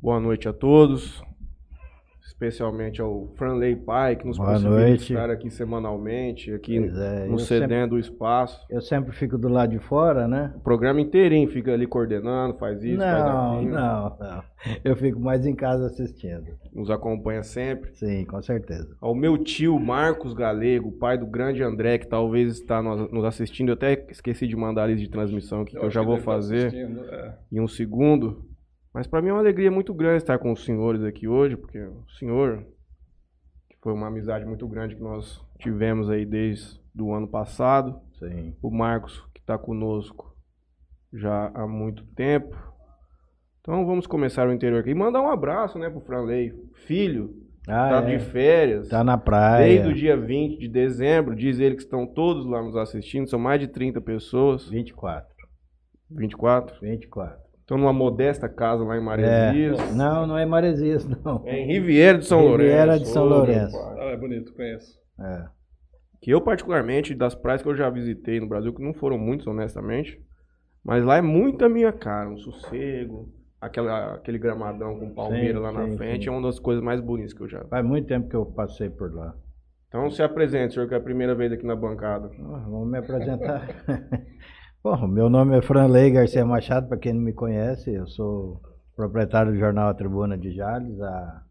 Boa noite a todos, especialmente ao Franley Pai, que nos Boa possibilita noite. estar aqui semanalmente, aqui é, nos eu cedendo o espaço. Eu sempre fico do lado de fora, né? O programa inteirinho fica ali coordenando, faz isso, faz Não, aquilo, não, não. Eu fico mais em casa assistindo. nos acompanha sempre. Sim, com certeza. Ao meu tio Marcos Galego, pai do grande André, que talvez está nos assistindo, eu até esqueci de mandar a lista de transmissão aqui, que eu, já que vou tá fazer. é. em um segundo. Mas para mim é uma alegria muito grande estar com os senhores aqui hoje, porque o senhor, que foi uma amizade muito grande que nós tivemos aí desde o ano passado, Sim. o Marcos, que está conosco já há muito tempo. Então vamos começar o interior aqui. E mandar um abraço, né, pro Franley, filho, Ah, tá é. de férias. Tá na praia. Desde o dia 20 de dezembro, diz ele que estão todos lá nos assistindo, são mais de 30 pessoas, 24. 24. 24. Estão numa modesta casa lá em É. Maresias. Não, não é Maresias, não. É em Riviera de São Riviera Lourenço. de São Lourenço. Ah, é bonito, conheço. É. Que eu, particularmente, das praias que eu já visitei no Brasil, que não foram muitas, honestamente, mas lá é muito a minha cara, um sossego, aquela, aquele gramadão com palmeira Sim, lá na sim, frente, sim. é uma das coisas mais bonitas que eu já vi. Faz muito tempo que eu passei por lá. Então se apresente, senhor, que é a primeira vez aqui na bancada. Ah, vamos me apresentar. Bom, meu nome é Franley Garcia Machado, para quem não me conhece, eu sou proprietário do jornal A Tribuna de Jales há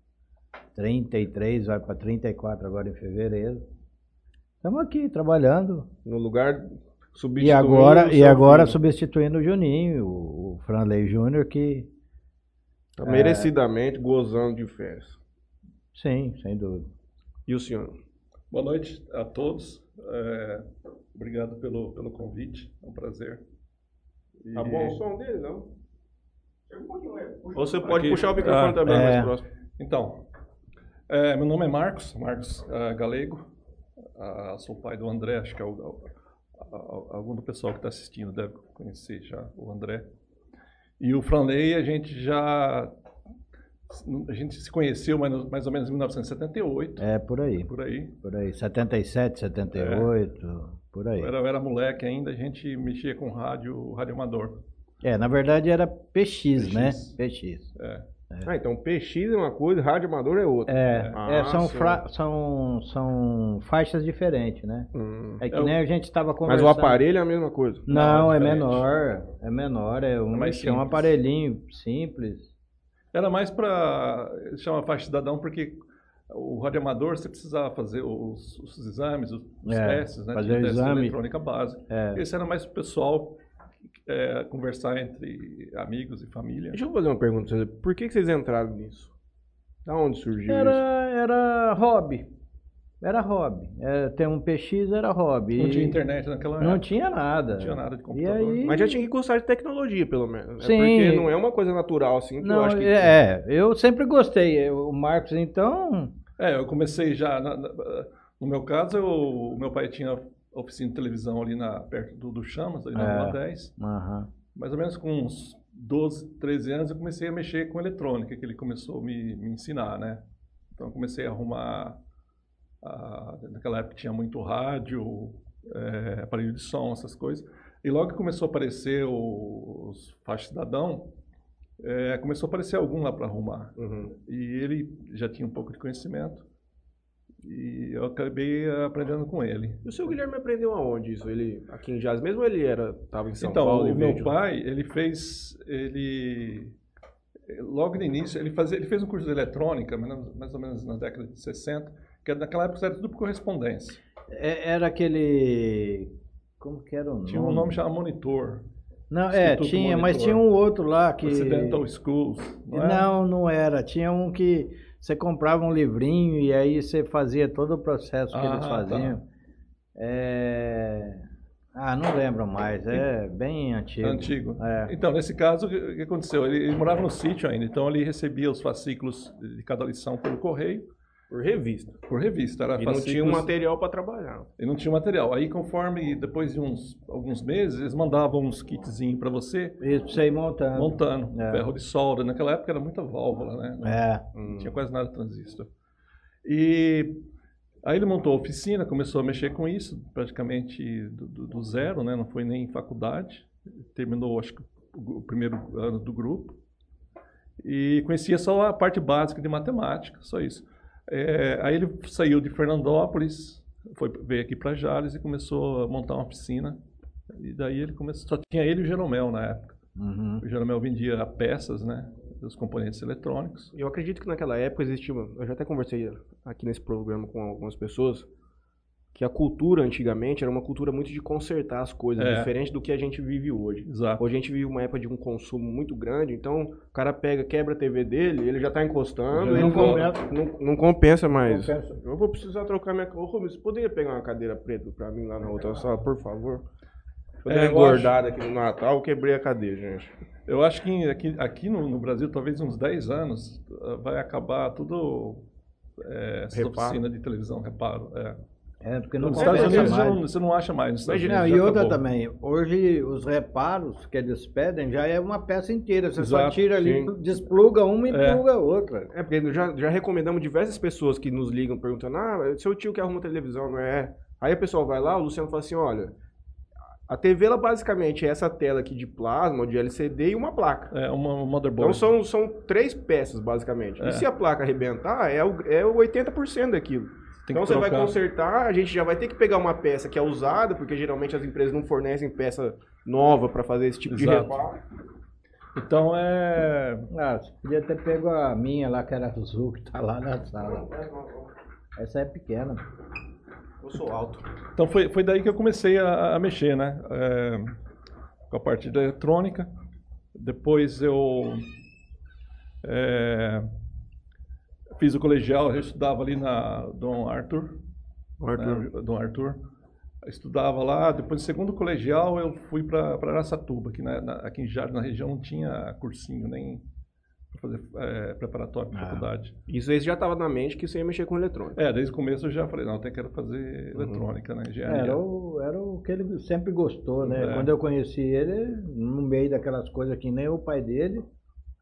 33, vai para 34 agora em fevereiro. Estamos aqui trabalhando. No lugar substituindo E agora, o e agora substituindo o Juninho, o, o Franley Júnior, que Tá merecidamente gozando de férias. sim, sem dúvida. E o senhor? Boa noite a todos. É, obrigado pelo, pelo convite. É um prazer. E- Tá bom o som dele, não? Ou você pode Aqui. puxar o microfone Ah, também, é. mais próximo. Então, é, meu nome é Marcos, Marcos ah, Galego. Ah, sou pai do André, acho que é o- a- a- algum do pessoal que está assistindo deve conhecer já o André. E o Franley, a gente já a gente se conheceu mais, mais ou menos em 1978, É por aí, por aí. por aí. 77, 78, por aí. Eu era, eu era moleque ainda, a gente mexia com rádio, rádio amador. É, na verdade era PX, né? PX. PX. É. Ah, então PX é uma coisa, rádio amador é outra. É, Ah, é, são, fra- são, são faixas diferentes, né? Hum. É que É o- nem a gente estava Mas conversando. o aparelho é a mesma coisa. Não, Não, é é diferente. menor. É menor, é um, mais é um aparelhinho simples. Era mais para. chama faixa cidadão porque o rádio amador você precisava fazer os, os exames, os, É, testes, né? fazer o exame. eletrônica básica. É. Esse era mais para o pessoal é, conversar entre amigos e família. Deixa eu fazer uma pergunta. Por que, que vocês entraram nisso? Da onde surgiu isso? Era, era hobby. Era hobby. É, ter um PX era hobby. Não E tinha internet naquela Não época. tinha nada. Não tinha nada de computador. aí... Mas já tinha que gostar de tecnologia, pelo menos. Sim. É porque não é uma coisa natural, assim, que eu Não, acho que... é, eu sempre gostei. O Marcos, então, É, eu comecei já. na- na- no meu caso, eu- o meu pai tinha oficina de televisão ali na, perto do, do Chamas, ali na É. Rua 10. aham. Mais ou menos com uns 12, 13 anos, eu comecei a mexer com eletrônica, que ele começou a me, me ensinar, né? Então, eu comecei a arrumar. A- naquela época tinha muito rádio, é, aparelho de som, essas coisas. E logo que começou a aparecer os Faixa Cidadão, é, começou a aparecer algum lá para arrumar. Uhum. E ele já tinha um pouco de conhecimento. E eu acabei aprendendo com ele. E o seu Guilherme aprendeu aonde isso? Ele aqui em Jazz mesmo ou ele era, tava em São então, Paulo? e o meu pai, ele fez, ele logo no início, ele fazia, ele fez um curso de eletrônica, mais ou menos na década de 60, que naquela época era tudo por correspondência. É- Era aquele. Como que era o nome? Tinha um nome chamado Monitor, Não, é, tinha, mas Monitor. tinha um outro lá que. Occidental Schools. Não, é? Não, não era. Tinha um que você comprava um livrinho e aí você fazia todo o processo que Ah, eles tá. faziam. É... Ah, não lembro mais. É bem antigo. Antigo. É. Então, nesse caso, o que o que aconteceu? Ele, ele morava no sítio ainda, então ele recebia os fascículos de cada lição pelo correio, Por revista. por revista. Era E não tinha um material para trabalhar. E não tinha material. Aí, conforme, depois de uns alguns meses, eles mandavam uns kitzinhos para você, Isso pra você ir montando. montando. É. Ferro de solda. Naquela época era muita válvula, né? Não É. Hum. tinha quase nada de transistor. E aí ele montou a oficina, começou a mexer com isso, praticamente do, do- do zero, né? Não foi nem em faculdade. Terminou, acho que, o, o primeiro ano do grupo. E conhecia só a parte básica de matemática, só isso. É, aí ele saiu de Fernandópolis, foi, veio aqui para Jales e começou a montar uma piscina. E daí ele começou, só tinha ele e o Jeromel na época. Uhum. O Jeromel vendia peças, né, dos componentes eletrônicos. Eu acredito que naquela época existia, eu já até conversei aqui nesse programa com algumas pessoas, que a cultura antigamente era uma cultura muito de consertar as coisas, É. diferente do que a gente vive hoje. Exato. Hoje a gente vive uma época de um consumo muito grande, então o cara pega, quebra a TV dele, ele já tá encostando, ele não não, compensa. não, não compensa mais. Compensa. Eu vou precisar trocar minha. Ô, Rubens, você poderia pegar uma cadeira preta pra mim lá na outra sala, por favor? Eu dei É, eu engordada aqui no Natal, eu quebrei a cadeira, gente. Eu acho que aqui, aqui no, no Brasil, talvez uns 10 anos, ah, vai acabar tudo é, essas Reparo. oficinas de televisão, reparo. É. É, porque não Nos Estados Unidos mais. não, você não acha mais. Imagina, Não, Unidos e outra acabou. também, hoje os reparos que eles pedem já é uma peça inteira. Você só Exato, tira ali, sim. despluga uma e É. pluga outra. É, porque já, já recomendamos diversas pessoas que nos ligam perguntando: ah, seu tio que arruma televisão, não é? Aí a pessoa vai lá, o Luciano fala assim: olha, a TV ela basicamente é essa tela aqui de plasma, de LCD e uma placa. É, uma uma Então motherboard. são, são três peças, basicamente. É. E se a placa arrebentar, é o, é o 80% daquilo. Tem então você vai consertar, a gente já vai ter que pegar uma peça que é usada, porque geralmente as empresas não fornecem peça nova para fazer esse tipo de Exato. reparo. Então é. Ah, você podia ter pego a minha lá, que era azul, que tá lá na sala. Essa é pequena. Eu sou alto. Então foi, foi daí que eu comecei a, a mexer, né? É, com a parte da eletrônica. Depois eu é, fiz o colegial, eu estudava ali na Dom Arthur. Arthur. né, Dom Arthur. Eu estudava lá, depois do segundo colegial eu fui para Araçatuba, que na, na, aqui em Jales, na região, não tinha cursinho nem para fazer é, preparatório para Ah. faculdade. Isso aí já estava na mente que você ia mexer com eletrônica. É, desde o começo eu já falei, não, até quero fazer eletrônica, né? Engenharia. Era o, era o que ele sempre gostou, né? É. Quando eu conheci ele, no meio daquelas coisas que nem o pai dele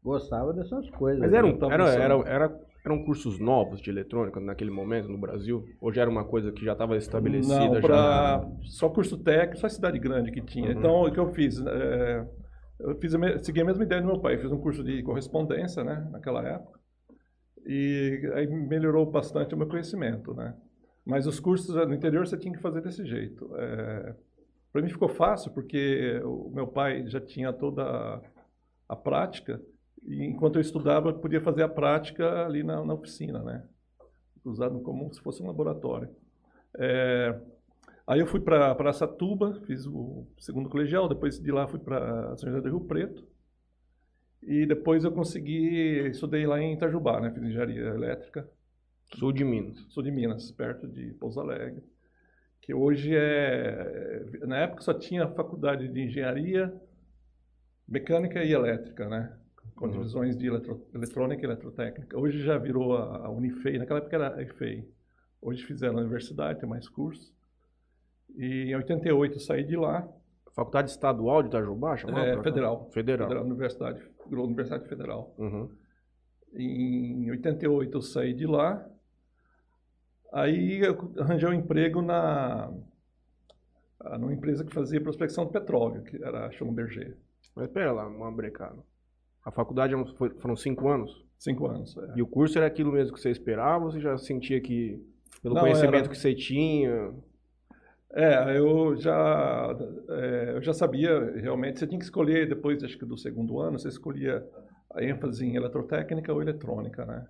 gostava dessas coisas. Mas eram, Eu tava era, pensando. era, era, eram cursos novos de eletrônica naquele momento no Brasil? Ou já era uma coisa que já estava estabelecida? Não, já? pra, só curso técnico, só cidade grande que tinha. Uhum. Então, o que eu fiz? é, eu fiz a segui a mesma ideia do meu pai. Fiz um curso de correspondência, né, naquela época. E aí melhorou bastante o meu conhecimento, né. Mas os cursos no interior você tinha que fazer desse jeito. É, para mim ficou fácil, porque o meu pai já tinha toda a prática. E enquanto eu estudava, eu podia fazer a prática ali na, na oficina, né. Usado como se fosse um laboratório. É, aí eu fui para Araçatuba, fiz o segundo colegial, depois de lá fui para São José do Rio Preto. E depois eu consegui, estudei lá em Itajubá, né? Fiz engenharia elétrica, Sul de Minas. sul de Minas, perto de Pouso Alegre. Que hoje é. Na época só tinha faculdade de engenharia, mecânica e elétrica, né? Com Uhum. divisões de eletro, eletrônica e eletrotécnica. Hoje já virou a, a Unifei, naquela época era a EFEI. Hoje fizeram a universidade, tem mais cursos. E em 88 eu saí de lá, Faculdade Estadual de Itajubá? é, federal. Federal. Federal, Universidade, Universidade Federal. Uhum. Em 88 eu saí de lá. Aí eu arranjei um emprego na numa empresa que fazia prospecção de petróleo, que era a Schlumberger. Mas pera lá, uma brecada. A faculdade eram- foi- foram cinco anos? Cinco anos. é. E o curso era aquilo mesmo que você esperava? Ou você já sentia que, pelo Não, conhecimento era- que você tinha... É, eu já, é, eu já sabia, realmente, você tinha que escolher, depois acho que do segundo ano, você escolhia a ênfase em eletrotécnica ou eletrônica, né?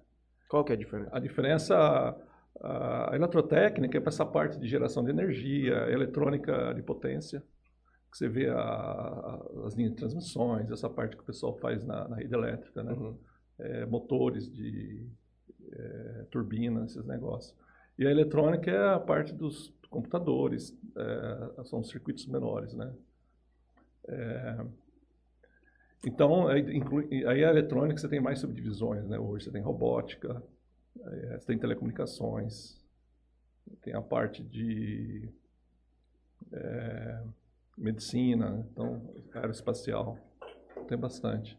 Qual que é a diferença? A diferença, a eletrotécnica é para essa parte de geração de energia, eletrônica de potência, que você vê a- a- as linhas de transmissões, essa parte que o pessoal faz na, na rede elétrica, né? Uhum. É, motores de é, turbina, esses negócios. E a eletrônica é a parte dos computadores, é, são os circuitos menores, né? É, então, aí, inclui- aí a eletrônica você tem mais subdivisões, né? Hoje você tem robótica, é, você tem telecomunicações, tem a parte de é, medicina, né? então aeroespacial, tem bastante.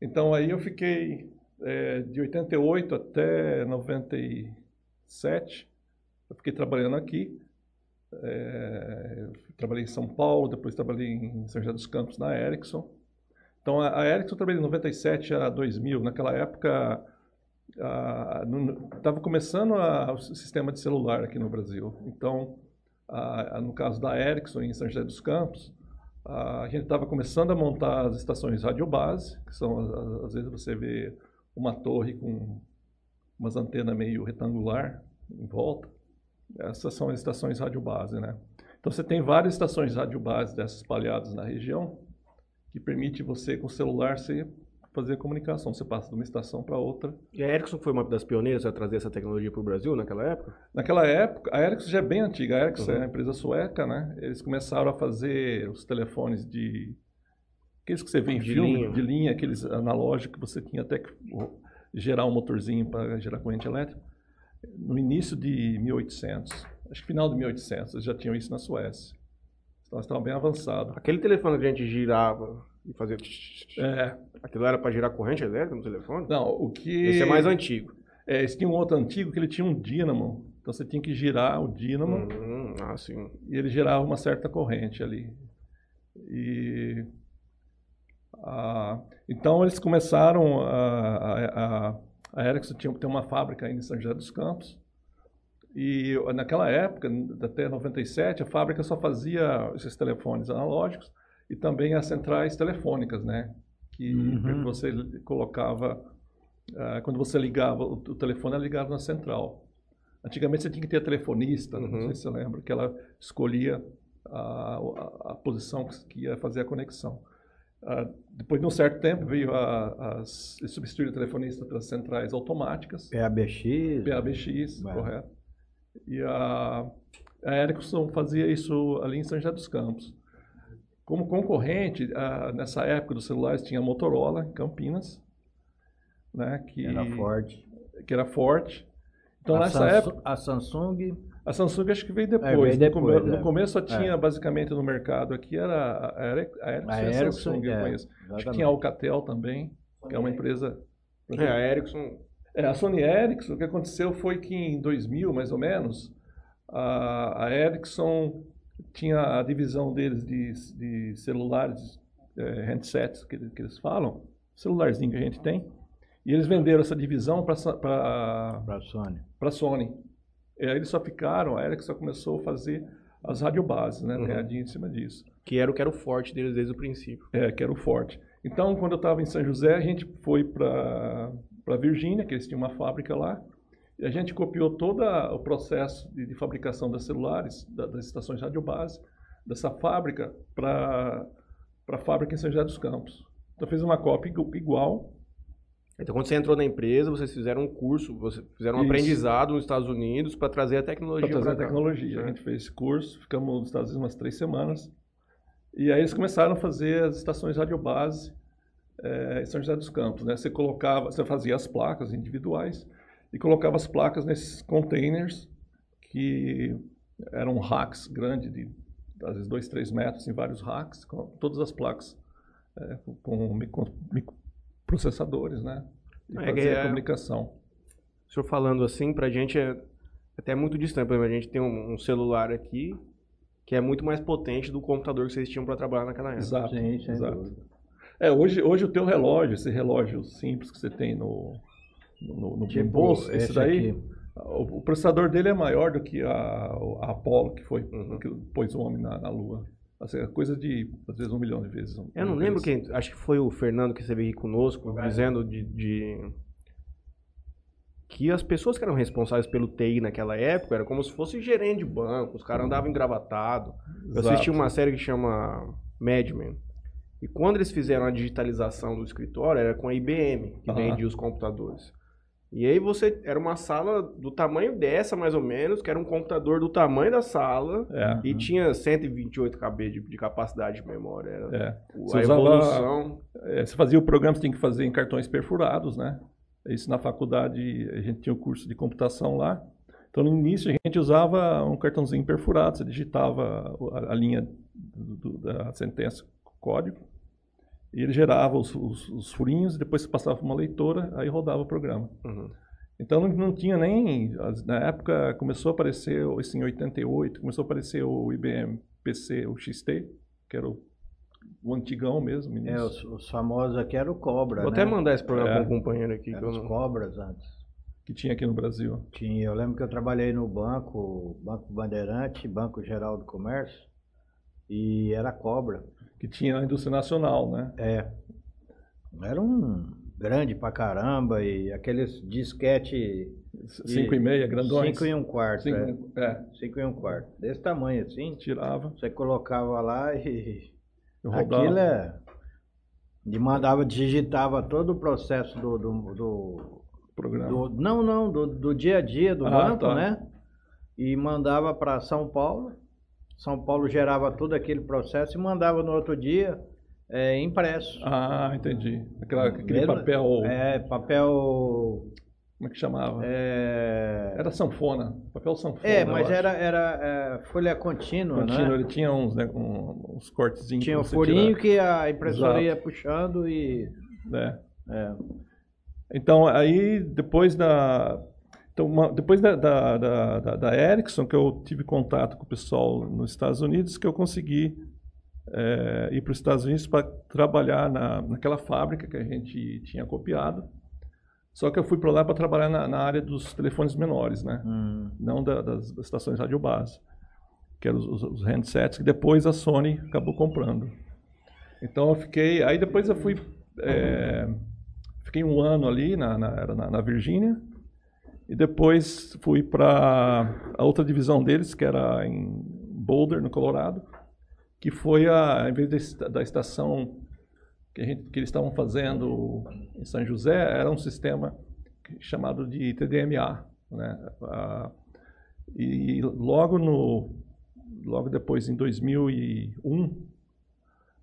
Então aí eu fiquei é, de 88 até 97, eu fiquei trabalhando aqui. É, trabalhei em São Paulo, depois trabalhei em São José dos Campos na Ericsson. Então, a, a Ericsson eu trabalhei de 97 a 2000. Naquela época, estava começando a, o sistema de celular aqui no Brasil. Então, a, no caso da Ericsson, em São José dos Campos, a gente estava começando a montar as estações radiobase, que são, às vezes você vê uma torre com umas antenas meio retangular em volta. Essas são as estações radiobase, né? Então você tem várias estações radiobase dessas espalhadas na região, que permite você, com o celular, você fazer comunicação. Você passa de uma estação para outra. E a Ericsson foi uma das pioneiras a trazer essa tecnologia para o Brasil naquela época? Naquela época, a Ericsson já é bem antiga. A Ericsson uhum. é uma empresa sueca, né? Eles começaram a fazer os telefones de... Aqueles que você vê em de filme, linha. de linha, aqueles analógicos que você tinha até que gerar um motorzinho para gerar corrente elétrica. No início de 1800, acho que final de 1800, eles já tinham isso na Suécia. Então, estavam bem avançados. Aquele telefone que a gente girava e fazia... É. Aquilo era para girar corrente elétrica no telefone? Não, o que... Esse é mais antigo. É, esse tinha um outro antigo que ele tinha um dínamo. Então você tinha que girar o dínamo. Uhum. Ah, sim. E ele gerava uma certa corrente ali. E... Ah, então eles começaram a, a, a, Ericsson tinha que ter uma fábrica em São José dos Campos e naquela época, até 97, a fábrica só fazia esses telefones analógicos e também as centrais telefônicas, né? Que uhum. você colocava, uh, quando você ligava, o, o telefone era ligado na central. Antigamente você tinha que ter a telefonista, uhum. não sei se você lembra, que ela escolhia a, a, a posição que ia fazer a conexão. Uh, depois de um certo tempo veio a, a, substituir o telefonista pelas centrais automáticas. PABX. PABX, correto. E a, a Ericsson fazia isso ali em São José dos Campos. Como concorrente, a, nessa época dos celulares tinha a Motorola, em Campinas, né, que era forte. Que era forte. Então, a nessa Samsung, época... A Samsung... A Samsung acho que veio depois. É, veio depois no, é. no, começo só tinha, é. basicamente, no mercado aqui, era a, Ericsson, a Ericsson, a Ericsson, a Samsung, eu é, conheço. Acho que tinha a Alcatel também, que é uma empresa... É, a Ericsson é, a Sony Ericsson, o que aconteceu foi que em 2000, mais ou menos, a, a Ericsson tinha a divisão deles de, de celulares, é, handsets, que, que, eles falam, celularzinho que a gente tem, e eles venderam essa divisão para a Sony. Para Sony. E aí eles só ficaram, a Ericsson começou a fazer as radiobases, né, uhum. em cima disso. Que era o que era o forte deles desde o princípio. É, que era o forte. Então, quando eu estava em São José, a gente foi para Virgínia, que eles tinham uma fábrica lá, a gente copiou todo o processo de, de fabricação das celulares, da, das estações radiobase, dessa fábrica para a fábrica em São José dos Campos. Então fez uma cópia igual. Então quando você entrou na empresa, vocês fizeram um curso, vocês fizeram um Isso. aprendizado nos Estados Unidos para trazer a tecnologia. Para trazer a tecnologia. A gente fez esse curso, ficamos nos Estados Unidos umas três semanas. E aí eles começaram a fazer as estações radiobase é, em São José dos Campos. Né? Você colocava, você fazia as placas individuais e colocava as placas nesses containers que eram racks grandes de às vezes 2, 3 metros em vários racks, com todas as placas é, com microprocessadores, né? E é, fazia é, a comunicação. O senhor falando assim, para a gente é até muito distante. A gente tem um, um, celular aqui que é muito mais potente do computador que vocês tinham para trabalhar naquela época. Exato, Gente, exato. É, hoje, hoje o teu relógio, esse relógio simples que você tem no, no, no tipo, bolso, esse, esse daí, o, o, processador dele é maior do que a, a Apollo, que foi uhum. que pôs o homem na, na Lua. Assim, é coisa de, às vezes, um milhão de vezes. Um, Eu não lembro quem, acho que foi o Fernando que esteve aqui conosco, dizendo de, de, que as pessoas que eram responsáveis pelo TI naquela época era como se fosse gerente de banco, os caras andavam engravatados. Eu assisti uma série que chama Mad Men. E quando eles fizeram a digitalização do escritório, era com a IBM, que uhum. vendia os computadores. E aí você era uma sala do tamanho dessa, mais ou menos, que era um computador do tamanho da sala é. e uhum. tinha 128 KB de, de, capacidade de memória. Era é. Você a evolução. é, você fazia o programa, você tinha que fazer em cartões perfurados, né? Isso na faculdade, a gente tinha o curso de computação lá. Então, no início, a gente usava um cartãozinho perfurado, você digitava a, a linha do, do, da sentença código, e ele gerava os, os, os furinhos e depois passava para uma leitora, aí rodava o programa. Uhum. Então não, não, tinha nem. Na época começou a aparecer, isso em 88, começou a aparecer o IBM PC, o XT, que era o o antigão mesmo. É, os, os famosos aqui era o Cobra, Vou né? até mandar esse programa É. para um companheiro aqui. que eu os não- Cobras antes. que tinha aqui no Brasil. Tinha, eu lembro que eu trabalhei no banco, Banco Bandeirante, Banco Geral do Comércio, e era Cobra. Que tinha a indústria nacional, né? É. Era um grande pra caramba, e aqueles disquete 5 e meia, grandões. 5 e um quarto, Cinco, é. é, 5 e um quarto. Desse tamanho assim, tirava, você colocava lá e eu rodava. aquilo é... E mandava, digitava todo o processo do, do, do, programa. do- não, não, do, do dia a dia do Ah, banco, tá. né? E mandava para São Paulo. São Paulo gerava todo aquele processo e mandava no outro dia é, impresso. Ah, entendi. Aquela, aquele Mesmo- papel, É, papel. como é que chamava? É, Era sanfona, papel sanfona. é mas era, era é, folha contínua, Contínuo, né? ele tinha uns, né, um- uns cortezinhos. Tinha o você furinho tirar, que a impressora Exato. ia puxando e. né? é. Então, aí, depois da... Então, uma- depois da, da, da, da- Ericsson, que eu tive contato com o pessoal nos Estados Unidos, que eu consegui eh, ir para os Estados Unidos para trabalhar na, naquela fábrica que a gente tinha copiado. Só que eu fui para lá para trabalhar na, na área dos telefones menores, né? Hum, não da- das, das estações de rádio base, que eram os, os- handsets que depois a Sony acabou comprando. Então eu fiquei, aí depois eu fui, é, fiquei um ano ali na, na, na Virgínia e depois fui para a outra divisão deles que era em Boulder no Colorado, que foi a, em vez da esta- da estação que, gente, que eles estavam fazendo em São José, era um sistema chamado de TDMA, né? E logo no logo depois em 2001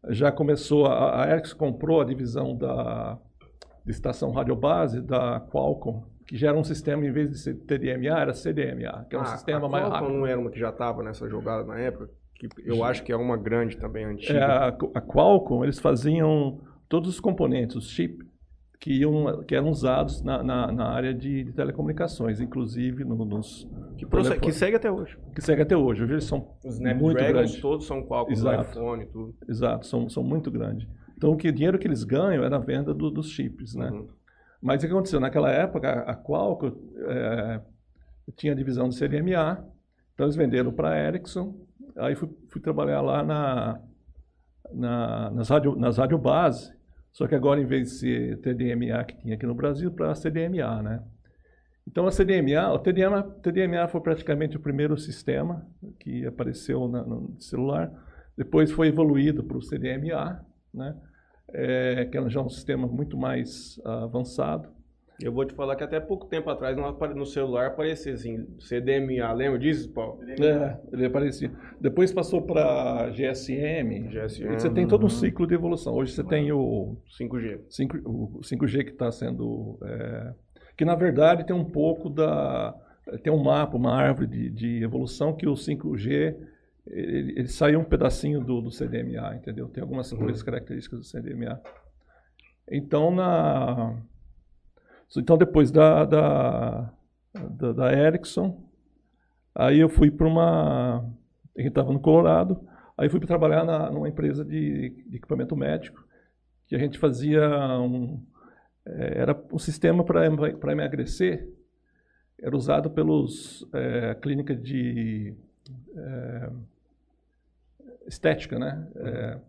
já começou a, a Ericsson comprou a divisão da de estação radiobase da Qualcomm que já era um sistema em vez de ser TDMA era CDMA que é um Ah, sistema a mais Qualcomm rápido não era uma que já estava nessa jogada na época? Que eu acho que é uma grande também, antiga. É, a, a Qualcomm, eles faziam todos os componentes, os chips, que, iam, que eram usados na, na, na área de, de telecomunicações, inclusive no- nos que, que segue até hoje. que segue até hoje. Hoje eles são Os muito grandes. todos são Qualcomm, Exato. iPhone e tudo. Exato, são, são muito grandes. Então, o, que, o dinheiro que eles ganham é na venda do- dos chips, né? Uhum. Mas o que aconteceu? Naquela época, a a Qualcomm eh, tinha a divisão de CDMA, então eles venderam para a Ericsson, aí fui, fui trabalhar lá na, na, nas, rádio, nas rádio base, só que agora em vez de ser TDMA que tinha aqui no Brasil, para CDMA, né? Então a CDMA, o TDMA, TDMA foi praticamente o primeiro sistema que apareceu na- no celular, depois foi evoluído para o CDMA, né? É, que é já um sistema muito mais ah, avançado. Eu vou te falar que até pouco tempo atrás no celular aparecia assim, CDMA, lembra disso, Paulo? É, ele aparecia. Depois passou para GSM. GSM. Você tem todo um ciclo de evolução. Hoje você tem o 5G. 5, o 5G que está sendo. é, que na verdade tem um pouco da. Tem um mapa, uma árvore de, de evolução que o 5G ele, ele saiu um pedacinho do, do CDMA, entendeu? Tem algumas coisas características do CDMA. Então, na, então depois da, da, da, da Ericsson, aí eu fui para uma. A gente estava no Colorado, aí fui para trabalhar na, numa empresa de, de equipamento médico, que a gente fazia um. eh, Era um sistema para emagrecer, era usado pelos eh, clínicas de eh, estética, né? Eh,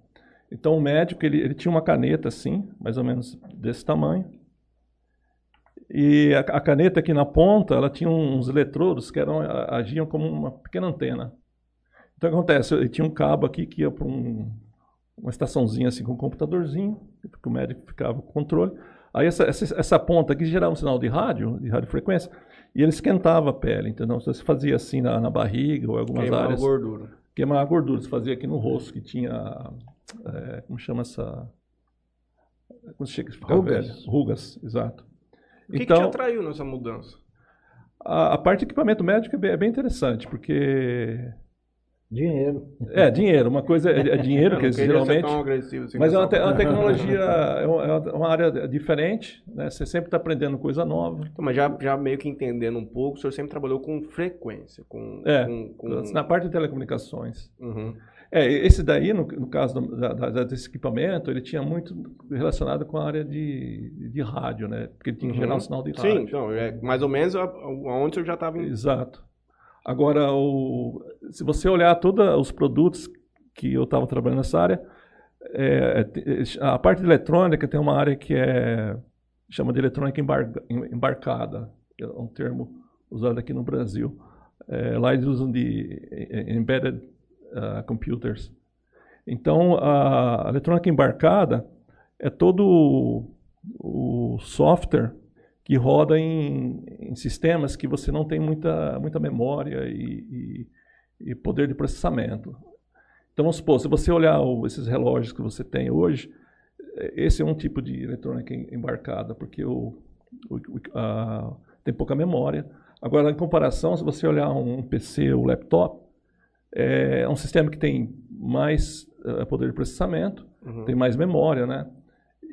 então o médico ele, ele tinha uma caneta assim, mais ou menos desse tamanho, e a, a caneta aqui na ponta, ela tinha uns eletrodos que eram, agiam como uma pequena antena. Então o que acontece? Ele tinha um cabo aqui que ia para um, uma estaçãozinha assim com um computadorzinho, que o médico ficava com controle. Aí essa, essa, essa ponta aqui gerava um sinal de rádio, de radiofrequência, e ele esquentava a pele, entendeu? Então, você fazia assim na, na barriga ou em algumas Queimar a áreas. gordura. Queimar a gordura, você fazia aqui no rosto, que tinha. é, como chama essa. Como chega a ficar Rugas. velho? Rugas, exato. O que, então, que te atraiu nessa mudança? a, a parte de equipamento médico é bem, é bem interessante, porque Dinheiro. É, dinheiro. Uma coisa é, é dinheiro, que geralmente. ser tão agressivo assim Mas é uma, te- uma parte. tecnologia, é uma, é uma área diferente, né? Você sempre está aprendendo coisa nova. Então, mas já, já meio que entendendo um pouco, o senhor sempre trabalhou com frequência, com... É, com, com- Na parte de telecomunicações. Uhum. É, esse daí, no, no caso do- da- da- desse equipamento, ele tinha muito relacionado com a área de, de rádio, né? Porque ele tinha que gerar um sinal de rádio. Sim, então, é mais ou menos a- aonde o senhor já estava... Em... Exato. Agora, o, se você olhar todos os produtos que eu estava trabalhando nessa área, é, é, a parte de eletrônica tem uma área que é chama de eletrônica embarga- em- embarcada, é um termo usado aqui no Brasil. É, lá eles usam de embedded ah, computers. Então, a eletrônica embarcada é todo o- o software que roda em, em sistemas que você não tem muita, muita memória e, e- e poder de processamento. Então, vamos supor, se você olhar o- esses relógios que você tem hoje, esse é um tipo de eletrônica em- embarcada, porque o, o- a- tem pouca memória. Agora, em comparação, se você olhar um PC ou laptop, é um sistema que tem mais eh, poder de processamento, Uhum. tem mais memória, né?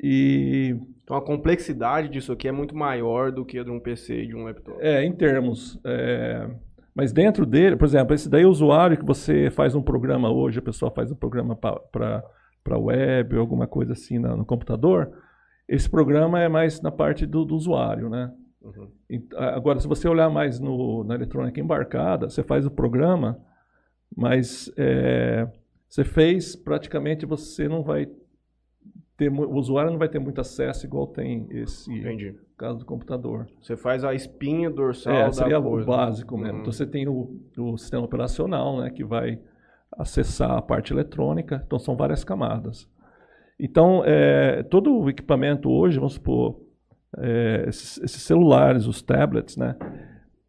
E Então a complexidade disso aqui é muito maior do que a de um PC e de um laptop. É, em termos. é, mas dentro dele, por exemplo, esse daí é o usuário que você faz um programa hoje, a pessoa faz um programa para web ou alguma coisa assim na- no computador. Esse programa é mais na parte do, do usuário, né? Uhum. Agora, se você olhar mais no, na eletrônica embarcada, você faz o programa, mas é, você fez, praticamente você não vai ter, o usuário não vai ter muito acesso igual tem esse Entendi. caso do computador. Você faz a espinha dorsal É, da seria o coisa. básico mesmo. Uhum. Então você tem o, o sistema operacional, né, que vai acessar a parte eletrônica. Então são várias camadas. Então é, todo o equipamento hoje, vamos supor, é, esses, esses celulares, os tablets, né,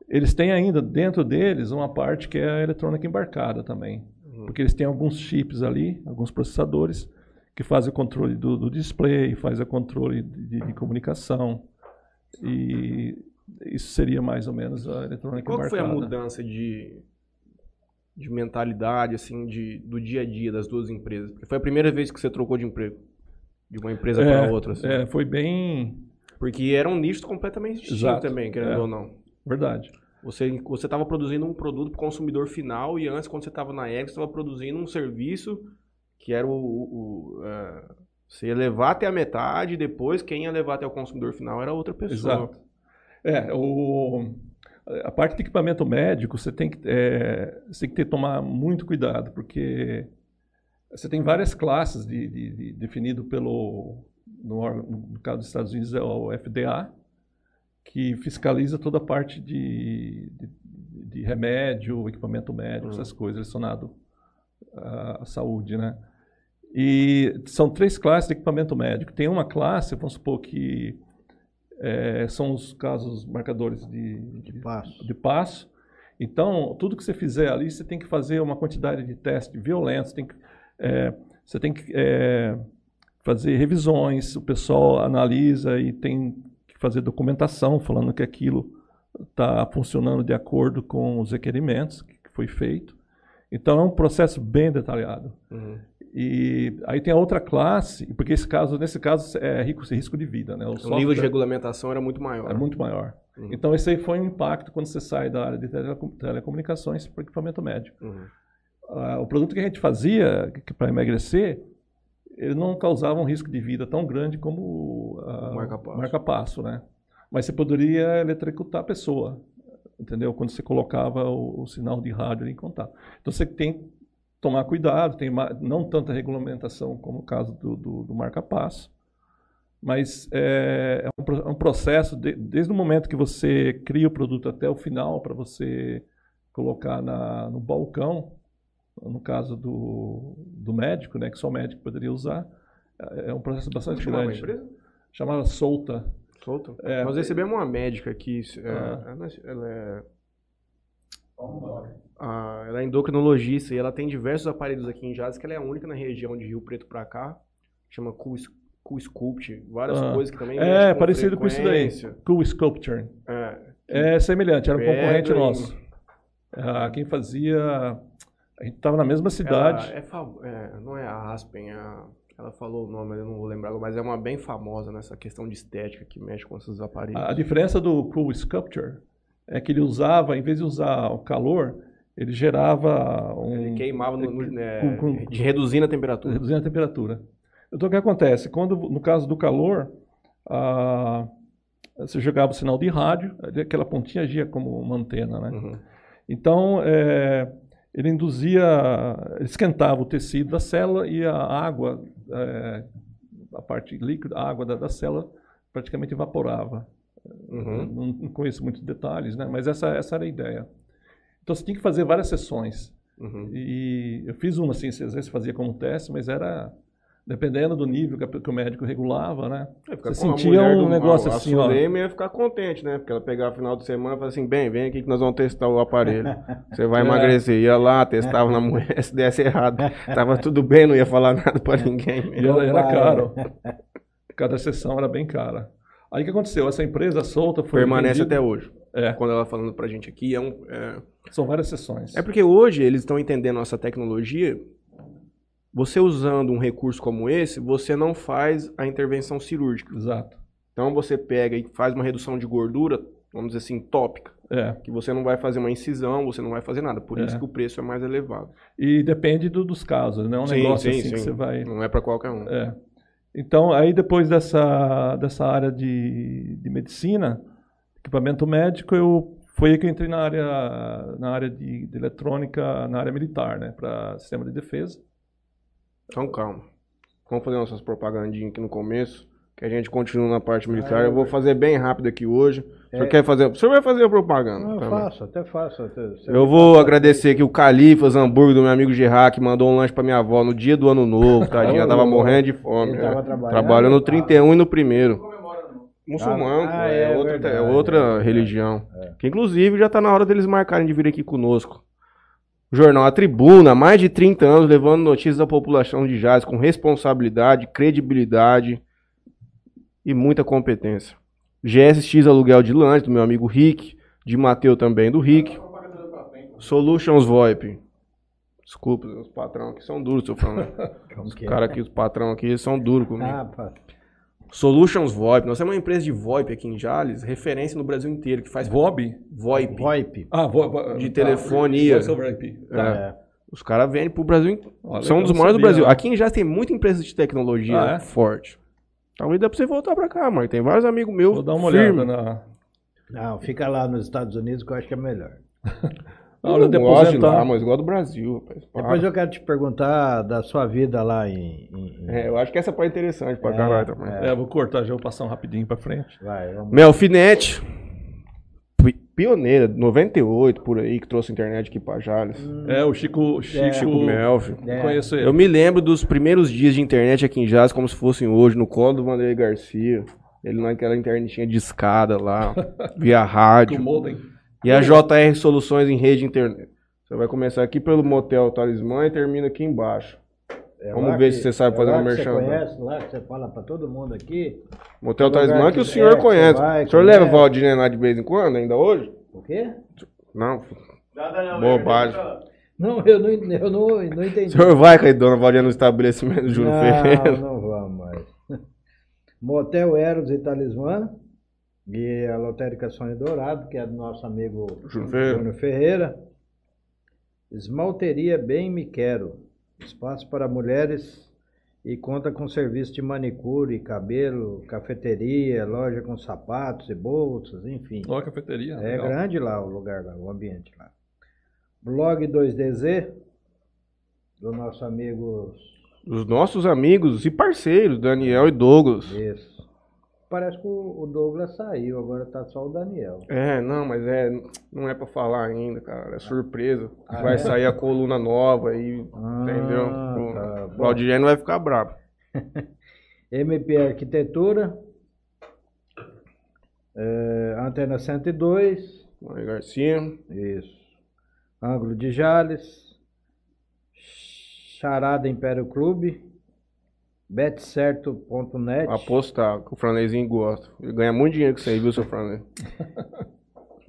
eles têm ainda dentro deles uma parte que é a eletrônica embarcada também, Uhum. porque eles têm alguns chips ali, alguns processadores que fazem o controle do, do display, fazem o controle de, de comunicação e isso seria mais ou menos a eletrônica Qual que foi a embarcada. mudança de, de mentalidade, assim, de, do dia a dia das duas empresas? Porque foi a primeira vez que você trocou de emprego. De uma empresa É, para outra, assim. É, foi bem Porque eram nichos completamente distintos Exato. também, querendo É. ou não. verdade. Você você estava produzindo um produto para o consumidor final e antes, quando você estava na Ericsson, você estava produzindo um serviço que era o... o- o, é, você ia levar até a metade depois quem ia levar até o consumidor final era outra pessoa. Exato. É, o, a parte de equipamento médico, você tem que, é, você tem que ter, tomar muito cuidado, porque você tem várias classes de, de- de- definido pelo, no, no caso dos Estados Unidos, é o FDA, que fiscaliza toda a parte de, de, de remédio, equipamento médico, Hum. essas coisas relacionadas à saúde, né? E são três classes de equipamento médico. Tem uma classe, vamos supor que é, são os casos marcadores de, De passo. de passo. Então, tudo que você fizer ali, você tem que fazer uma quantidade de testes violentos, tem que, é, você tem que é, fazer revisões, o pessoal analisa e tem que fazer documentação falando que aquilo está funcionando de acordo com os requerimentos que foi feito. Então, é um processo bem detalhado. Uhum. E aí tem a outra classe, porque esse caso, nesse caso é risco, risco de vida, né? O nível de regulamentação era muito maior. é muito maior. Uhum. Então, esse aí foi um impacto quando você sai da área de telecom- telecomunicações para o equipamento médico. Uhum. Ah, o produto que a gente fazia para emagrecer, ele não causava um risco de vida tão grande como ah, O marca-passo. marca-passo, né? Mas você poderia eletrocutar a pessoa, entendeu? Quando você colocava o, o sinal de rádio em contato. Então, você tem que tomar cuidado, tem não tanta regulamentação como o caso do, do, do marca-passo, mas é, é um, é um processo, de- desde o momento que você cria o produto até o final, para você colocar na, no balcão, no caso do, do médico, né, que só o médico poderia usar, é é um processo bastante Chamava a grande. empresa? Chamava Solta. Solta? É, Nós recebemos uma médica aqui, é, Ah. ela, é... ah, ela é endocrinologista e ela tem diversos aparelhos aqui em Jales, que ela é a única na região de Rio Preto pra cá, chama Cool, cool Sculpt, várias Ah. coisas que também É, com parecido com isso daí. Cool Sculpture. É, É semelhante, era um concorrente e- nosso. Ah, quem fazia A gente estava na mesma cidade. Ela é, fav- é, não é a Aspen, é a- ela falou o nome, eu não vou lembrar, mas é uma bem famosa nessa questão de estética que mexe com esses aparelhos. A, diferença do Cool Sculpture é que ele usava, em vez de usar o calor, ele gerava um. Ele queimava no, no- é, com- com- de reduzindo a temperatura. reduzindo a temperatura. Então, o que acontece? Quando, no caso do calor, ah, você jogava o sinal de rádio, aquela pontinha agia como uma antena, né? Uhum. Então, é, ele induzia, esquentava o tecido da célula e a água, é, a parte líquida, a água da, da célula praticamente evaporava. Uhum. Não, não conheço muitos detalhes, né? mas essa, essa era a ideia. Então, você tinha que fazer várias sessões. Uhum. E eu fiz uma assim, às vezes fazia como teste, mas era dependendo do nível que, a- que o médico regulava, né? É, Você sentia um do- negócio a, assim, ó. A ia ficar contente, né? Porque ela pegava no final de semana e falava assim, bem, vem aqui que nós vamos testar o aparelho. Você vai É. emagrecer. Ia lá, testava na mulher, se desse errado. Tava tudo bem, não ia falar nada pra ninguém. E era, era caro. Cada sessão era bem cara. Aí o que aconteceu? Essa empresa solta foi. Permanece vendida- até hoje. É, Quando ela falando pra gente aqui, é um... É, são várias sessões. é porque hoje eles estão entendendo nossa tecnologia. Você usando um recurso como esse, você não faz a intervenção cirúrgica. Exato. Então você pega e faz uma redução de gordura, vamos dizer assim, tópica. É. Que você não vai fazer uma incisão, você não vai fazer nada. Por É. isso que o preço é mais elevado. E depende do- dos casos, não é um Sim, negócio sim, assim que sim. você vai. Não é pra qualquer um. É. Então, aí depois dessa, dessa área de, de medicina, equipamento médico, eu foi aí que eu entrei na área, na área de, de eletrônica, na área militar, né, para sistema de defesa. Então calma. Vamos fazer nossas propagandinhas aqui no começo. Que a gente continua na parte militar. Eu vou fazer bem rápido aqui hoje. O senhor É. quer fazer? O senhor vai fazer a propaganda. Não, eu também. faço, até faço. até- você Eu vou agradecer aqui o Califas Hambúrguer do meu amigo Gerard, que mandou um lanche pra minha avó no dia do ano novo, tadinha. Ela tava morrendo de fome. Ele é. tava trabalhando? Trabalhou no 31 e no primeiro. Muçulmano, Ah, é é, outra, verdade, é outra é religião. Que inclusive já tá na hora deles marcarem de vir aqui conosco. Jornal A Tribuna, há mais de 30 anos, levando notícias à população de Jazz com responsabilidade, credibilidade e muita competência. GSX Aluguel de Lanche, do meu amigo Rick, de Mateu também, do Rick. Solutions VoIP. Desculpa, os patrão aqui são duros, seu falando. Como Os é? caras aqui, os patrão aqui, são duros comigo. Ah, pá. Solutions VoIP. Nós temos uma empresa de VoIP aqui em Jales, referência no Brasil inteiro, que faz VOB? VoIP. VoIP. Ah, vo, vo- De tá, telefonia. Voice over IP. É. É. Os caras vendem pro Brasil inteiro. Olha, São um dos maiores do sabia, Brasil. não. Aqui em Jales tem muita empresa de tecnologia Ah, é? forte. Talvez dê pra você voltar pra cá, mano. Tem vários amigos meus. Vou dar uma firme. olhada na. Não, fica lá nos Estados Unidos que eu acho que é melhor. Na hora de Eu gosto de lá, aposentar. mas igual do Brasil, rapaz. Depois eu quero te perguntar da sua vida lá em. em- em- É, eu acho que essa parte é interessante pra É, caralho também. É, vou cortar já, vou passar um rapidinho pra frente. Vai, vamos Melfinet, pi- pioneira, 98 por aí, que trouxe internet aqui pra Jales. É, o Chico. Chico, Chico Melfi. É. Conheço ele. Eu me lembro dos primeiros dias de internet aqui em Jazz como se fossem hoje, no colo do Vanderlei Garcia. Ele naquela internetinha de escada lá, via rádio. modem. E a JR Soluções em rede de internet. Você vai começar aqui pelo Motel Talismã e termina aqui embaixo. É Vamos ver que- se você sabe é fazer lá uma que merchan. Você conhece lá, que você fala pra todo mundo aqui. Motel Talismã que o que- senhor é, conhece. vai, o senhor conhece. leva o Valdir lá de vez em quando, ainda hoje? O quê? Não. Bobagem. Não, eu não, eu não, não entendi. O senhor vai com a dona Valdir no estabelecimento do Júlio Ferreira? Não, não vamos mais. Motel Eros e Talismã. E a Lotérica Sonho Dourado, que é do nosso amigo Ferreira. Júnior Ferreira. Esmalteria Bem Me Quero. Espaço para mulheres e conta com serviço de manicure, cabelo, cafeteria, loja com sapatos e bolsas, enfim. Ó, cafeteria. É legal. grande lá o lugar, lá, o ambiente lá. Blog 2DZ, do nosso amigo. Os nossos amigos e parceiros, Daniel e Douglas. Isso. Parece que o Douglas saiu, agora tá só o Daniel. É, não, mas é, não é pra falar ainda, cara. É surpresa. Ah, vai é? sair a coluna nova aí, Ah, entendeu? tá o. Valdir não vai ficar bravo. MP Arquitetura, é, Antena 102, Maria Garcia. isso. Ângulo de Jales, Charada Império Clube, betcerto.net. Apostar, que o Franlezinho gosta. Ele ganha muito dinheiro com isso aí, viu, seu Franley?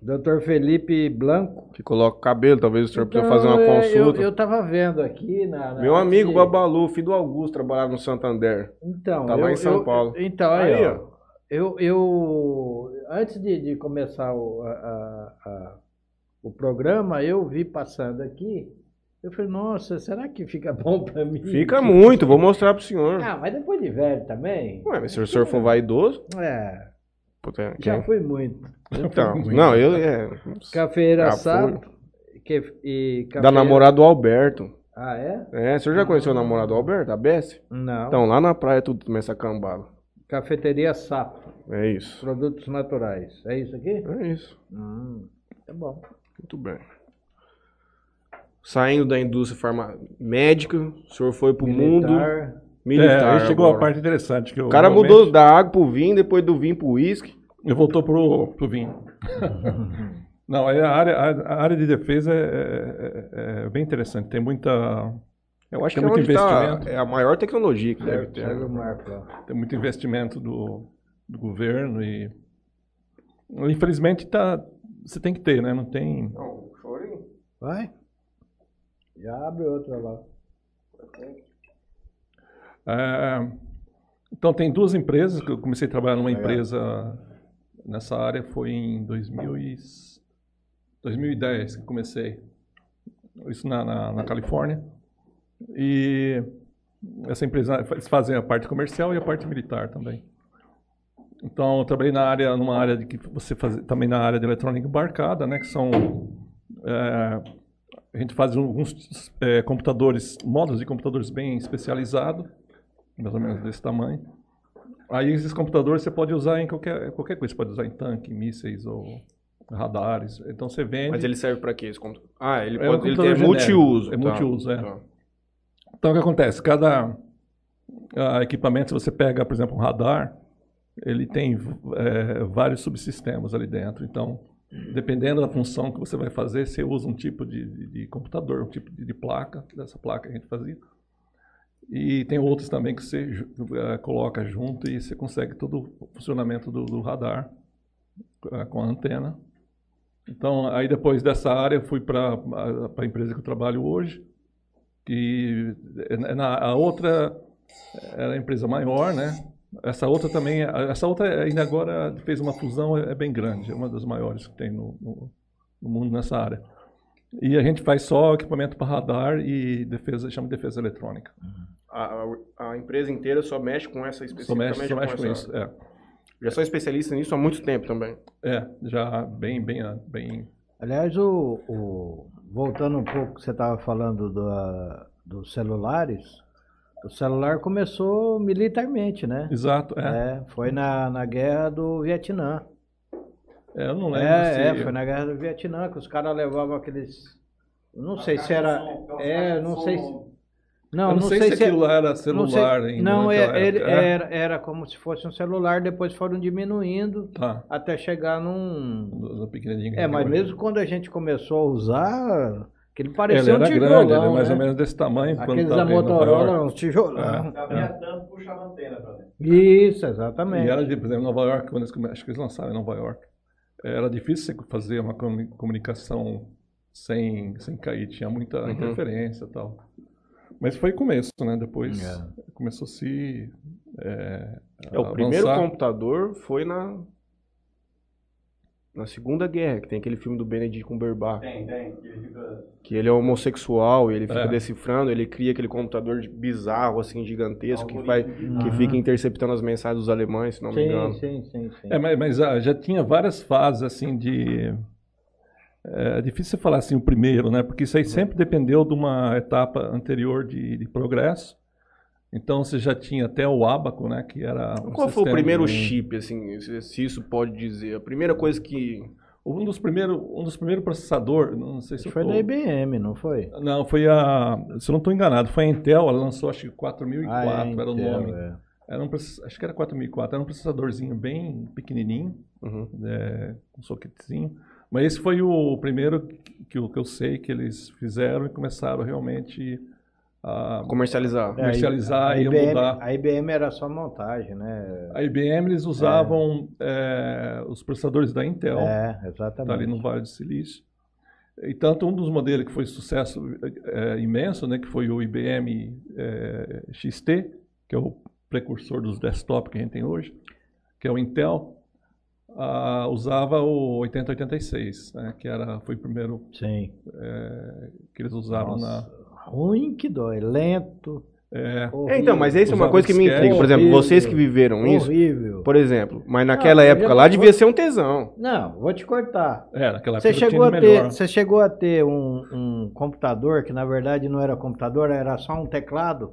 Dr. Felipe Blanco. Que coloca o cabelo, talvez o senhor precisa Então, fazer uma consulta. Eu, eu tava vendo aqui na. na- Meu amigo aqui- Babalu, filho do Augusto, trabalhava no Santander. Então, Tá lá eu- em São eu- Paulo. Então, aí, Aí, ó. Eu, eu antes de, de começar o, a- a- a- o programa, eu vi passando aqui. Eu falei, nossa, será que fica bom pra mim? Fica muito, vou mostrar pro senhor. Ah, mas depois de velho também. Ué, mas se o senhor for vaidoso. É, puta, já quem- fui muito. Então, não, eu. É, Cafeira assado. Que, e da cafeira- namorada do Alberto. Ah, é? É, o senhor já conheceu o namorado do Alberto, a Bessie? Não. Então, lá na praia tudo começa a cambada. Cafeteria Sapo. É isso. Produtos naturais. É isso aqui? É isso. Hum, tá bom. Muito bem. Saindo da indústria farma... médica, o senhor foi pro mundo Militar. militar. é, aí chegou agora. a parte interessante. Que eu, O cara realmente- mudou da água pro vinho, depois do vinho pro uísque. E voltou pro, pro vinho. Não, aí a área, a, área de defesa é, é- é bem interessante. Tem muita, Eu acho Tem que é muito onde tá, investimento. é a maior tecnologia que deve ter. tem muito investimento do, do governo e infelizmente tá, você tem que ter, né? Não tem. Não, chorinho. Vai. Já abre outra lá. É, então tem duas empresas que eu comecei a trabalhar numa empresa nessa área foi em 2000 e, 2010 que comecei isso na, na, na Califórnia. E essa empresa eles fazem a parte comercial e a parte militar também. Então eu trabalhei na área numa área de que você faz também na área de eletrônica embarcada né que são é, a gente faz alguns é, computadores modos de computadores bem especializados mais ou menos desse tamanho. Aí esses computadores você pode usar em qualquer, qualquer coisa, você pode usar em tanque, mísseis ou radares. Então você vende. Mas ele serve pra quê? esse computador? Ah, ele, É um pode, ele computador é multiuso. É tá. multiuso, é. Tá. Então o que acontece? Cada ah, equipamento, se você pega, por exemplo, um radar, ele tem eh, vários subsistemas ali dentro. Então, dependendo da função que você vai fazer, você usa um tipo de, de- de computador, um tipo de, de placa, dessa placa que a gente fazia. E tem outros também que você eh, coloca junto e você consegue todo o funcionamento do, do radar eh, com a antena. Então, aí depois dessa área, eu fui para a empresa que eu trabalho hoje, que é na, a outra era a empresa maior, né? Essa outra também, essa outra ainda agora fez uma fusão, é bem grande, é uma das maiores que tem no, no, no mundo nessa área. E a gente faz só equipamento para radar e defesa, chama de defesa eletrônica. A, a- a empresa inteira só mexe com essa Só especificamente mexe, só mexe com essa- isso. É, Já são especialistas nisso há muito tempo também. é já bem, bem, bem. Aliás, o, o- voltando um pouco, você estava falando da- dos celulares. O celular começou militarmente, né? Exato, é. É, foi na, na guerra do Vietnã. É, eu não lembro É, se... é, foi na guerra do Vietnã que os caras levavam aqueles. Não sei se era. É, não sei se. Não, eu não, sei, se é- aquilo lá era não sei- celular ainda. Não, é- ele-. É? era, era como se fosse um celular, depois foram diminuindo Tá, até chegar num. do, do pequenininho. que É, mas mesmo quando a gente começou a usar, aquele Ele parecia um era tijolão, grande, ele é mais né? ou menos desse tamanho. Aqueles tava da Motorola, uns tijolão. Tanto, puxava a antena pra dentro. Isso, E exatamente. era, de, por exemplo, Nova York, quando eles, acho que eles lançaram em Nova York, era difícil você fazer uma comuni- comunicação sem, sem cair, tinha muita Uhum. interferência e tal. Mas foi começo, né? Depois É. começou a se é, É, o primeiro avançar. computador foi na na Segunda Guerra, que tem aquele filme do Benedict Cumberbatch, Tem, tem. que ele fica- que ele é homossexual, e ele fica É. decifrando, ele cria aquele computador bizarro, assim, gigantesco, que, vai, algoritmo que fica interceptando as mensagens dos alemães, se não me engano. Sim, sim, sim, sim. É, mas, mas, ah, já tinha várias fases assim de. É difícil você falar assim o primeiro, né? Porque isso aí sempre dependeu de uma etapa anterior de, de progresso. Então você já tinha até o Abaco, né? Que era um Qual foi o primeiro de- chip, assim, se, se isso pode dizer? A primeira coisa que... Um dos primeiros, um dos primeiros processadores, não sei se Foi tô- da IBM, não foi? Não, foi a, se eu não estou enganado, foi a Intel, ela lançou acho que 4004 Ah, é, era o nome. é. Era um, acho que era 4004, era um processadorzinho bem pequenininho. Uhum. é, um soquetezinho. Mas esse foi o primeiro que, que eu sei que eles fizeram e começaram realmente a Comercializar. É, comercializar a e IBM, mudar. A IBM era só montagem, né? A IBM eles usavam é, os processadores da Intel, É, tá ali exatamente. no Vale do Silício. E tanto um dos modelos que foi sucesso é, imenso, né, que foi o IBM é, XT, que é o precursor dos desktop que a gente tem hoje, que é o Intel, ah, usava o 8086, né, que era, foi o primeiro Sim. é, que eles usavam Nossa, Ruim que dói, lento. É, É, então, mas essa é uma coisa que me intriga. Por exemplo, Horrível. vocês que viveram isso, Horrível. por exemplo, mas naquela eu época já lá vou- devia ser um tesão. Não, vou te cortar. é, naquela Você época chegou, a ter, melhor. você chegou a ter um, um computador que na verdade não era computador, era só um teclado?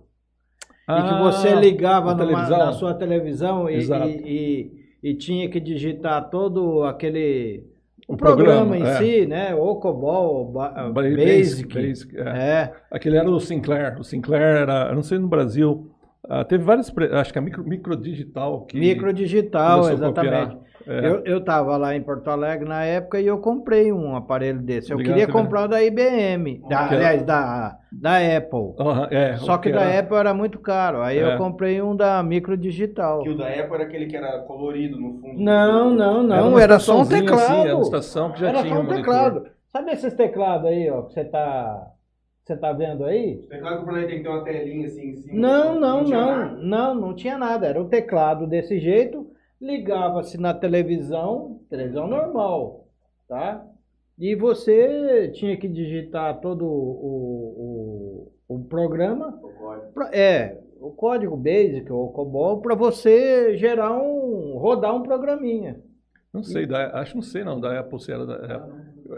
e que você Ah, ligava na numa- televisão? na sua televisão e, e, e- e tinha que digitar todo aquele. O O programa, programa, em é. si, né? Ou COBOL, ou ba- Ba- Basic. Basic, é. É, Aquele era o Sinclair. O Sinclair era, eu não sei no Brasil, ah, teve vários, acho que a micro, microdigital que microdigital, exatamente. É. Eu, eu tava lá em Porto Alegre na época e eu comprei um aparelho desse. Eu queria comprar o da IBM, da, Que era- aliás, da, da Apple. É, Só que o da era- Apple era muito caro. Aí É. eu comprei um da microdigital. Que o da Apple era aquele que era colorido no fundo. Não, não, Era não. uma Era só um assim, teclado. era uma estação que já Era tinha só um monitor. teclado. Sabe esses teclados aí, ó, que você tá, você tá vendo aí? É claro que eu falei tem que ter uma telinha assim em cima. Não, não, tinha não. nada. Não, não tinha nada. Era um teclado desse jeito, ligava-se na televisão, televisão normal, tá? E você tinha que digitar todo o, o, o programa. pra- é, o código basic ou COBOL para você gerar um. rodar um programinha. Não sei, da, acho que não sei não, da Apple se era da Apple.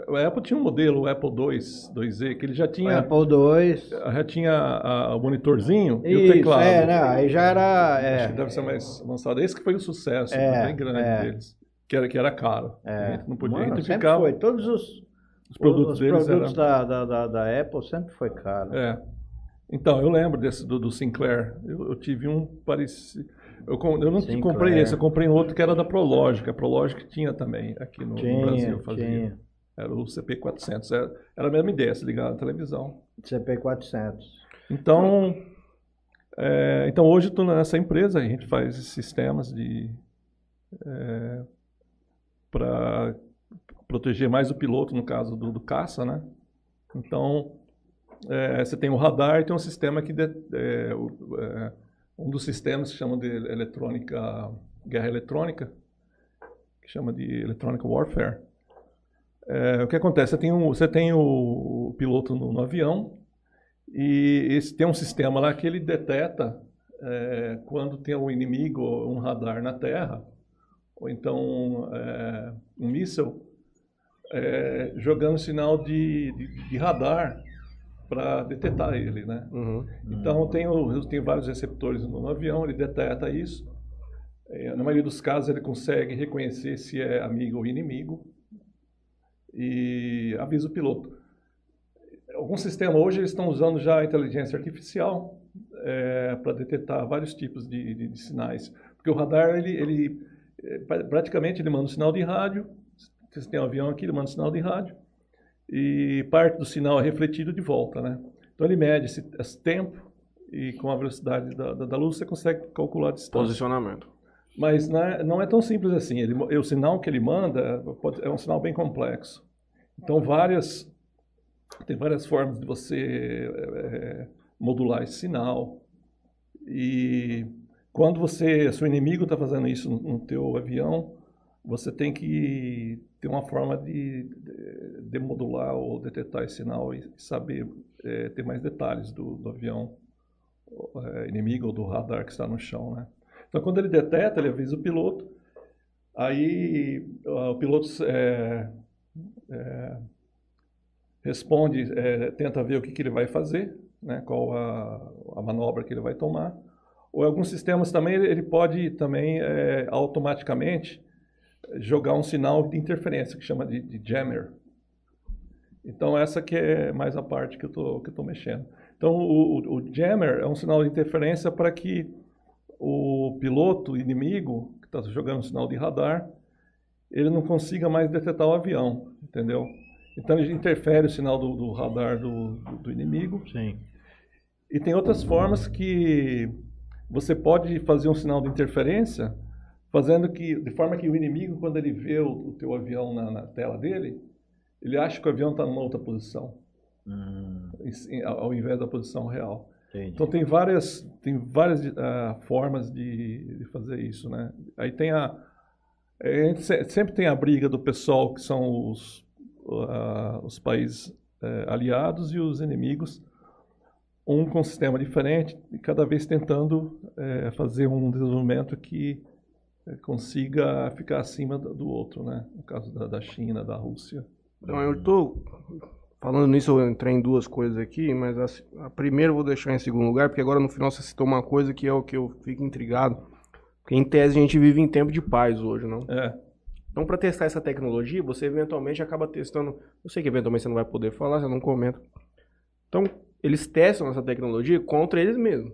O Apple tinha um modelo, o Apple II, 2Z, que ele já O tinha, Apple II. já tinha a- o monitorzinho e o teclado. é, né? Aí já era. Acho É, que deve ser mais avançado. Esse que foi o sucesso É, bem grande é. deles. Que era, que era caro. A é. não podia. Mano, a ficava- foi. Todos os, os produtos os deles produtos eram... da, da, da, Apple sempre foi caro. É. Então, eu lembro desse do, do Sinclair. Eu, eu tive um parecido. Eu, eu não comprei esse, eu comprei um outro que era da Prologic. A Prologic tinha também aqui no, no Tinha, Brasil. Fazia. tinha. Era o CP400. Era, era a mesma ideia, se ligar na televisão. CP400. Então, é, então hoje estou nessa empresa, a gente faz sistemas de para proteger mais o piloto, no caso do, do caça, né? Então, é, você tem o radar e tem um sistema que de- é, o- é, um dos sistemas que chama de eletrônica, guerra eletrônica, que chama de electronic warfare. É, o que acontece? Você tem, um, você tem o, piloto no, no avião e esse, tem um sistema lá que ele deteta é, quando tem um inimigo, um radar na Terra, ou então é, um míssil, é, jogando sinal de, de, de radar para detectar ele, né? Uhum. Então tem, o, tem vários receptores no, no avião, ele detecta isso. É, na maioria dos casos ele consegue reconhecer se é amigo ou inimigo e avisa o piloto. Alguns sistemas hoje eles estão usando já a inteligência artificial para detectar vários tipos de, de- de sinais, porque o radar ele, ele é, pra- praticamente ele manda um sinal de rádio. Se você tem um avião aqui, ele manda um sinal de rádio e parte do sinal é refletido de volta, né? Então ele mede esse, esse tempo e com a velocidade da, da, da luz você consegue calcular a distância. Posicionamento. Mas não é, não é tão simples assim. Ele, o sinal que ele manda pode- é um sinal bem complexo. Então várias tem várias formas de você é, modular esse sinal. E quando você, seu inimigo está fazendo isso no, no teu avião, você tem que ter uma forma de, de, de modular ou detectar esse sinal e saber é, ter mais detalhes do, do avião é, inimigo ou do radar que está no chão, né? Então, quando ele detecta, ele avisa o piloto. Aí, ah, o piloto é, é, responde, é, tenta ver o que, que ele vai fazer, né? qual a, a manobra que ele vai tomar. Ou alguns sistemas também, ele, pode também é, automaticamente jogar um sinal de interferência, que chama de, de jammer. Então, essa que é mais a parte que eu tô, que eu tô mexendo. Então, o, o, o jammer é um sinal de interferência para que o piloto inimigo, que está jogando um sinal de radar, ele não consiga mais detectar o avião, entendeu? Então, ele interfere o sinal do, do radar do, do, do inimigo Sim. E tem outras formas que você pode fazer um sinal de interferência, fazendo que, de forma que o inimigo, quando ele vê o, o teu avião na, na tela dele, ele acha que o avião está numa outra posição, Hum, em- ao invés da posição real. entendi. Então tem várias, tem várias ah, formas de, de fazer isso, né? Aí tem a, a gente se- sempre tem a briga do pessoal que são os, ah, os países eh, aliados e os inimigos, um com um sistema diferente e cada vez tentando eh, fazer um desenvolvimento que consiga ficar acima do outro, né? No caso da, da China, da Rússia. Então, eu tô falando nisso, eu entrei em duas coisas aqui, mas a, a primeira eu vou deixar em segundo lugar, porque agora no final você citou uma coisa que é o que eu fico intrigado. Porque em tese a gente vive em tempo de paz hoje, não? É, Então, para testar essa tecnologia, você eventualmente acaba testando. Eu sei que eventualmente você não vai poder falar, você não comenta. Então, eles testam essa tecnologia contra eles mesmos.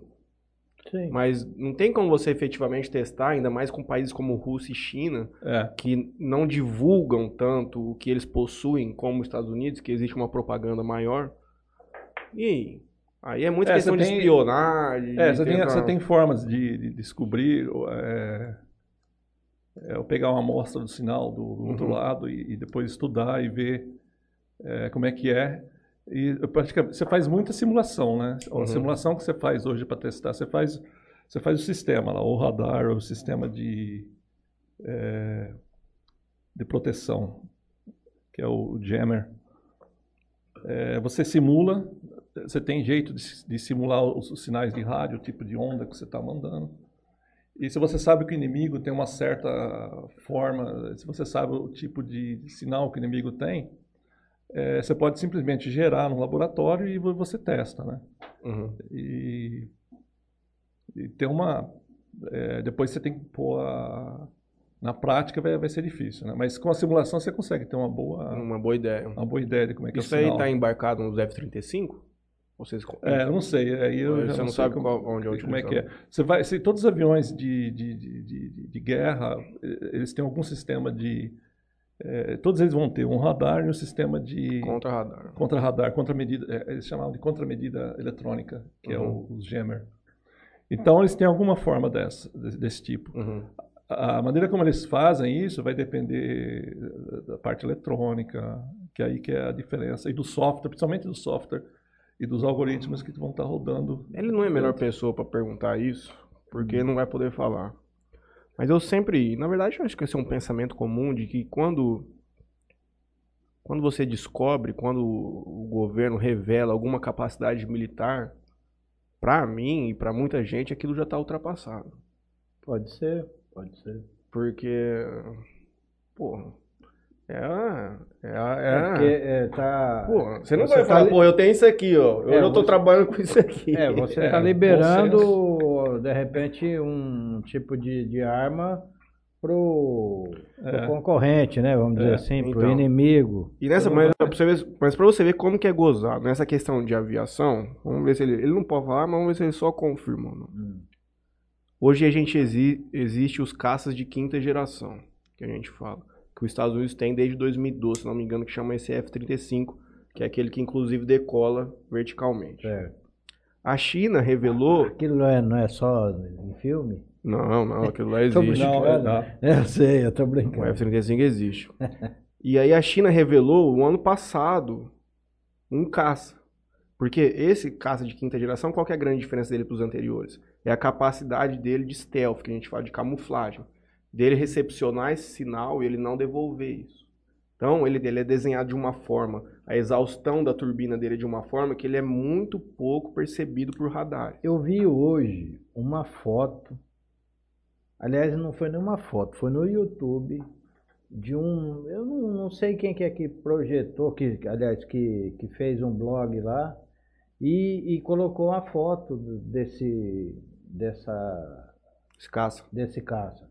Sim. Mas não tem como você efetivamente testar, ainda mais com países como Rússia e China, é. que não divulgam tanto o que eles possuem como os Estados Unidos, que existe uma propaganda maior. E aí? Aí é muita É, questão você de tem- espionagem. É, de você tem, tentar- você tem formas de, de descobrir, é, é, eu pegar uma amostra do sinal do, do outro Uhum. lado e, e depois estudar e ver é, como é que é. E praticamente, você faz muita simulação, né? A Uhum. simulação que você faz hoje para testar, você faz, você faz o sistema lá, o radar, o sistema de, é, de proteção, que é o jammer. É, você simula, você tem jeito de, de simular os, os sinais de rádio, o tipo de onda que você está mandando. E se você sabe que o inimigo tem uma certa forma, se você sabe o tipo de sinal que o inimigo tem, é, você pode simplesmente gerar no laboratório e vo- você testa, né? Uhum. E, e tem uma... é, depois você tem que pôr a... Na prática vai, vai ser difícil, né? Mas com a simulação você consegue ter uma boa, Uma boa ideia. uma boa ideia de como é que Isso é o aí sinal. está embarcado nos F-35? Vocês... É, eu não sei. Aí eu Você não sei sabe como, qual- onde é como é que é. Você vai, se todos os aviões de, de, de, de, de guerra, eles têm algum sistema de... eh, todos eles vão ter um radar e um sistema de Contra radar. contra-radar, contra-medida, eh, eles chamavam de contra-medida eletrônica, que é Uhum. o, o jammer. Então, eles têm alguma forma dessa, desse, desse tipo. Uhum. A maneira como eles fazem isso vai depender da parte eletrônica, que é aí que é a diferença, e do software, principalmente do software e dos algoritmos que vão estar rodando. Ele não é a melhor pessoa para perguntar isso, porque Uhum. não vai poder falar. Mas eu sempre, na verdade, eu acho que esse é um pensamento comum de que quando quando você descobre, quando o governo revela alguma capacidade militar, para mim e para muita gente aquilo já está ultrapassado. Pode ser, pode ser. Porque porra, é é, é, É porque é, tá. Porra, você não você vai tá falar, li- pô, eu tenho isso aqui, ó. Hoje É, eu tô você- trabalhando com isso aqui. É, você É, bom liberando, de repente, um tipo de, de arma pro, pro É. concorrente, né? Vamos dizer É, assim, pro então. inimigo. E nessa, não mas, pra você ver, mas pra você ver como que é gozado, nessa questão de aviação, vamos ver se ele. Ele não pode falar, mas vamos ver se ele só confirma. não. Hum. Hoje a gente exi, existe os caças de quinta geração, que a gente fala. Que os Estados Unidos tem desde 2012, se não me engano, que chama esse F-35, que é aquele que inclusive decola verticalmente. Certo. A China revelou. Aquilo não é, não é só em filme? Não, não, aquilo lá existe. Não, é, Eu sei, eu tô O brincando. F-35 existe. e aí a China revelou o ano passado um caça. Porque esse caça de quinta geração, qual que é a grande diferença dele para os anteriores? É a capacidade dele de stealth, que a gente fala de camuflagem. Dele recepcionar esse sinal e ele não devolver isso. Então, ele, ele é desenhado de uma forma, a exaustão da turbina dele é de uma forma que ele é muito pouco percebido por radar. Eu vi hoje uma foto, aliás, não foi nenhuma foto, foi no YouTube de um, eu não, não sei quem que é que projetou, que, aliás, que, que fez um blog lá e, e colocou uma foto desse, dessa, Esse caça. desse caça,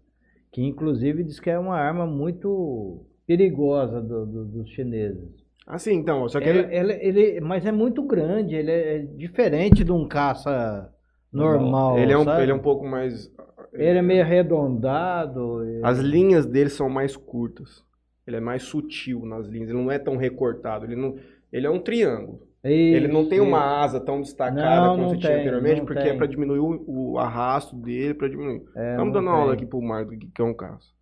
que inclusive diz que é uma arma muito perigosa do- do- dos chineses. Assim, então, só que Ele, ele, ele- ele- mas é muito grande, ele é diferente de um caça normal. ele, é um, sabe? ele é um pouco mais. Ele é meio arredondado. As linhas dele são mais curtas. Ele é mais sutil nas linhas. Ele não é tão recortado. Ele, não, ele é um triângulo. Ele não tem uma asa tão destacada Não, como você tinha anteriormente, porque tem. é para diminuir o, o arrasto dele, para diminuir. É, Estamos dando aula aqui pro Marco, que que é um caso.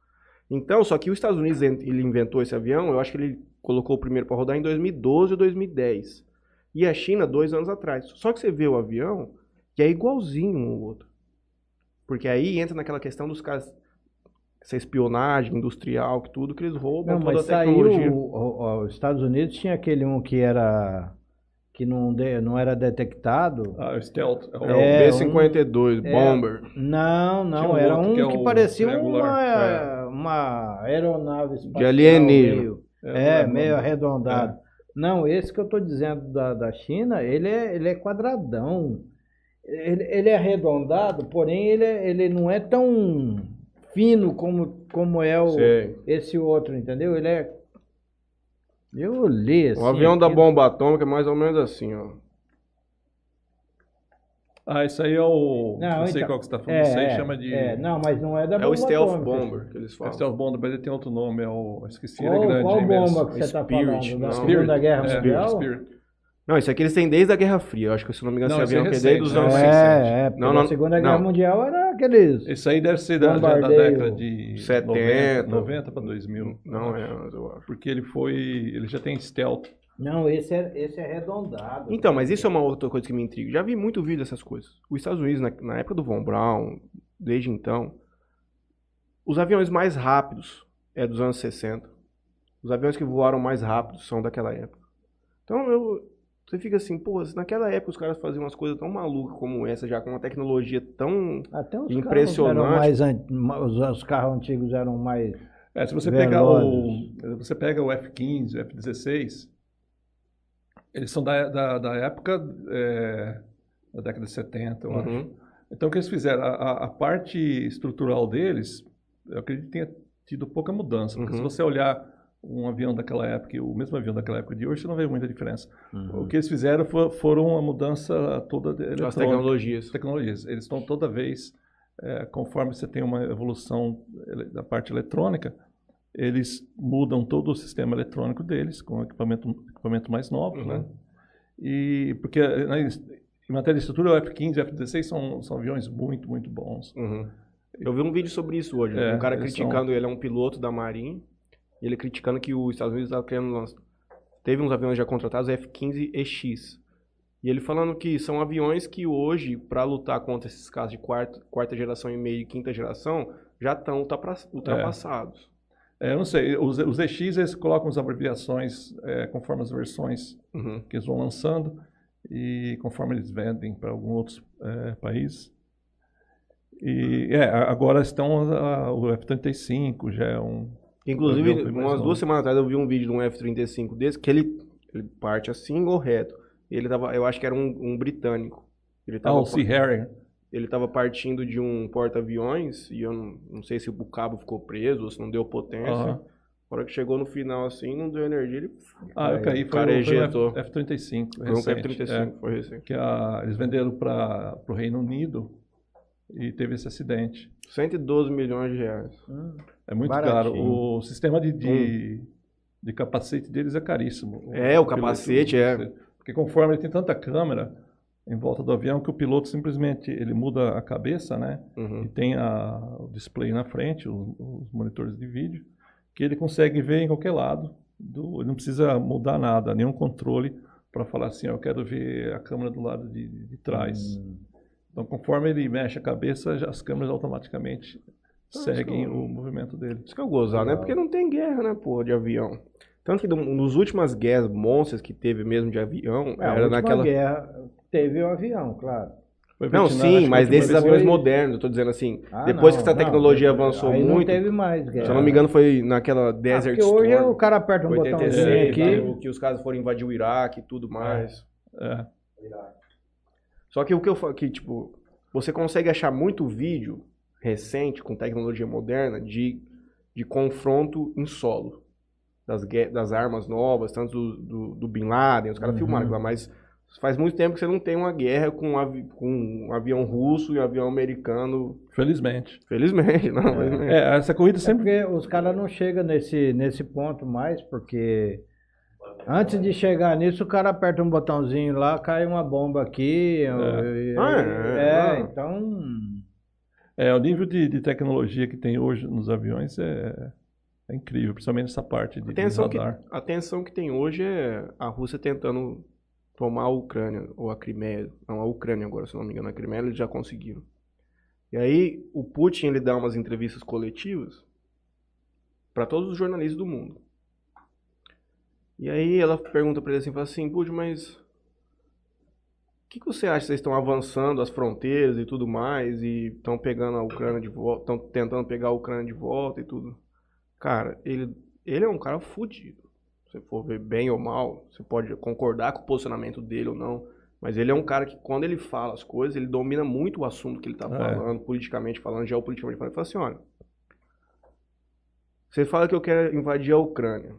Então, só que os Estados Unidos ele inventou esse avião, eu acho que ele colocou o primeiro para rodar em 2012 ou 2010. E a China, dois anos atrás. Só que você vê o avião, que é igualzinho um ao outro. Porque aí entra naquela questão dos caras, essa espionagem industrial, que tudo, que eles roubam Não, toda mas a saiu. tecnologia. o- o- Os Estados Unidos tinha aquele um que era. Que não, de- não era detectado. Ah, o Stealth. É, o- É, o B-52, é. Bomber. Não, não, Tinha um era um que é que, parecia triangular, uma, uma aeronave espacial. alienígena. meio- é, É, meio não- arredondado. Não, esse que eu estou dizendo da, da China, ele é, ele é quadradão. Ele, ele é arredondado, porém ele, é- ele não é tão fino como, como é o, Sei. esse outro, entendeu? Ele é. Eu li assim. O avião da aqui- bomba atômica é mais ou menos assim, ó. Ah, isso aí é o. Não, Não, sei então, qual que você está falando. É, isso aí é, chama de. é, não, mas não é da É bomba o Stealth atômica. Bomber que eles É falam. Stealth Bomber, mas ele tem outro nome. É o. Esqueci, ele é grande. qual é bomba que você está Spirit, falando? Da não. Segunda Guerra é, Mundial? Spirit. Não, isso aqui eles têm desde a Guerra Fria. Eu acho que, se não me engano, Não, esse avião é que é desde os recente, anos né? 60. É, é, Não, não, Segunda Guerra não. Mundial era aqueles. Esse aí deve ser da, da, década de 70. 90, 90 para 2000. Não é, mas eu acho. Porque ele foi. Ele já tem stealth. Não, esse é, esse é arredondado. Então, mas isso é uma outra coisa que me intriga. Já vi muito vídeo dessas coisas. Os Estados Unidos, na, na época do Von Braun, desde então, os aviões mais rápidos é dos anos 60. Os aviões que voaram mais rápido são daquela época. Então, eu, você fica assim, pô, naquela época os caras faziam umas coisas tão malucas como essa, já com uma tecnologia tão... Até os Impressionante. Carros eram mais os, os carros antigos eram mais. É, se você pegar o. Você pega o F-15, o F-16, eles são da, da, da época é, da década de 70, eu acho. Uhum. Então, o que eles fizeram? A, a- a parte estrutural deles, eu acredito que tenha tido pouca mudança. Porque Uhum. se você olhar um avião daquela época o mesmo avião daquela época de hoje, você não vê muita diferença. Uhum. O que eles fizeram foi, foram a mudança toda de As tecnologias. tecnologias. Eles estão toda vez, é, conforme você tem uma evolução da parte eletrônica, eles mudam todo o sistema eletrônico deles com equipamento, equipamento mais novo, Uhum. né? E porque né, em matéria de estrutura, o F-15 e o F-16 são, são aviões muito, muito bons. Uhum. Eu vi um vídeo sobre isso hoje. É, um cara criticando, ele é um piloto da Marinha, e ele criticando que os Estados Unidos estavam lançar. Teve uns aviões já contratados, F-15EX. E ele falando que são aviões que hoje, para lutar contra esses casos de quarta, quarta geração e meio e quinta geração, já estão ultrapassados. É, eu não sei, os, os EX eles colocam as abreviações é, conforme as versões Uhum. que eles vão lançando e conforme eles vendem para alguns outros é, países. E é, agora estão a- o F-35, já é um. Inclusive, umas duas semanas atrás eu vi um vídeo de um F-35 desse, que ele, ele parte assim ou reto. Ele tava, eu acho que era um, um britânico. Ele Ah, tava, o Sea Harrier. ele tava partindo de um porta-aviões e eu não, não sei se o cabo ficou preso ou se não deu potência. Aham. Na hora que chegou no final assim, não deu energia, ele Ah, eu caí, o foi, foi o ejetou. F- F-35. foi um recente, F-35, é. foi recente. que a- eles venderam para o Reino Unido e teve esse acidente. 112 milhões de reais. Hum. É muito Baratinho. caro. O sistema de, de, de capacete deles é caríssimo. É, o piloto- capacete é. Porque conforme ele tem tanta câmera em volta do avião que o piloto simplesmente ele muda a cabeça, né? Uhum. E tem a, o display na frente, o- os, monitores de vídeo, que ele consegue ver em qualquer lado. Do, ele não precisa mudar nada, nenhum controle para falar assim, eu quero ver a câmera do lado de, de trás. Hum. Então, conforme ele mexe a cabeça, as câmeras automaticamente seguem que eu- o movimento dele. Isso que eu gozar, né? Porque não tem guerra, né, porra, de avião. Tanto que nos últimas guerras monstras que teve mesmo de avião, É, a era última naquela. guerra teve o avião, claro. Foi Não, Vietnã, acho sim, que mas a última desses vez aviões foi- modernos, eu tô dizendo assim. Ah, depois não, que essa não, tecnologia avançou aí muito, não teve mais guerra. se eu não me engano, foi naquela Desert ah, porque hoje Storm. o cara aperta um 86, botãozinho que, aqui. que os caras foram invadir o Iraque e tudo mais. É. Só que o que eu falo que, tipo, você consegue achar muito vídeo recente, com tecnologia moderna, de, de confronto em solo. Das, das armas novas, tanto do, do, do Bin Laden, os caras Uhum. filmaram lá, mas faz muito tempo que você não tem uma guerra com, um avi- com um avião russo e um avião americano. Felizmente. Felizmente, não, felizmente. É, essa corrida É sempre. porque os caras não chegam nesse, nesse ponto mais, porque Antes de chegar nisso, o cara aperta um botãozinho lá, cai uma bomba aqui. e- Ah, é, é, ah. então. É, o nível de, de tecnologia que tem hoje nos aviões é, é incrível, principalmente essa parte de, de Atenção que, radar. a tensão que tem hoje é a Rússia tentando tomar a Ucrânia, ou a Crimeia. Não, a Ucrânia agora, se não me engano. A Crimeia eles já conseguiram. E aí, o Putin, ele dá umas entrevistas coletivas para todos os jornalistas do mundo. E aí ela pergunta para ele assim, fala assim, Putin, mas... O que, que você acha? Vocês estão avançando as fronteiras e tudo mais, e estão pegando a Ucrânia de volta, estão tentando pegar a Ucrânia de volta e tudo. Cara, ele, ele é um cara fudido. Se você for ver bem ou mal, você pode concordar com o posicionamento dele ou não. Mas ele é um cara que, quando ele fala as coisas, ele domina muito o assunto que ele tá É. falando, politicamente falando, geopoliticamente falando. Ele fala assim, olha, você fala que eu quero invadir a Ucrânia,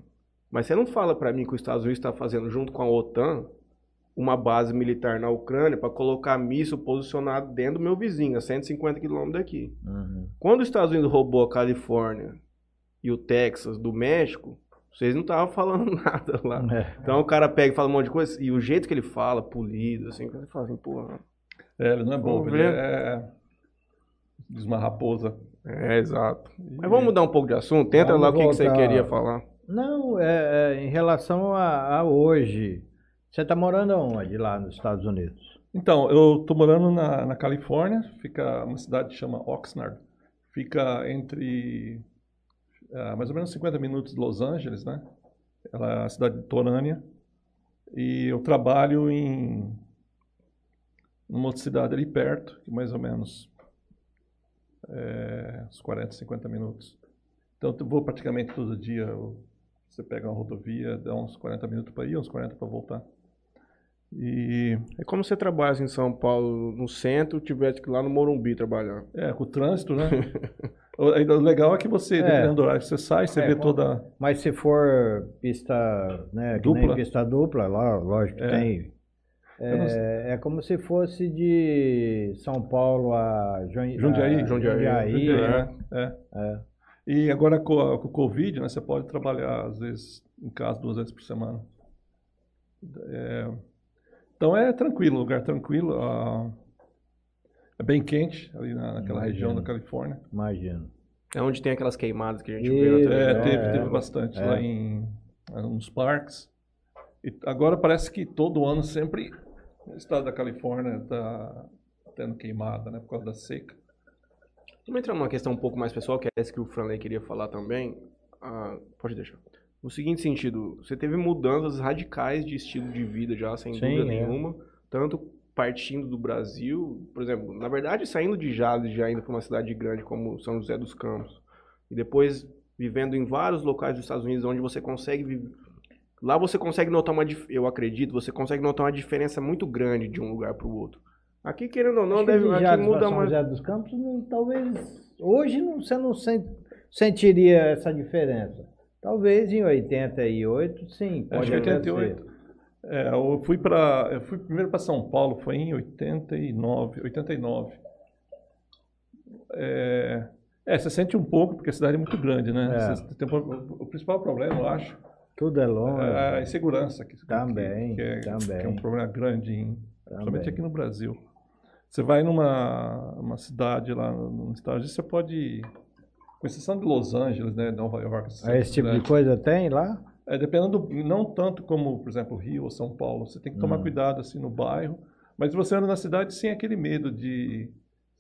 mas você não fala pra mim que os Estados Unidos está fazendo, junto com a OTAN, uma base militar na Ucrânia para colocar míssil posicionado dentro do meu vizinho, a 150 quilômetros daqui. Uhum. Quando os Estados Unidos roubou a Califórnia e o Texas do México, vocês não estavam falando nada lá. É. Então o cara pega e fala um monte de coisa, e o jeito que ele fala, polido, assim, você fala assim, porra. É, ele não é Vamos ele ver. é. Diz uma raposa. É, exato. Mas vamos mudar um pouco de assunto? Tenta Vamos lá o que, que você queria falar. Não, é, é, em relação a, a hoje. Você está morando onde lá nos Estados Unidos? Então, eu tô morando na, na Califórnia, fica uma cidade que chama Oxnard. Fica entre ah, mais ou menos 50 minutos de Los Angeles, né? Ela é a cidade litorânea. E eu trabalho em numa outra cidade ali perto, que mais ou menos é, uns 40, 50 minutos. Então, eu vou praticamente todo dia. eu- você pega uma rodovia, dá uns 40 minutos para ir, uns 40 para voltar. E É como você trabalha em São Paulo, no centro, tivesse que ir lá no Morumbi trabalhar. É, com o trânsito, né? o, legal é que você, É. dependendo do horário que você sai, você É, vê bom. toda. Mas se for pista, né, Dupla? pista dupla, lá, lógico que É. tem. É, é como se fosse de São Paulo a Jun- Jundiaí. Jundiaí. Jundiaí, Jundiaí, né? É. É. E agora com, a- com o Covid, né, você pode trabalhar, às vezes, em casa duas vezes por semana. É, então é tranquilo, lugar tranquilo. ah, é bem quente ali na, naquela região da Califórnia. Imagino. É onde tem aquelas queimadas que a gente vê na Isso. televisão. É, teve, é, teve bastante é. lá em ah, nos parques. E agora parece que todo ano sempre o estado da Califórnia está tendo queimada, né, por causa da seca. Vamos entrar numa questão um pouco mais pessoal, que é essa que o Franley queria falar também. Ah, pode deixar. No seguinte sentido, você teve mudanças radicais de estilo de vida já, sem Sim, dúvida é. nenhuma. Tanto partindo do Brasil, por exemplo, na verdade saindo de Jales, já indo para uma cidade grande como São José dos Campos. E depois vivendo em vários locais dos Estados Unidos, onde você consegue viver... Lá você consegue notar uma, eu acredito, você consegue notar uma diferença muito grande de um lugar para o outro. Aqui, querendo ou não, Acho deve, de aqui Jales muda São mais. José dos Campos, não- talvez hoje não, você não sen- sentiria essa diferença. Talvez em 88, sim, Acho pode que até 88. ser. É, eu fui para, eu fui primeiro para São Paulo, foi em 89, 89. É, é, você sente um pouco porque a cidade é muito grande, né? É. Você tem um- o principal problema, eu acho, Tudo é longe. é a insegurança, que, que- Também, que, é, também. que é um problema grande, em, principalmente aqui no Brasil. Você vai numa uma cidade lá nos Estados Unidos, você pode, com exceção de Los Angeles, né, Nova York, essas Ah, Esse tipo de grandes, coisa tem lá? é, dependendo do, não tanto como, por exemplo, Rio ou São Paulo, você tem que tomar Hum. cuidado assim no bairro, mas você anda na cidade sem aquele medo de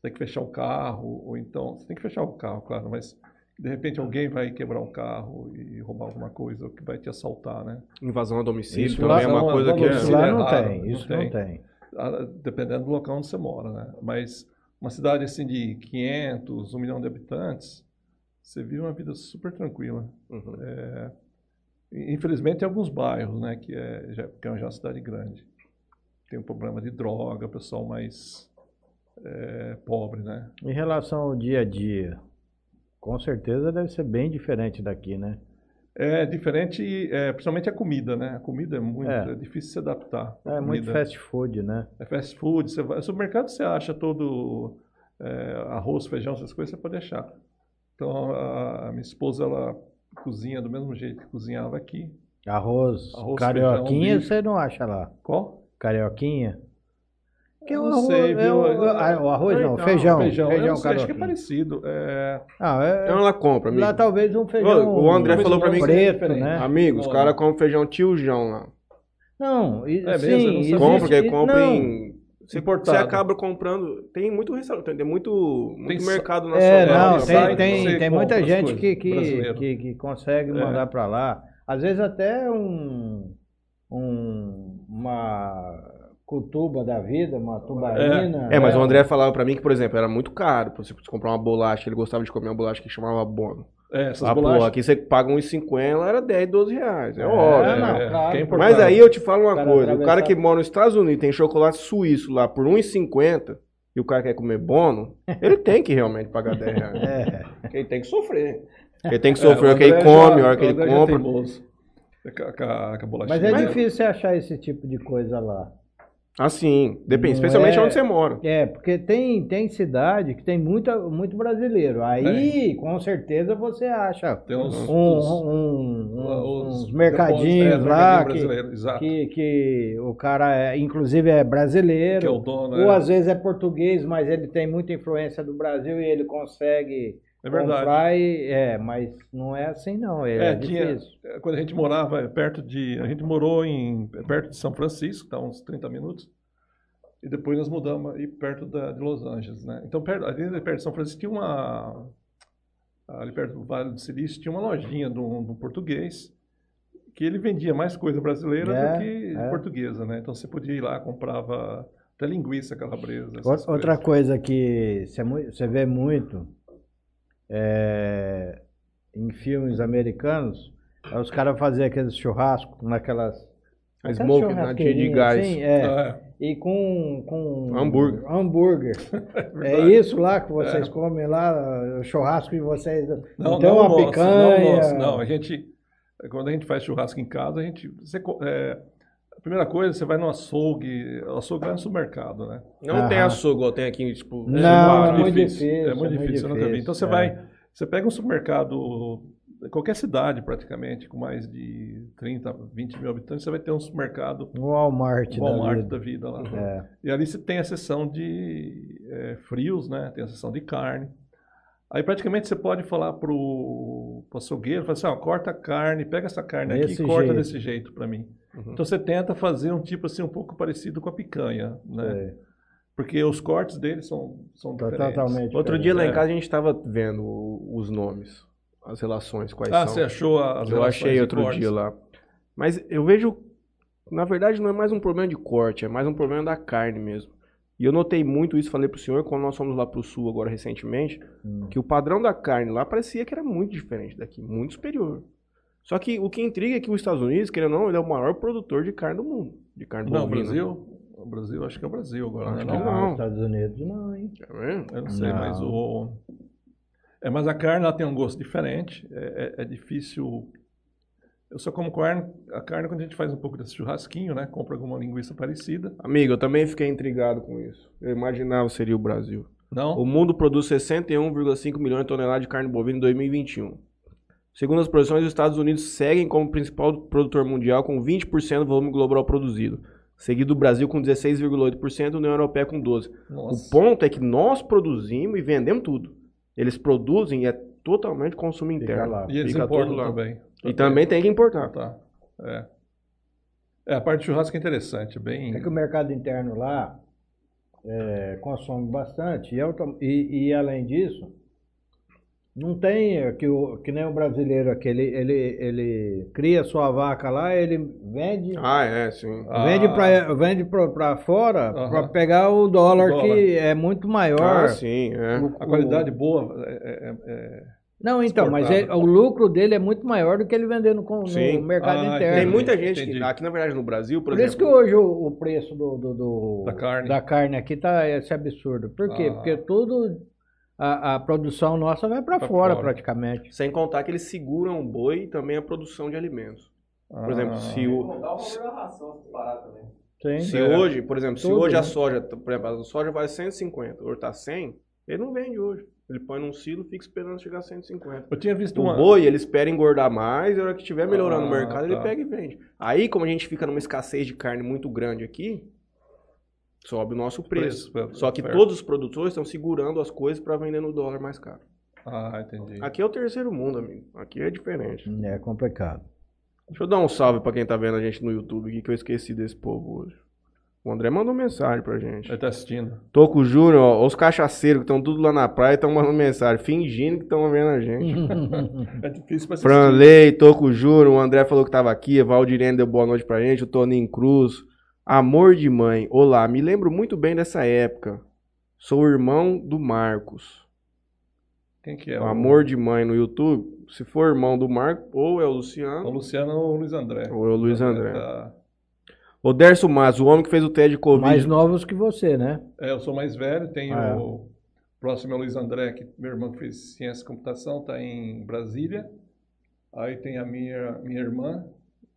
ter que fechar o carro, ou então, você tem que fechar o carro, claro, mas de repente alguém vai quebrar um carro e roubar alguma coisa, ou que vai te assaltar, né? Invasão a domicílio Isso também lá é uma não, coisa que é... vamos Isso lá é não raro, tem, não isso tem. não tem. Ah, Dependendo do local onde você mora, né? Mas uma cidade assim de 500, 1 milhão de habitantes, você vive uma vida super tranquila. Uhum. É, infelizmente, tem alguns bairros, né, que é, já, que é uma cidade grande. Tem um problema de droga, pessoal mais é, pobre, né? Em relação ao dia a dia, com certeza deve ser bem diferente daqui, né? É diferente, é, principalmente a comida, né? A comida é muito É. é difícil se adaptar. É muito fast food, né? É fast food, você vai, supermercado você acha todo é, arroz, feijão, essas coisas, você pode achar. Então, a, a minha esposa, ela cozinha do mesmo jeito que cozinhava aqui. Arroz, Arroz, carioquinha, feijão, você não acha lá? Qual? Carioquinha? Que Eu o não arroz, sei, é viu? o, Eu- ah, o arroz não, Então, feijão. Feijão, Feijão, eu não sei, acho que é parecido. É... Ah, é, Então ela compra, amigo. lá talvez um feijão. o André falou pra mim que- preto, né? Amigo, os Olha. caras comem feijão tiojão lá. Não, e, É sim, mesmo, eu não existe-. Compra, porque e- compra não, em. Você, Importado. você acaba comprando. Tem muito restaurante, tem muito, muito Tem mercado É, nacional. não, no né? tem, site tem, tem muita gente que, que, que, que consegue É. mandar pra lá. Às vezes até um, um uma cutuba da vida, uma tubarina. É, mas né? o André falava pra mim que, por exemplo, era muito caro pra você comprar uma bolacha. Ele gostava de comer uma bolacha que chamava Bono. É, essas Ah, pô, bolachas. aqui você paga uns 50, lá era 10, 12 reais. É, É, óbvio. não, né? claro. é Mas importante. aí eu te falo uma coisa: o cara atravessar- que mora nos Estados Unidos tem chocolate suíço lá por 1,50 e o cara quer comer bono, ele tem que realmente pagar 10 reais. É. Porque Ele tem que sofrer. Ele tem que É, sofrer o o que ele André come, a hora que ele é compra. teimoso. É Com a, com a- com a bolachinha. Mas é Mas- difícil você achar esse tipo de coisa lá. Assim, depende, Não especialmente é- onde você mora. É, porque tem, tem cidade que tem muita, muito brasileiro. Aí, com certeza, você acha Tem uns, um, um- um- os uns mercadinhos é, lá mercadinho que, que, que o cara, é, inclusive, é brasileiro. Que é o dono, Ou é. às vezes é português, mas ele tem muita influência do Brasil e ele consegue É verdade. comprar. E, é, mas não é assim, não. É, É, tinha- difícil. Quando a gente morava perto de. A gente morou em perto de São Francisco, tá uns 30 minutos. E depois nós mudamos aí perto da, de Los Angeles, né? Então, perto, ali perto de São Francisco tinha uma. Ali perto do Vale do Silício tinha uma lojinha de um, de um português que ele vendia mais coisa brasileira É, do que é. portuguesa, né? Então você podia ir lá, comprava até linguiça calabresa. Outra- coisas. coisa que você você vê muito é, em filmes americanos é os caras fazerem aqueles churrascos naquelas. A smoke, na tia de gás. assim, é, É, e com, com Hambúrguer. hambúrguer. É isso lá que vocês comem lá, o churrasco de vocês. Não, tem não nosso, picanha. Não, nosso, não. A gente, quando a gente faz churrasco em casa, a gente, você, é, primeira coisa, você vai no açougue, o açougue vai no supermercado, né? Não tem Aham. açougue, igual tem aqui, tipo... Não, Chihuahua. é muito difícil, É muito é muito difícil, eu nunca vi. difícil, Então você é. vai, você pega um supermercado, qualquer cidade praticamente, com mais de 30, 20 mil habitantes, você vai ter um supermercado O Walmart, da Walmart vida. da vida lá. É. E ali você tem a seção de é, frios, né? Tem a seção de carne. Aí praticamente você pode falar pro, pro açougueiro, falar assim, ó, corta a carne, pega essa carne aqui Desse e corta jeito. desse jeito para mim. Uhum. Então você tenta fazer um tipo assim um pouco parecido com a picanha, né? Sei. Porque os cortes deles são, são Tá diferentes. totalmente Outro diferente. dia lá em É. casa a gente tava vendo os nomes, as relações, quais Ah, são. você achou as Eu relações achei de outro cortes? dia lá. Mas eu vejo, na verdade, não é mais um problema de corte, é mais um problema da carne mesmo. E eu notei muito isso, falei pro senhor, quando nós fomos lá pro sul agora recentemente, Hum. que o padrão da carne lá parecia que era muito diferente daqui, muito superior. Só que o que intriga é que os Estados Unidos, querendo ou não, ele é o maior produtor de carne do mundo. De carne Não, o bovina. Brasil? O Brasil, acho que é o Brasil agora, Acho né? que Não, não. Nos Estados Unidos não, hein? Tá vendo? Eu não sei, Não. mas o. É, mas a carne ela tem um gosto diferente. É, é- é difícil. Eu só como carne, a carne quando a gente faz um pouco desse churrasquinho, né? Compra alguma linguiça parecida. Amigo, eu também fiquei intrigado com isso. Eu imaginava que seria o Brasil. Não? O mundo produz 61,5 milhões de toneladas de carne bovina em 2021. Segundo as projeções, os Estados Unidos seguem como principal produtor mundial com 20% do volume global produzido, seguido do Brasil com 16,8% e a União Europeia com 12%. Nossa. O ponto é que nós produzimos e vendemos tudo. Eles produzem e é totalmente consumo Fica interno. lá. E eles Fica importam também. E também tem que importar. Tá. É. É, a parte de churrasco é interessante, bem. É que o mercado interno lá é, consome bastante e, e, e, além disso, não tem é, que, o, que nem o brasileiro aqui, ele, ele, ele cria sua vaca lá, ele vende, Ah, é, sim. Ah. vende para vende pra, pra fora Aham. para pegar o dólar, O dólar. que é muito maior. Ah, sim, é. O- A qualidade boa é, é- é- Não, então, mas exportado. ele- o lucro dele é muito maior do que ele vendendo com, no mercado Ah, interno. Tem muita gente Entendi. que, aqui na verdade no Brasil, por, Por isso que exemplo, hoje o, o preço do, do- do- Da carne. da carne aqui tá esse absurdo. Por quê? Ah. Porque tudo a, a produção nossa vai para Pra fora, fora. praticamente. sem contar que eles seguram o boi e também a produção de alimentos. Por exemplo, Ah. se Vou o, o se parar também. Sim. Se É. hoje, por exemplo, se Tudo, hoje a né? soja, por exemplo, a soja vale 150, hoje tá 100, ele não vende hoje. Ele põe num silo, fica esperando chegar a 150. Eu tinha visto O uma. boi, ele espera engordar mais, e a hora que estiver melhorando o Ah, mercado, ele tá. pega e vende. Aí, como a gente fica numa escassez de carne muito grande aqui, sobe o nosso preço. Preço, Só que oferta. todos os produtores estão segurando as coisas para vender no dólar mais caro. Ah, entendi. Aqui é o terceiro mundo, amigo. Aqui é diferente. É complicado. Deixa eu dar um salve pra quem tá vendo a gente no YouTube aqui, que eu esqueci desse povo hoje. O André mandou mensagem pra gente. Ele tá assistindo. Toco Júnior, ó, os cachaceiros que estão tudo lá na praia estão mandando mensagem, fingindo que estão vendo a gente. É difícil pra assistir. Franley, Toco Júnior, o André falou que tava aqui, a Valdirene deu boa noite pra gente, o Toninho Cruz. Amor de mãe, olá, me lembro muito bem dessa época. Sou irmão do Marcos. Quem que é? o Amor de mãe no YouTube, se for irmão do Marcos, ou é o O Luciano, Luciano ou o Luiz André. ou é o Luiz André. Tá. O Derso Mas, o homem que fez o teste de Covid. Mais novos que você, né? É, eu sou mais velho, tenho Ah, é. o próximo é o Luiz André, que meu irmão que fez ciência e computação, está em Brasília. Aí tem a minha, minha irmã,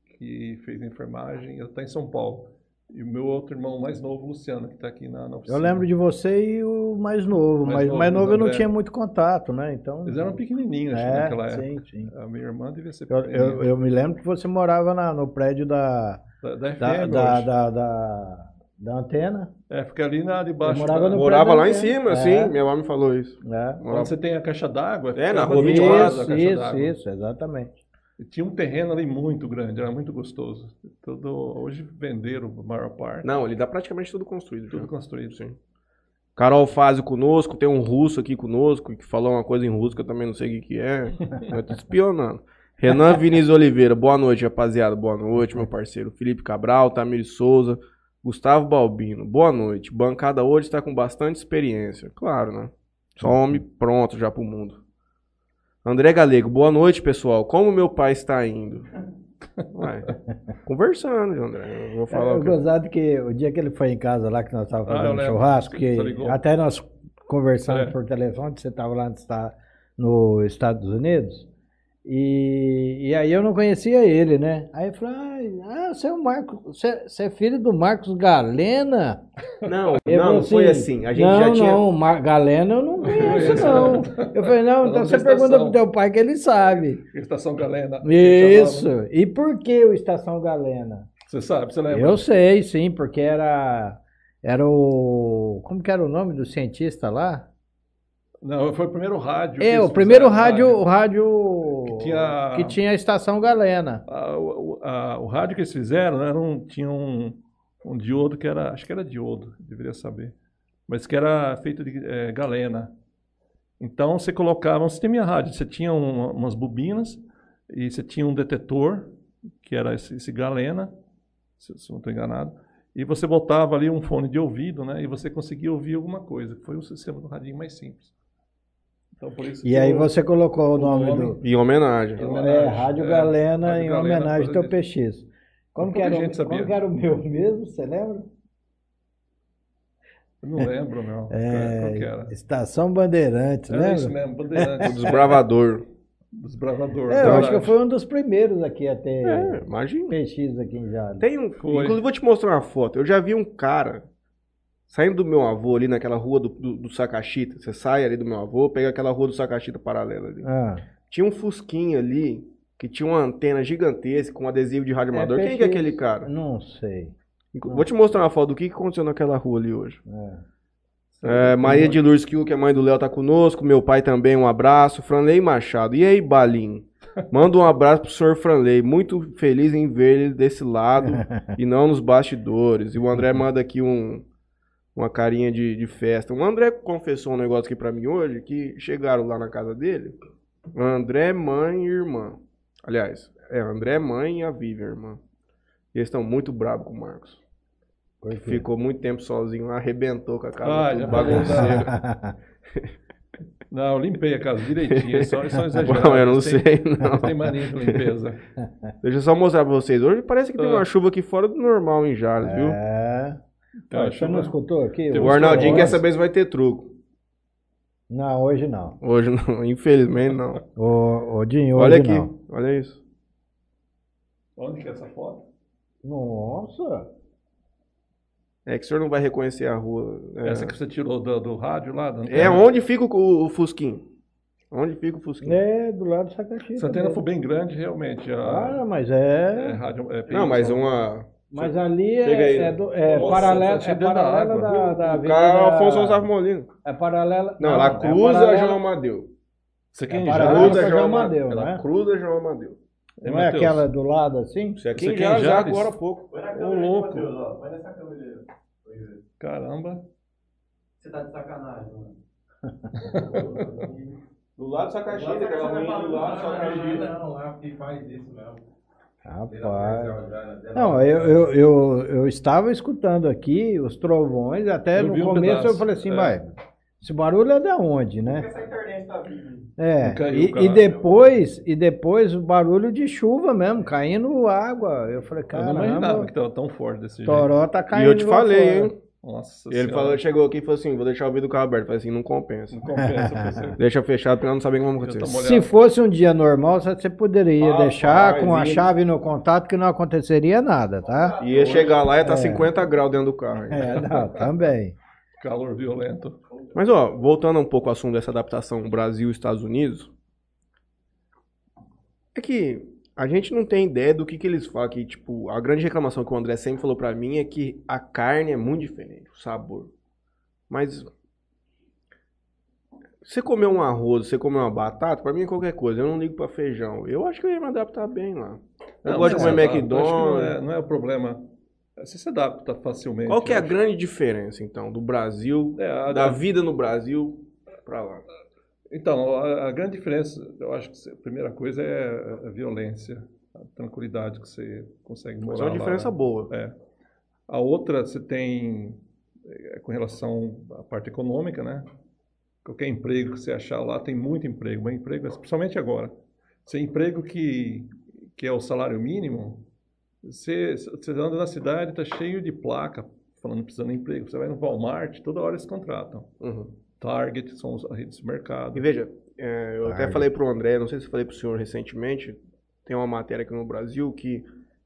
que fez enfermagem, ela está em São Paulo. E o meu outro irmão mais novo, Luciano, que está aqui na, na oficina. Eu lembro de você e o mais novo. Mais mas novo, o mais novo eu não tinha muito contato, né? Então. Eles eram pequenininhos acho, é, naquela época. sim, sim. A minha irmã devia ser Eu, pequenininha. eu, eu me lembro que você morava na- no prédio da, Da, da FM da, da, da, da, da antena. É, fica ali na, debaixo Eu morava da... Morava lá em cima, é. sim, minha mãe me falou isso. Né? Onde você tem a caixa d'água. É, na rua do 24, lado da Isso, isso, isso, exatamente. Tinha um terreno ali muito grande, era muito gostoso. Tudo, hoje venderam a maior parte. Não, ele dá praticamente tudo construído. Tudo já. construído. Sim. Carol Fazio conosco, tem um russo aqui conosco que falou uma coisa em russo que eu também não sei o que, que é. Eu tô espionando. Renan Vinícius Oliveira, boa noite, rapaziada. Boa noite, meu parceiro. Felipe Cabral, Tamir Souza, Gustavo Balbino, boa noite. Bancada hoje está com bastante experiência. Claro, né? Só homem pronto já pro mundo. André Galego, boa noite, pessoal. Como meu pai está indo? Ué, conversando, André. Eu vou falar É o que... gozado que o dia que ele foi em casa lá, que nós estávamos Ah, fazendo lembro. churrasco, Você que até nós conversamos É. por telefone, você estava lá está nos Estados Unidos, e, e aí eu não conhecia ele, né? Aí eu falei, ah, você é o Marcos, você, você é filho do Marcos Galena? Não, Ele não, não foi assim. A gente não, já tinha. não, Mar Galena eu não conheço, não. Eu falei, não, então você pergunta pro teu pai que ele sabe. Estação Galena. Isso. E por que o Estação Galena? Você sabe, você lembra? Eu sei, sim, porque era era o como que era o nome do cientista lá? Não, foi o primeiro rádio. É, o primeiro fizeram, rádio, o rádio Que tinha- que tinha a Estação Galena. Ah, o, a- o rádio que eles fizeram era um, tinha um, um diodo que era, acho que era diodo, deveria saber, mas que era feito de eh, galena. Então você colocava um sistema de rádio, você tinha um- umas bobinas e você tinha um detetor, que era esse, esse galena, se, se não estou enganado, e você botava ali um fone de ouvido, né, e você conseguia ouvir alguma coisa. Foi o sistema do radinho mais simples. Então, por isso E aí você colocou o nome, nome- do Em homenagem. Em é, Rádio é, Galena Rádio em Galena, homenagem ao teu PX. Como que, era, o- gente sabia. como que era o meu mesmo, você lembra? Eu não lembro, não. É, Qual que era? Estação Bandeirantes, Era lembra? isso mesmo, Bandeirantes. O desbravador. Desbravador. É, eu acho que foi um dos primeiros aqui a ter É, imagina. PX aqui em Jales. Tem um. Foi. Inclusive, vou te mostrar uma foto. Eu já vi um cara saindo do meu avô ali naquela rua do, do, do Sacachita. Você sai ali do meu avô, pega aquela rua do Sacachita paralela ali. Ah, Tinha um Fusquinha ali que tinha uma antena gigantesca com adesivo de rádio É, amador. Quem que é aquele cara? não sei. Vou te mostrar uma foto do que que aconteceu naquela rua ali hoje. É. É, Maria de Lourdes Kiu, que é mãe do Léo, tá conosco. Meu pai também, um abraço. Franley Machado. E aí, Balim? Manda um abraço pro senhor Franley. Muito feliz em ver ele desse lado e não nos bastidores. E o André manda aqui um, uma carinha de, de festa. O André confessou um negócio aqui pra mim hoje, que chegaram lá na casa dele. André, mãe e irmã. Aliás, é André, mãe e a Vivian, irmã. E eles estão muito bravos com o Marcos. Por quê? Ficou muito tempo sozinho lá, arrebentou com a casa Ah, já bagunceira. Não, eu limpei a casa direitinho. Eles são, eles são exagerados. Bom, eu não eles têm- sei, não. Têm mania de limpeza. Deixa eu só mostrar pra vocês. Hoje parece que tem Ah. uma chuva aqui fora do normal em Jales, viu? É. Então, Ó, você não escutou aqui? O Arnaldinho quer saber se vai ter truco. Não, hoje não. Hoje não, infelizmente não. Ô, ô Dinho, hoje Olha aqui, não. olha isso. Onde que é essa foto? Nossa. É que o senhor não vai reconhecer a rua. É, Essa que você tirou do, do rádio lá? da é onde fica o, o Fusquinho. Onde fica o Fusquinho? É, do lado do Sacaxi. Essa antena também. foi bem grande, realmente. Ah, A, mas é, é. rádio, é, Não, mas uma. Mas ali é, é, do- é Nossa, paralela, tá é da paralela da, da O avenida- cara é o Afonso Gonçalves Molina. É paralela. Não, ela é cruza paralela- João Amadeu. Isso aqui É com Cruza João Amadeu, Amadeu. né? Ela cruza João Amadeu. Não é aquela do lado assim? Isso aqui Isso aqui Jales, Jales? agora há pouco. Ô, louco. Põe nessa câmera. Caramba. Você tá de sacanagem, mano. Do lado do Sacaxi, Lá daquela você vai ruim do lado do não, Sacaxi. Não, lá que faz isso mesmo. Rapaz. Não, eu, eu, eu, eu estava escutando aqui os trovões, até Eu no vi um começo eu falei assim, é. vai, esse barulho é da onde, Porque né? essa internet tá vindo. É, caiu, e, cara. e depois, e depois o barulho de chuva mesmo, caindo água. Eu falei, Eu não imaginava que estava tão forte desse jeito. Toró tá E caindo. eu te falei, fora. hein? Nossa Ele Senhora. falou, chegou aqui e falou assim: vou deixar o vidro do carro aberto. Falei assim: não compensa. Não compensa pra você. Deixa fechado pra ela não saber o que vai Já tá acontecer. Se fosse um dia normal, você poderia Rapaz, deixar com a chave no contato que não aconteceria nada, tá? Ia chegar lá e ia estar É. 50 graus dentro do carro. É, não, também. Calor violento. Mas, ó, voltando um pouco ao assunto dessa adaptação Brasil e Estados Unidos, é que a gente não tem ideia do que, que eles falam. Que, tipo, a grande reclamação que o André sempre falou pra mim é que a carne é muito diferente, o sabor. Mas. Você comer um arroz, você comer uma batata, pra mim é qualquer coisa. Eu não ligo pra feijão. Eu acho que eu ia me adaptar bem lá. Eu Não, gosto de comer que McDonald's. Não é, não é o problema. Você se adapta facilmente. Qual que é a acho. grande diferença, então, do Brasil, É, a- da vida no Brasil pra lá? Então, a, a grande diferença, eu acho que a primeira coisa é a violência, a tranquilidade que você consegue morar Mas é uma lá, diferença né? boa. É. A outra, você tem é, com relação à parte econômica, né? Qualquer emprego que você achar lá, tem muito emprego, mas emprego, principalmente agora. Se é emprego que, que é o salário mínimo, você, você anda na cidade, está cheio de placa falando precisando de emprego. Você vai no Walmart, toda hora eles contratam. Uhum. Target são as redes de mercado. E veja, é, eu até Target. falei pro André, não sei se eu falei pro senhor recentemente, tem uma matéria aqui no Brasil que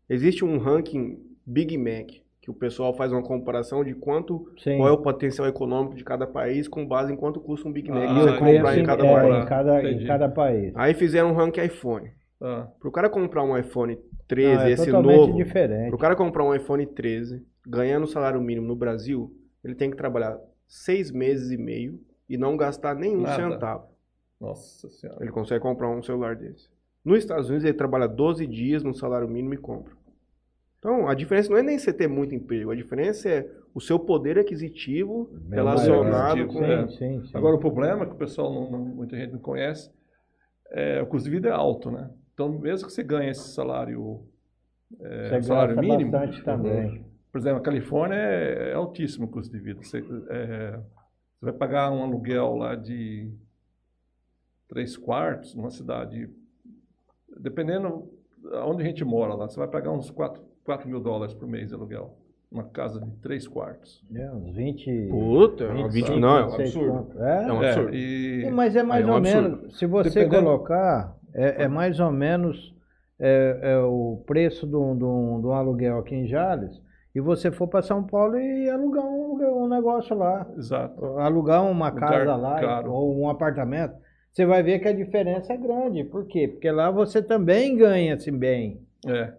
existe um ranking Big Mac, que o pessoal faz uma comparação de quanto, Sim. qual é o potencial econômico de cada país com base em quanto custa um Big Mac Ah, você o comprar em cada é, país. em, cada, em cada país. Aí fizeram um ranking iPhone. Ah, Pro cara comprar um iPhone 13, Não, é esse novo, diferente. pro cara comprar um iPhone 13, ganhando o salário mínimo no Brasil, ele tem que trabalhar seis meses e meio e não gastar nenhum Nada. centavo. nossa senhora. Ele consegue comprar um celular desse. Nos Estados Unidos, ele trabalha 12 dias no salário mínimo e compra. Então, a diferença não é nem você ter muito emprego, a diferença é o seu poder aquisitivo Bem relacionado com... É. Sim, sim, sim. Agora, o problema é que o pessoal, não, não- muita gente não conhece, é o custo de vida é alto, né? Então, mesmo que você ganhe esse salário, é, Você salário mínimo, bastante também. Por exemplo, a Califórnia é, é altíssimo o custo de vida. Você, é, você vai pagar um aluguel lá de três quartos numa cidade, dependendo onde a gente mora lá, você vai pagar uns 4, mil dólares por mês de aluguel. Uma casa de três quartos. É, uns 20. Puta, 25, 20, não, é um 26 absurdo. É? É um É, absurdo. e, Sim, Mas é mais é um ou menos, se você Dependendo- colocar, é, é mais ou menos é, é o preço de um, de um- de um aluguel aqui em Jales, e você for para São Paulo e alugar um, um negócio lá, Exato. alugar uma casa lá caro. ou um apartamento, você vai ver que a diferença é grande. Por quê? Porque lá você também ganha-se bem, É.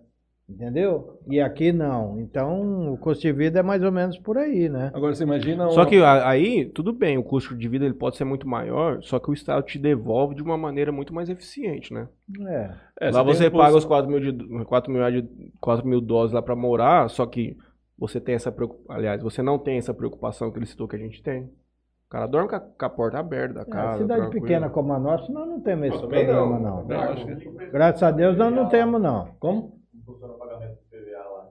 entendeu? E aqui não. Então, o custo de vida é mais ou menos por aí, né? Agora você imagina. Só uma- que a- aí, tudo bem, o custo de vida ele pode ser muito maior, só que o Estado te devolve de uma maneira muito mais eficiente, né? É. É, lá você um paga os 4 mil, de, 4 mil, de, 4 mil dólares lá pra morar, só que você tem essa preocupação. Aliás, você não tem essa preocupação que ele citou que a gente tem. O cara dorme com a, com a porta aberta da É, casa. cidade tranquilo. pequena como a nossa, nós não temos esse problema, não. não. Não, Graças a Deus nós não temos, não. Como? Não funciona o pagamento do PVA lá.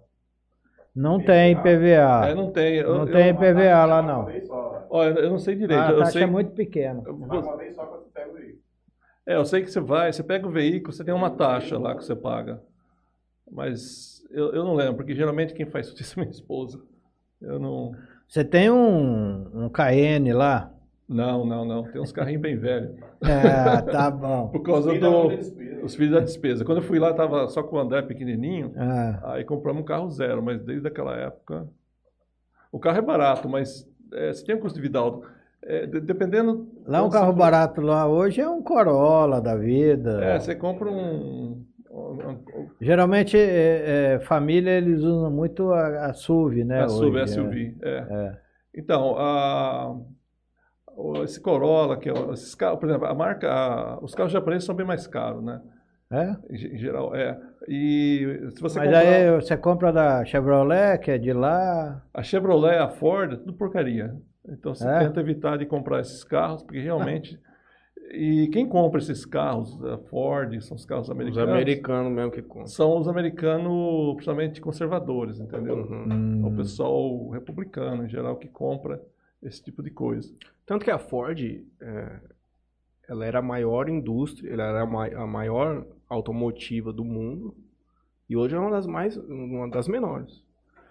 Não tem PVA. É, não tem. Eu, Não eu- tem PVA lá, não. Ó, eu, não sei direito. A eu taxa sei, é muito pequena. eu- Você paga uma vez só quando você pega o veículo. é, eu sei que você vai, você pega o veículo, você tem uma taxa lá que você paga. Mas eu, eu não lembro, porque geralmente quem faz isso é minha esposa. Eu não. Você tem um, um KN lá? Não, não, não. Tem uns carrinhos bem velhos. É, tá bom. Por causa da do. Os filhos da despesa. Quando eu fui lá, tava só com o André pequenininho. Ah, Aí compramos um carro zero, mas desde aquela época. O carro é barato, mas é, você tem um custo de vida alto. É, de- dependendo. Lá um quando carro você- barato lá hoje é um Corolla da vida. É, você compra um. Geralmente, é, é, família, eles usam muito a, a SUV, né? a SUV, hoje, SUV. É. É. Então, a- esse Corolla, que é, esses carros, por exemplo, a marca, a- os carros japoneses são bem mais caros, né? É? Em, ge- em geral, é. E se você Mas comprar aí você compra da Chevrolet, que é de lá. a Chevrolet, a Ford, é tudo porcaria. Então você É? tenta evitar de comprar esses carros, porque realmente. E quem compra esses carros, a Ford, são os carros Os americanos. americanos mesmo que compram. São os americanos, principalmente conservadores, entendeu? Uhum. É o pessoal republicano, em geral, que compra esse tipo de coisa. Tanto que a Ford, é, ela era a maior indústria, ela era a maior automotiva do mundo e hoje é uma das mais, uma das menores.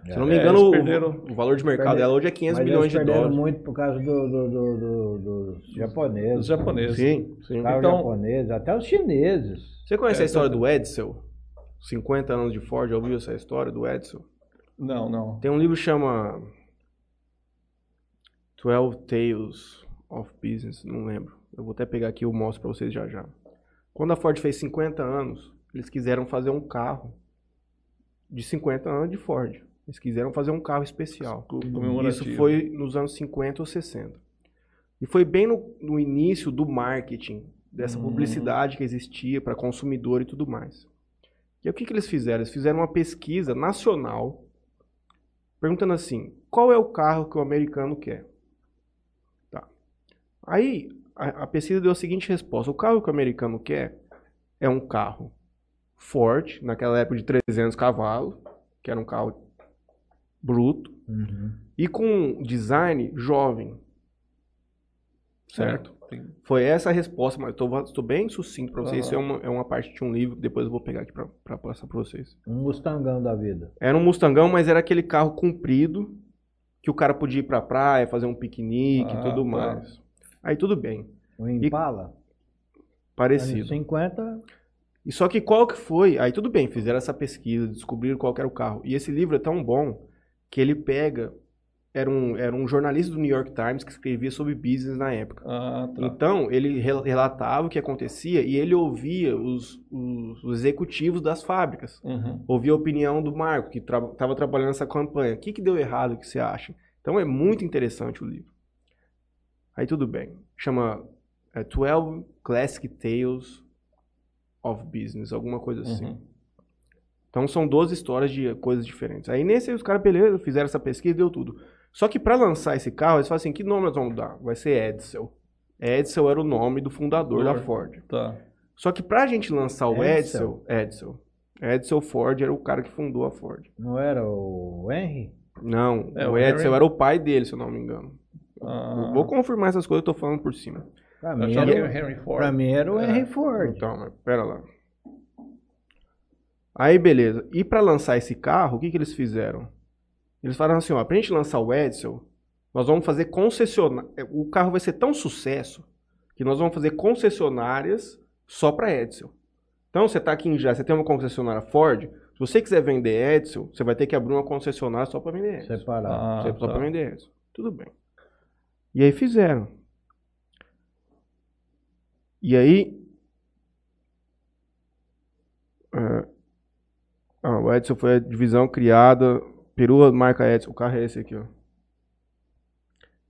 Se eu não me É, engano, eles o- perderam- o, valor de mercado Perderam- dela hoje é 500 Mas milhões eles de perderam dólares. muito por causa do, do- do- do- dos japoneses. Os japoneses. Sim, sim. Então- japoneses, até os chineses. Você conhece É, a história tá- do Edsel? 50 anos de Ford, já ouviu essa história do Edsel? Não, não. Tem um livro que chama 12 Tales of Business, não lembro. Eu vou até pegar aqui e eu mostro pra vocês já já. Quando a Ford fez 50 anos, eles quiseram fazer um carro de 50 anos de Ford. Eles quiseram fazer um carro especial. Isso foi nos anos 50 ou 60. E foi bem no, no início do marketing, dessa Hum. publicidade que existia para consumidor e tudo mais. E aí, o que, que eles fizeram? Eles fizeram uma pesquisa nacional perguntando assim: qual é o carro que o americano quer? Tá. Aí a, a pesquisa deu a seguinte resposta: o carro que o americano quer é um carro Ford, naquela época de 300 cavalos, que era um carro bruto, Uhum. e com design jovem. Certo? É, Foi essa a resposta, mas estou bem sucinto para vocês. Isso é uma, é uma parte de um livro que depois eu vou pegar aqui para passar para vocês. Um Mustangão da vida. Era um Mustangão, mas era aquele carro comprido que o cara podia ir pra praia, fazer um piquenique e Ah, tudo tá. mais. Aí tudo bem, Um Impala. Anos parecido. 50. E só que qual que foi? Aí tudo bem, fizeram essa pesquisa, descobriram qual era o carro. E esse livro é tão bom que ele pega. Era um, era um jornalista do New York Times que escrevia sobre business na época. Ah, tá. Então, ele rel- relatava o que acontecia e ele ouvia os, os- os executivos das fábricas. Uhum. Ouvia a opinião do Marco, que estava trabalhando nessa campanha. O que, que deu errado, o que você acha? Então, é muito interessante o livro. Aí, tudo bem. Chama é, 12 Classic Tales of Business, alguma coisa assim. Uhum. Então, são 12 histórias de coisas diferentes. Aí, nesse, os caras, beleza, fizeram essa pesquisa e deu tudo. Só que para lançar esse carro, eles falam assim, que nome nós vamos dar? Vai ser Edsel. Edsel era o nome do fundador da Ford. Tá. Só que pra gente lançar o Edsel? Edsel, Edsel, Ford era o cara que fundou a Ford. Não era o Henry? Não, É, o o Edsel Harry- era o pai dele, se eu não me engano. Ah, Vou confirmar essas coisas, eu tô falando por cima. Pra eu mim, que era o Henry Ford. pra mim era o É. Henry Ford. Então, mas pera lá. Aí, beleza. E pra lançar esse carro, o que que eles fizeram? Eles falaram assim, ó, pra gente lançar o Edsel, nós vamos fazer concessionária. O carro vai ser tão sucesso que nós vamos fazer concessionárias só pra Edsel. Então, você tá aqui em já, você tem uma concessionária Ford, se você quiser vender Edsel, você vai ter que abrir uma concessionária só pra vender Edsel. Separado. Ah, só tá. pra vender Edsel. Tudo bem. E aí fizeram. E aí. é, ah, o Edson foi a divisão criada. Perua marca Edson. O carro é esse aqui, ó.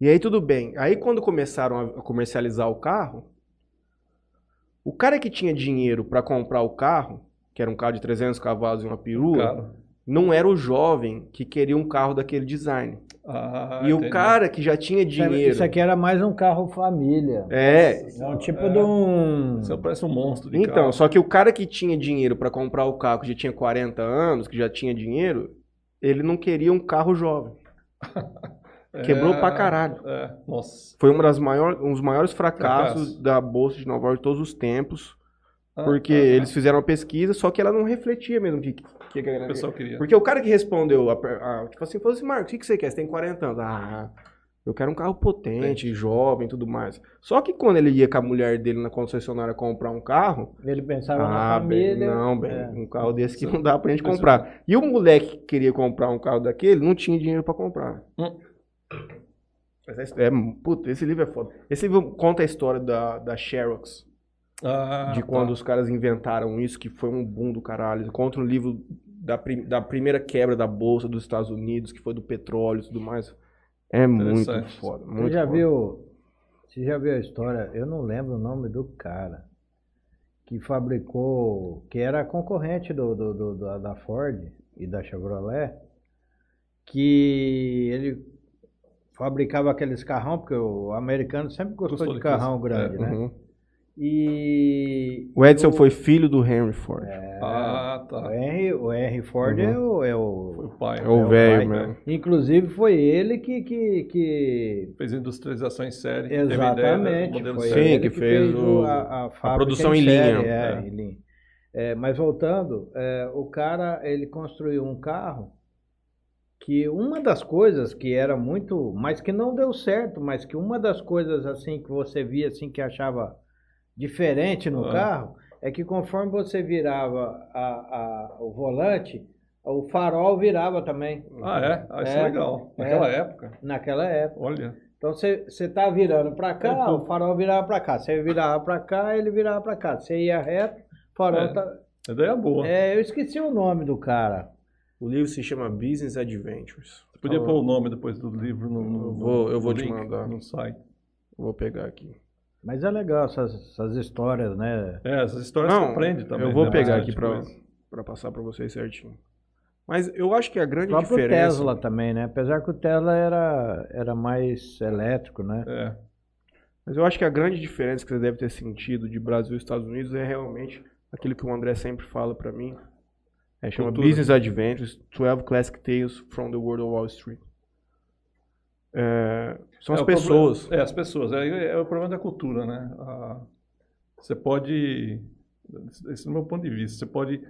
E aí tudo bem. Aí quando começaram a comercializar o carro, o cara que tinha dinheiro para comprar o carro, que era um carro de 300 cavalos e uma perua, Cara. Não era o jovem que queria um carro daquele design. Ah, e o entendi. cara que já tinha dinheiro. Isso aqui era mais um carro família. É. É um tipo É. de um. Você parece um monstro de Então, carro. só que o cara que tinha dinheiro para comprar o carro, que já tinha 40 anos, que já tinha dinheiro, ele não queria um carro jovem. quebrou pra caralho. É, nossa. Foi uma das maiores, um dos maiores fracassos Fracasso. da Bolsa de Nova York de todos os tempos. Ah, Porque ah, ah. eles fizeram uma pesquisa, só que ela não refletia mesmo o que, que O galera pessoal queria. Porque o cara que respondeu, a a- tipo assim, falou assim, Marcos, o que, que você quer? Você tem 40 anos. Ah, Eu quero um carro potente, jovem e tudo mais. Só que quando ele ia com a mulher dele na concessionária comprar um carro, Ele pensava na ah, bem, família. não, bem, é. um carro desse que não dá pra gente comprar. E o moleque que queria comprar um carro daquele, não tinha dinheiro pra comprar. Hum. Essa- É, puta, esse livro é foda. Esse livro conta a história da, da Xerox, Ah, de tá. quando os caras inventaram isso, que foi um boom do caralho. Contra um livro da, prim- da primeira quebra da bolsa dos Estados Unidos, que foi do petróleo e tudo mais. É muito foda. Você Muito já foda. viu? Você já viu a história? Eu não lembro o nome do cara que fabricou, que era concorrente do, do- do- da, da Ford e da Chevrolet, que ele fabricava aqueles carrão, porque o americano sempre gostou, Gostou de carrão grande, né? Uhum. E O Edson foi filho do Henry Ford. Ah, o tá. Henry, o Henry Ford Uhum. é o, é Foi o- o pai. É né? o o velho mesmo. Inclusive foi ele que, que, que Fez industrialização em série. a ideia Exatamente, modelo foi série. Sim, ele que fez o- a, fábrica produção em série, linha, é, é. em linha. É, mas voltando, é, o cara ele construiu um carro que uma das coisas que era muito, mas que não deu certo, mas que uma das coisas assim que você via assim que achava diferente no Ah. carro é que conforme você virava a- a- o volante, o farol virava também Ah, é? Ah, isso é, É. legal. Naquela É. época. naquela época. Olha. Então você você tá virando para cá, É, o farol virava para cá. Você virava para cá, ele virava para cá. Você ia reto, o farol É. tá. Ideia boa. É, eu esqueci o nome do cara. O livro se chama Business Adventures. Você podia Tá pôr o nome depois do livro no, no- Eu vou- eu vou te mandar. no site. Vou pegar aqui. Mas é legal essas, essas histórias, né? É, essas histórias Não, você aprende também. eu vou né? pegar Bastante aqui pra passar pra vocês certinho. Mas eu acho que a O grande próprio diferença... Tesla também, né? Apesar que o Tesla era, era mais elétrico, né? É. Mas eu acho que a grande diferença que você deve ter sentido de Brasil e Estados Unidos é realmente aquilo que o André sempre fala pra mim. É, chama Cultura. Business Adventures, 12 Classic Tales from the World of Wall Street. É, são É, as pessoas. problema- é, as pessoas. É, é o problema da cultura, né? Ah, você pode, esse é o meu ponto de vista, você pode,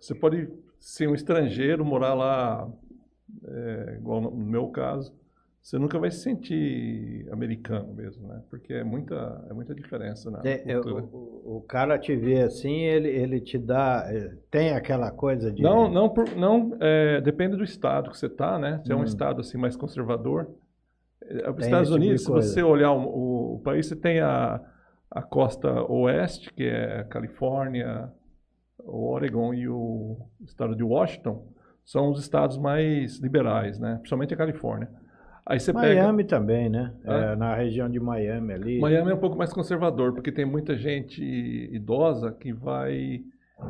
você pode ser um estrangeiro, morar lá, é, igual no no meu caso, você nunca vai se sentir americano mesmo, né? Porque é muita, é muita diferença na É, é, o, cultura. o- o cara te vê assim, ele, ele te dá. eh, Tem aquela coisa de. Não, não, não é, depende do estado que você está, né? Se é um Hum. estado assim mais conservador. É, Os Estados tipo Unidos, se você olhar o, o- o país, você tem a, a costa oeste, que é a Califórnia, o Oregon e o estado de Washington, são os estados mais liberais, né? Principalmente a Califórnia. Aí você pega Miami também, né? Hã? É, na região de Miami ali. Miami é um pouco mais conservador, porque tem muita gente idosa que vai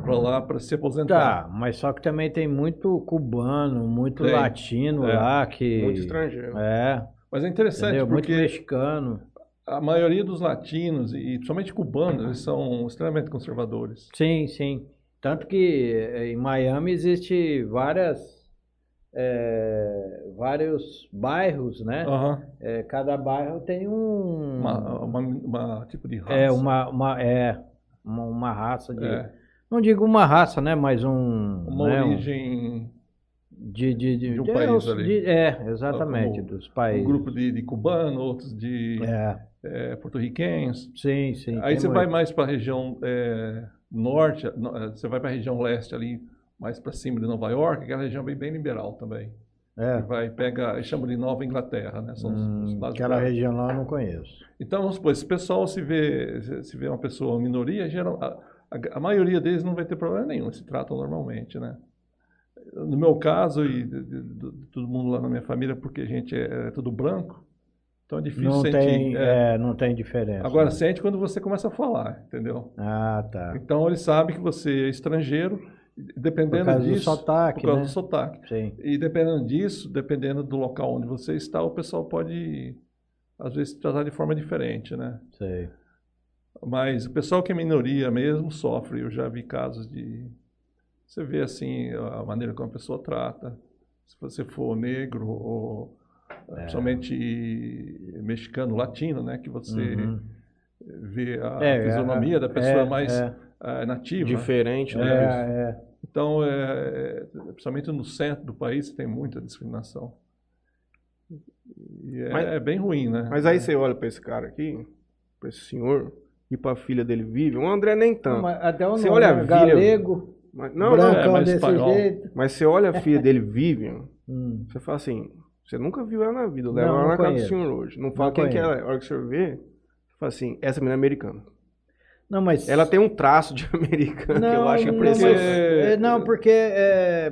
para lá para se aposentar. Tá, mas só que também tem muito cubano, muito Tem. latino É. lá que. Muito estrangeiro. É, Mas é interessante entendeu? Muito porque mexicano. a maioria dos latinos, e principalmente cubanos, eles são extremamente conservadores. Sim, sim. Tanto que eh, em Miami existe várias. eh, vários bairros, né? Aham. Eh, cada bairro tem um. Uma, uma, uma tipo de raça. é, uma, uma, é, uma, uma raça de. É, Não digo uma raça, né? Mas um. uma né, origem, de, de, de, de um país os- ali. é, exatamente, Como dos um países. grupo de, de cubanos, outros de É, é, porto-riquenhos. sim, sim. Aí você vai muito. mais para a região é, norte, no- é, você vai para a região leste ali, mais para cima de Nova York, que é região bem, bem liberal também. É. Vai pega, eles chamam de Nova Inglaterra, né? São os- os Hum, lados aquela região lá eu não conheço. Então, vamos supor, esse pessoal se vê, se vê uma pessoa minoria, geral, a, a, a maioria deles não vai ter problema nenhum, se tratam normalmente, né? No meu caso e de, de- de- todo mundo lá na minha família, porque a gente é, é tudo branco, então é difícil Não sentir. tem, é. é, não tem diferença. Agora, né? sente quando você começa a falar, entendeu? Ah, tá. Então, ele sabe que você é estrangeiro, e Por dependendo causa do disso... sotaque, por causa né? do sotaque. Sim. E dependendo disso, dependendo do local onde você está, o pessoal pode, às vezes, tratar de forma diferente, né? Sei. Mas o pessoal que é minoria mesmo sofre. Eu já vi casos de. Você vê assim a maneira como a pessoa trata. Se você for negro ou É. principalmente mexicano, latino, né? Que você Uhum. vê a É, fisionomia é, da pessoa é, mais é. ah, nativa. Diferente, É, né? é. Então, é, principalmente no centro do país, tem muita discriminação. E é, Mas- é bem ruim, né? Mas aí você olha pra esse cara aqui, pra esse senhor, e pra filha dele Vivian. O André nem Não, tanto. mas até o Você nome, olha a né? Vila- galego, Mas, não, brancão não. é, mas desse espanhol. jeito. Mas você olha a filha dele, Vivian, Hum. você fala assim, você nunca viu ela na vida. Leva Não, ela não na casa do senhor hoje. Não fala Não quem que conheço. ela é. A hora que o senhor vê, você fala assim, essa menina é americana. Não, mas Ela tem um traço de americana que eu acho não, impressionante. mas- é, não, porque é,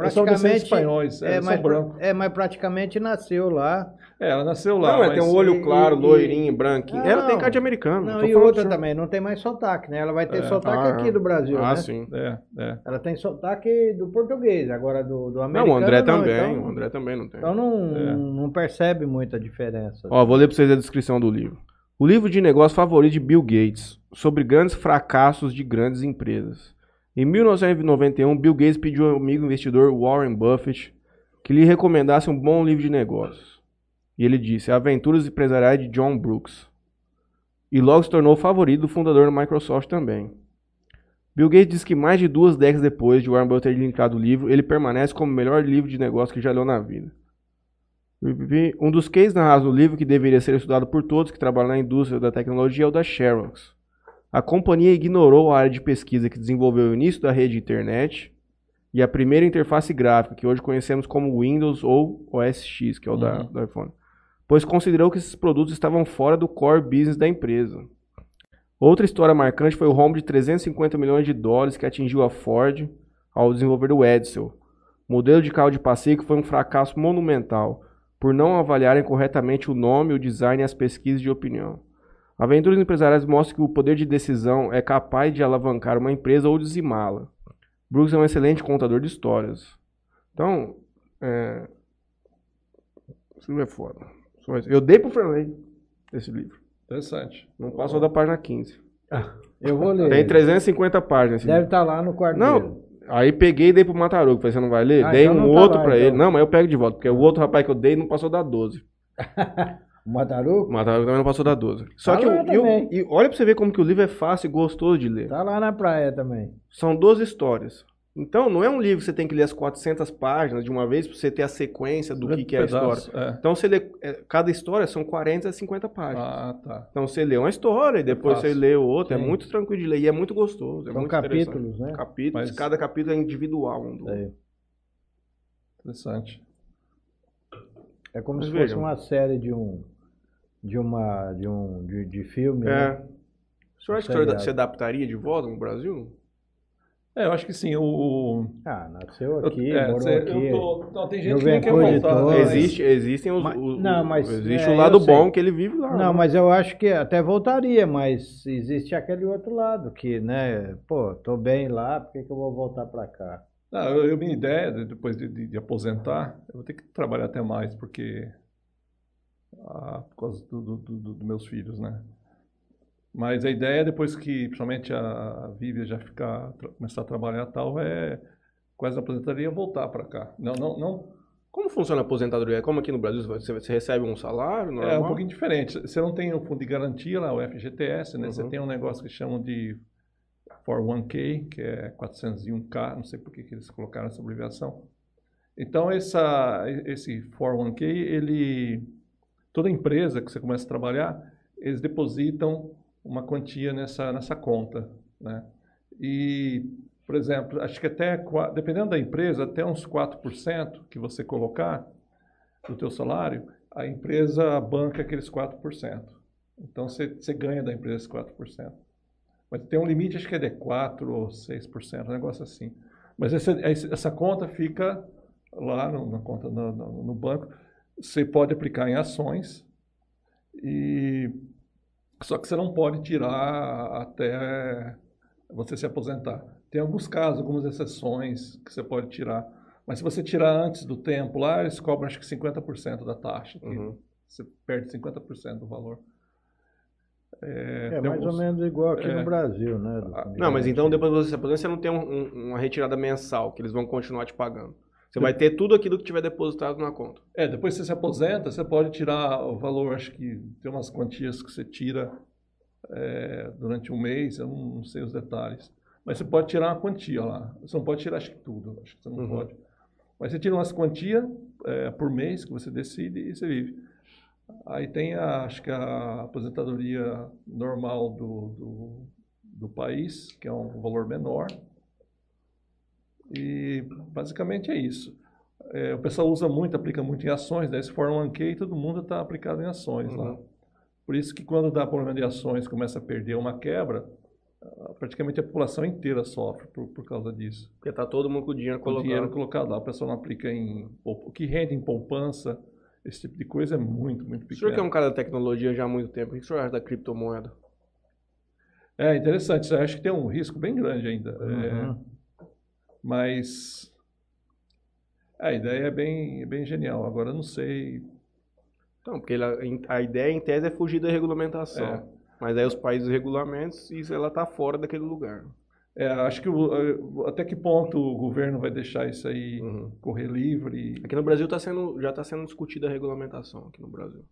Eles são descendentes praticamente espanhóis, é, eles mas, são brancos. é, mas praticamente nasceu lá. É, ela nasceu lá. Não, ela mas tem um olho e- claro, e- loirinho, branquinho. Não, ela tem não. cara de americano. Não, e outra também, não tem mais sotaque, né? Ela vai ter É. sotaque Ah, aqui do Brasil, Ah, né? sim. É, é. Ela tem sotaque do português, agora do, do Não, americano o André não, também. então- O André também não tem. Então não, É. não percebe muita diferença. Ó, vou ler pra vocês a descrição do livro. O livro de negócio favorito de Bill Gates, sobre grandes fracassos de grandes empresas. Em 1991, Bill Gates pediu ao amigo investidor Warren Buffett que lhe recomendasse um bom livro de negócios. E ele disse Aventuras Empresariais de John Brooks. E logo se tornou o favorito do fundador da Microsoft também. Bill Gates diz que mais de duas décadas depois de Warren Buffett ter linkado o livro, ele permanece como o melhor livro de negócio que já leu na vida. Um dos cases narrados no livro que deveria ser estudado por todos que trabalham na indústria da tecnologia é o da Xerox. A companhia ignorou a área de pesquisa que desenvolveu o início da rede de internet e a primeira interface gráfica, que hoje conhecemos como Windows ou OS X, que é o da, Uhum. do iPhone, pois considerou que esses produtos estavam fora do core business da empresa. Outra história marcante foi o rombo de 350 milhões de dólares que atingiu a Ford ao desenvolver o Edsel, modelo de carro de passeio que foi um fracasso monumental, por não avaliarem corretamente o nome, o design e as pesquisas de opinião. Aventuras empresariais mostram que o poder de decisão é capaz de alavancar uma empresa ou dizimá-la. Brooks é um excelente contador de histórias. Então, é... livro é foda. Eu dei pro Franley esse livro. Interessante. Não passou da página 15. Eu vou ler. Tem 350 páginas. Deve estar lá no quarto dele. Não, aí peguei e dei pro Mataruco. Falei, você não vai ler? Ah, dei então um tá outro lá, pra então. ele. Não, mas eu pego de volta, porque o outro rapaz que eu dei não passou da 12. O Mataruco? O Mataruco também não passou da 12. Só Tá que lá o- e o- também. e olha pra você ver como que o livro é fácil e gostoso de ler. Tá lá na praia também. São 12 histórias. Então, não é um livro que você tem que ler as 400 páginas de uma vez pra você ter a sequência do que, que é a história. É. Então, você lê, é, cada história são 40 a 50 páginas. Ah, tá. Então, você lê uma história e depois você fácil. lê outra. É Sim. muito tranquilo de ler e é muito gostoso. É São muito capítulos, né? Capítulos. Mas- Cada capítulo é individual. Um do... É, Interessante. é como Mas se fosse vejam. uma série de um de uma de um de, de filme, É. né? O senhor acha que o Seriado. senhor se adaptaria de volta no Brasil? É, eu acho que sim. O, Ah, nasceu eu- aqui, é, morou cê- aqui. eu tô- não, tem gente que nem quer voltar. Existe, existem os, Mas- o- o- não, mas, existe é, o lado eu sei. bom que ele vive lá. Não, né? mas eu acho que até voltaria, mas existe aquele outro lado que, né, pô, tô bem lá, por que, que eu vou voltar pra cá? Não, eu, eu- minha ideia, de- depois de, de- de aposentar, eu vou ter que trabalhar até mais, porque. ah, por causa dos do, do- do- dos meus filhos, né? Mas a ideia, depois que, principalmente a Vívia já ficar, começar a trabalhar e tal, é quase a aposentadoria voltar para cá. Não, não, não. Como funciona a aposentadoria? Como aqui no Brasil você, você recebe um salário? É normal? um pouquinho diferente. Você não tem um fundo de garantia lá, o FGTS, né? Você Uhum. tem um negócio que chamam de 401k, que é 401k, não sei por que que eles colocaram essa abreviação. Então, essa, esse 401k, ele, toda empresa que você começa a trabalhar, eles depositam uma quantia nessa, nessa conta, né? E, por exemplo, acho que até, dependendo da empresa, até uns 4% que você colocar do teu salário, a empresa banca aqueles 4%. Então, você, você ganha da empresa esses 4%. Mas tem um limite, acho que é de 4% ou 6%, um negócio assim. Mas essa, essa conta fica lá no, na conta no, no- no banco. Você pode aplicar em ações, e só que você não pode tirar até você se aposentar. Tem alguns casos, algumas exceções que você pode tirar. Mas se você tirar antes do tempo lá, eles cobram acho que 50% da taxa. que Uhum. Você perde 50% do valor. É, É mais ou alguns- menos igual aqui é. no Brasil, né? Ah, Não, mas garantia. então depois que você se aposenta, você não tem um- um- uma retirada mensal, que eles vão continuar te pagando. Você vai ter tudo aquilo que tiver depositado na conta. É, depois que você se aposenta, você pode tirar o valor, acho que tem umas quantias que você tira é, durante um mês, eu não, não sei os detalhes. Mas você pode tirar uma quantia lá. Você não pode tirar, acho que tudo, acho que você não Uhum. pode. Mas você tira umas quantias é, por mês que você decide e você vive. Aí tem, a, acho que a aposentadoria normal do, do, do país, que é um valor menor. E basicamente é isso. É, o pessoal usa muito, aplica muito em ações, daí se for um anquei, todo mundo está aplicado em ações lá. Uhum. Por isso que quando dá problema de ações, começa a perder uma quebra, ah, praticamente a população inteira sofre por, por causa disso. Porque tá todo mundo com o dinheiro O colocado. dinheiro colocado lá, o pessoal não aplica em... O que rende em poupança, esse tipo de coisa é muito, muito O senhor que é pequeno. um cara da tecnologia já há muito tempo, o que o senhor acha da criptomoeda? É interessante, eu acho que tem um risco bem grande ainda. é, Uhum. Mas a ideia é bem, é bem genial. Agora eu não sei. Não, porque ele- a ideia em tese é fugir da regulamentação. É. Mas aí os países regulamentos, isso ela tá fora daquele lugar. é, acho que o- até que ponto o governo vai deixar isso aí Uhum. correr livre? Aqui no Brasil tá sendo, já está sendo discutida a regulamentação aqui no Brasil.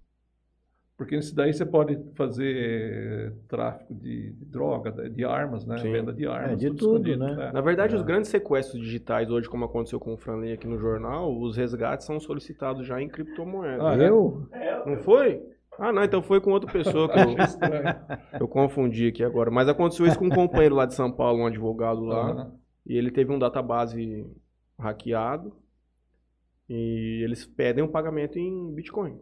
Porque nisso daí você pode fazer tráfico de, de droga, de armas, né? Sim. Venda de armas. de tudo, escondido, né? Na verdade, É. os grandes sequestros digitais hoje, como aconteceu com o Franley aqui no jornal, os resgates são solicitados já em criptomoeda. Ah, é? Eu? Não foi? Ah, não, então foi com outra pessoa que eu, eu confundi aqui agora. Mas aconteceu isso com um companheiro lá de São Paulo, um advogado lá. Aham. E ele teve um database hackeado. E eles pedem um pagamento em Bitcoin.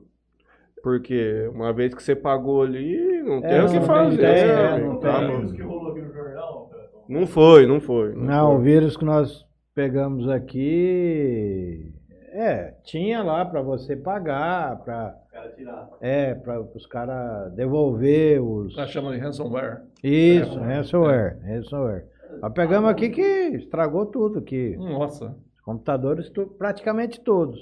Porque uma vez que você pagou ali, não tem É, o que não tem fazer. não Tá tem. bom. Isso que rolou aqui no jornal, cara. Não foi, não foi. Não, o foi. vírus que nós pegamos aqui, é, tinha lá para você pagar, para O é, para os caras devolver os Tá chamando de ransomware. Isso, É, ransomware, ransomware. Nós pegamos aqui que estragou tudo aqui. Nossa. Os computadores tu- praticamente todos.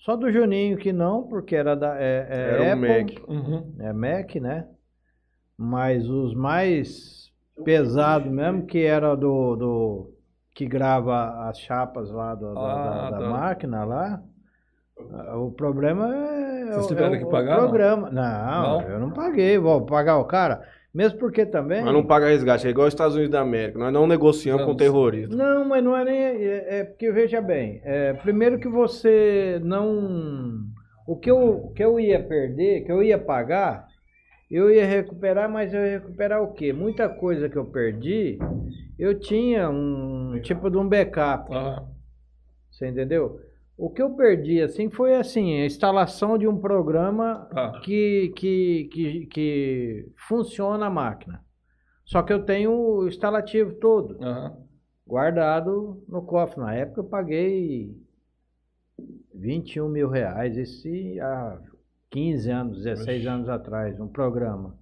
Só do Juninho que não, porque era da é, é Era um Apple, Mac. Uhum. é Mac, né? Mas os mais pesados mesmo, que era do, do que grava as chapas lá do- da, Ah, da- da tá. máquina lá. O problema é, Vocês o- tiveram é que o, pagar, o não? programa. Não, Não? eu não paguei, vou pagar o cara. Mesmo porque também. Mas não paga resgate, é igual os Estados Unidos da América. Nós não negociamos com Vamos. terroristas. Não, mas não é nem. É, é porque veja bem, é, primeiro que você não. O que, eu, o que eu ia perder, que eu ia pagar, eu ia recuperar, mas eu ia recuperar o quê? Muita coisa que eu perdi, eu tinha um tipo de um backup, Ah, você entendeu? O que eu perdi, assim, foi assim, a instalação de um programa tá. que, que, que, que funciona a máquina. Só que eu tenho o instalativo todo Aham. guardado no cofre. Na época eu paguei 21 mil reais, esse há 15 anos, 16 Oxi. anos atrás, um programa.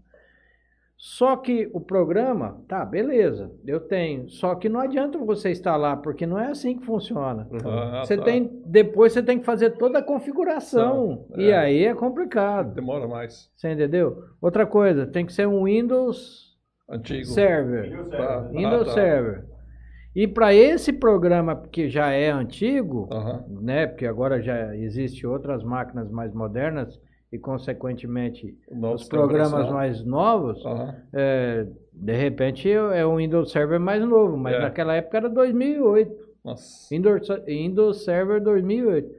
Só que o programa, tá, beleza, eu tenho. Só que não adianta você instalar, porque não é assim que funciona. Ah, Você tá. tem, depois você tem que fazer toda a configuração. Tá, E é. aí é complicado. Demora mais. Você entendeu? Outra coisa, tem que ser um Windows Antigo. Server. Windows Tá. Server. Windows Ah, tá. Server. E para esse programa que já é antigo, Aham. né, porque agora já existe outras máquinas mais modernas e consequentemente Nova os programas mais novos, Aham. é, de repente é um Windows Server mais novo, mas É. naquela época era 2008, Nossa. Windows, Windows Server 2008.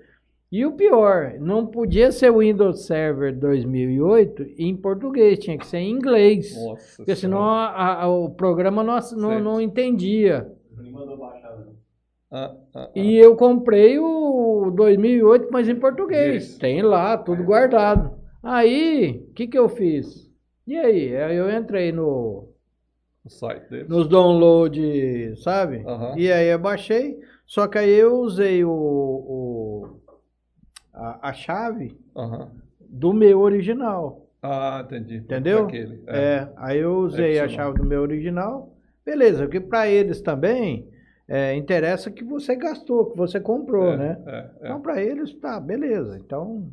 E o pior, não podia ser o Windows Server 2008 em português, tinha que ser em inglês. Nossa. Porque senão a- a- o programa não, não, não entendia. Juninho mandou baixar? Ah, ah, ah. E eu comprei o 2008, mas em português. Isso. Tem lá, tudo guardado. Aí, o que, que eu fiz? E aí? Aí eu entrei no, O site deles. nos download, sabe? Aham. E aí eu baixei. Só que aí eu usei o, o- a, a chave Aham. do meu original. Ah, entendi. Entendeu? Daquele. É, aí eu usei a Adicional. chave do meu original. Beleza, porque para eles também é, interessa que você gastou, que você comprou, É, né? É, é. Então para eles tá, beleza. Então,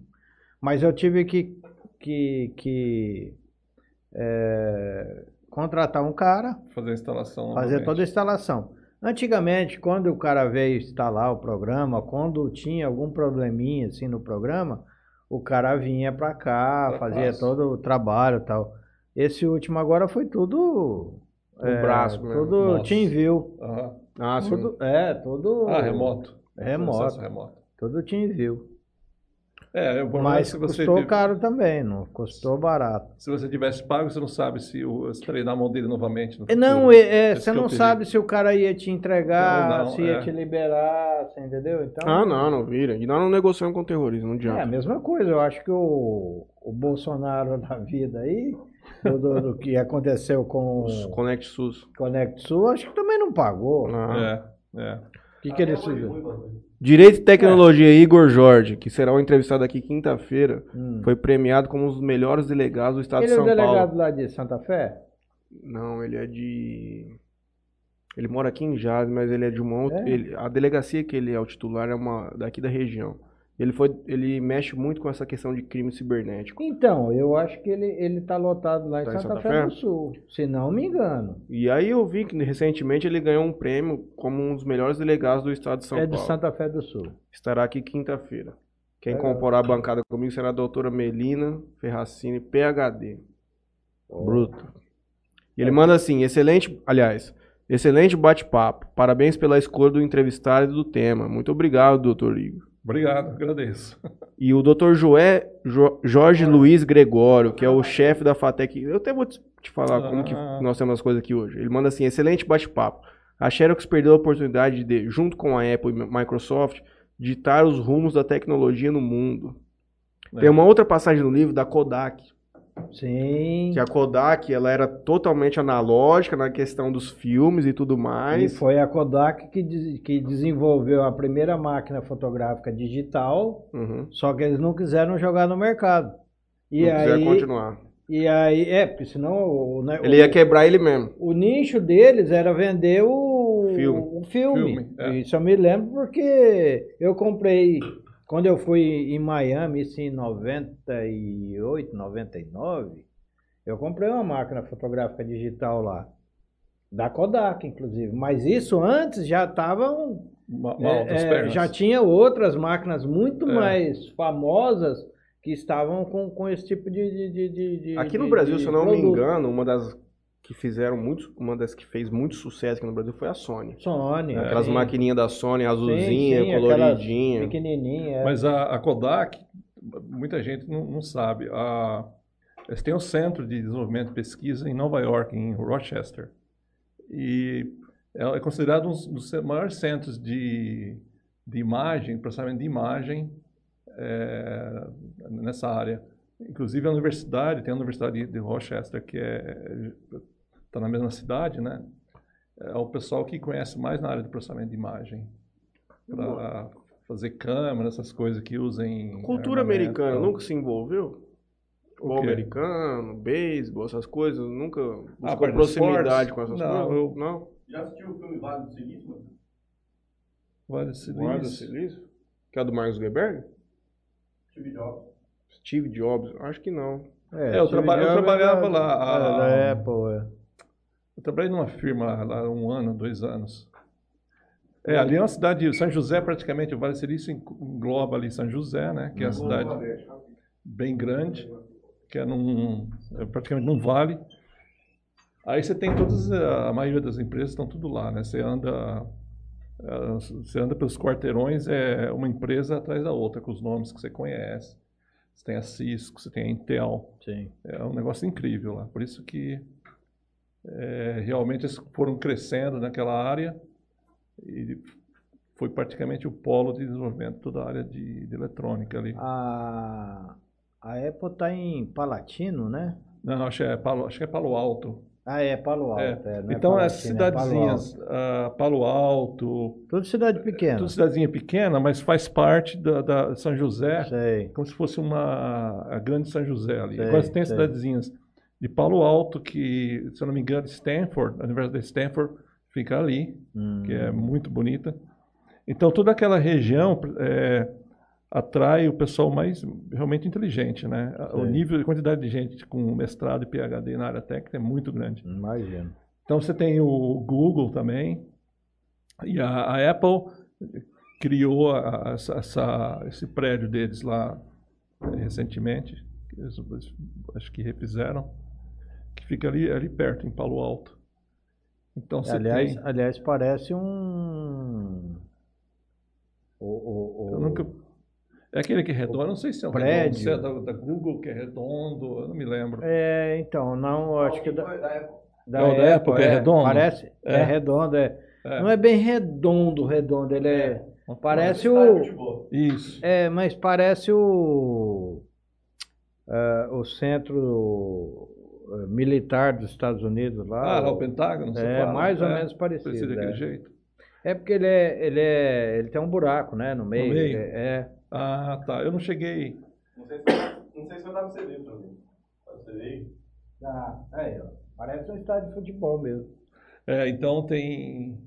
mas eu tive que que, que é, contratar um cara, Fazer a instalação. fazer novamente. toda a instalação. Antigamente, quando o cara veio instalar o programa, quando tinha algum probleminha assim no programa, o cara vinha para cá, fazia todo o trabalho e tal. Esse último agora foi tudo No braço mesmo. tudo. TeamView. Aham. Ah, sim. Tudo, é, tudo Ah, remoto. Remoto. Remoto. Tudo TeamView. É, o é Mas se você custou teve- caro também, não custou barato. Se você tivesse pago, você não sabe se, o, se treinar a mão dele novamente. no Não, futuro. é- é, você é o não sabe se o cara ia te entregar, Não, não, se ia é. te liberar, você entendeu? Então, Ah, não, não vira. E nós não negociamos com terrorismo, não É a adianta. mesma coisa, eu acho que o, o Bolsonaro da vida aí, do, do- do que aconteceu com Os o Connect SUS. Conect Sul, acho que também não pagou. O Ah. É, é. que, que fizeram? ruim, mano. Direito e Tecnologia, Igor Jorge, que será o entrevistado aqui quinta-feira, Hum. foi premiado como um dos melhores delegados do estado Ele de é o São delegado Paulo. lá de Santa Fé? Não, ele é de. Ele mora aqui em Jales, mas ele é de uma outra. É? ele- A delegacia que ele é o titular é uma daqui da região. Ele foi, ele mexe muito com essa questão de crime cibernético. Então, eu acho que ele, ele tá lotado lá em Tá em Santa, Santa Fé, Fé? do Sul, se não me engano. E aí eu vi que recentemente ele ganhou um prêmio como um dos melhores delegados do estado de São é de Paulo. Santa Fé do Sul. Estará aqui quinta-feira. Quem incorporar a bancada comigo será a doutora Melina Ferracini, PhD. Bruto. E ele manda assim, excelente, aliás, excelente bate-papo. Parabéns pela escolha do entrevistado e do tema. Muito obrigado, doutor Igor. Obrigado, agradeço. E o doutor Joé, Jo- Jorge Luiz Gregório, que é o chefe da FATEC. Eu até vou te falar como que Ah. nós temos as coisas aqui hoje. Ele manda assim, excelente bate-papo. A Xerox perdeu a oportunidade de, junto com a Apple e Microsoft, ditar os rumos da tecnologia no mundo. É. Tem uma outra passagem no livro da Kodak, Sim. que a Kodak ela era totalmente analógica na questão dos filmes e tudo E mais. foi a Kodak que, que desenvolveu a primeira máquina fotográfica digital, Uhum. só que eles não quiseram jogar no mercado. E Não aí, continuar. e aí, é, porque senão né, Ele o- ia quebrar ele mesmo. o nicho deles era vender o Filme. o filme. Filme, é. Isso eu me lembro porque eu comprei, quando eu fui em Miami, isso em 98, 99, eu comprei uma máquina fotográfica digital lá. Da Kodak, inclusive. Mas isso antes já estavam. É, pernas. já tinha outras máquinas muito É. mais famosas que estavam com, com esse tipo de. de- de- de- de- Aqui no Brasil, de se eu não me produto. engano, uma das que fizeram muito, uma das que fez muito sucesso aqui no Brasil foi a Sony. Sony. Aquelas sim. maquininhas da Sony, Sim, azulzinha, sim, aquelas coloridinha. Pequenininha. é. Mas a, a Kodak, muita gente não, não sabe. A, eles têm um centro de desenvolvimento e pesquisa em Nova York, em Rochester. E é é considerado um dos maiores centros de, de imagem, processamento de imagem é, nessa área. Inclusive a universidade, tem a Universidade de Rochester, que está na mesma cidade, né? É o pessoal que conhece mais na área de processamento de imagem. Para fazer câmera, essas coisas que usem. Cultura americana nunca se envolveu? Futebol americano, beisebol, essas coisas, nunca Ah, buscou de proximidade com essas Não, coisas? eu- Não? Já assistiu o filme Vale do Silício, mano? Vale do Silício. Silício? Que é do Marcos Zuckerberg? Steve Jobs. Steve Jobs? Acho que não. É, eu Steve traba- eu trabalhava é da- lá, é, a- da Apple, é. Eu trabalhei numa firma lá há um ano, dois anos. É, ali é uma cidade, São José praticamente, o Vale Silício engloba ali São José, né? Que é a cidade bem grande, que é, num, é praticamente num vale. Aí você tem todas, a maioria das empresas estão tudo lá, né? Você anda, eh, você anda pelos quarteirões, é uma empresa atrás da outra, com os nomes que você conhece. Você tem a Cisco, você tem a Intel. Sim. É um negócio incrível lá. Por isso que é, realmente eles foram crescendo naquela área e foi praticamente o polo de desenvolvimento toda a área de, de eletrônica ali. A, a Apple está em Palatino, né? Não, acho que é Palo, acho que é Palo Alto. Ah, é Palo Alto. É. é, é então, essas Palatino, é Palo cidadezinhas, Alto. ah, Palo Alto, Tudo cidade pequena. tudo cidadezinha pequena, mas faz parte da, da São José, Sei. como se fosse uma a grande São José ali. Sei, Quase tem sei. cidadezinhas de Palo Alto, que, se eu não me engano, Stanford, a Universidade de Stanford fica ali, Hum. que é muito bonita. Então, toda aquela região é, atrai o pessoal mais realmente inteligente, né? O Sei. nível, a quantidade de gente com mestrado e PhD na área técnica é muito grande. Imagino. Então você tem o Google também, e a, a Apple criou a- a- essa, esse prédio deles lá eh, recentemente, eles- acho que refizeram, que fica ali, ali perto, em Palo Alto. Então você aliás, tem. aliás, parece um. O, o, o- Eu nunca. É aquele que é redondo, não sei se é um Prédio. redondo, se é da, da Google que é redondo, eu não me lembro. É, então, não, eu acho que da, Foi da Apple. da É o da Apple, que é redondo? Parece, é, É. redondo, é. É. Não é bem redondo, redondo, ele é, parece Estádio o. Isso. é, mas parece o, é, o centro é, militar dos Estados Unidos lá. Ah, lá o Pentágono, você é, fala? mais ou É, menos parecido. Parecido daquele é. jeito. É porque ele é, ele é, ele tem um buraco, né, no meio. meio? ele é, Ah, tá. Eu não cheguei. Não sei se vai- não sei se dar no CD no CD? ah, aí, ó, parece um estádio de futebol mesmo. É, então tem.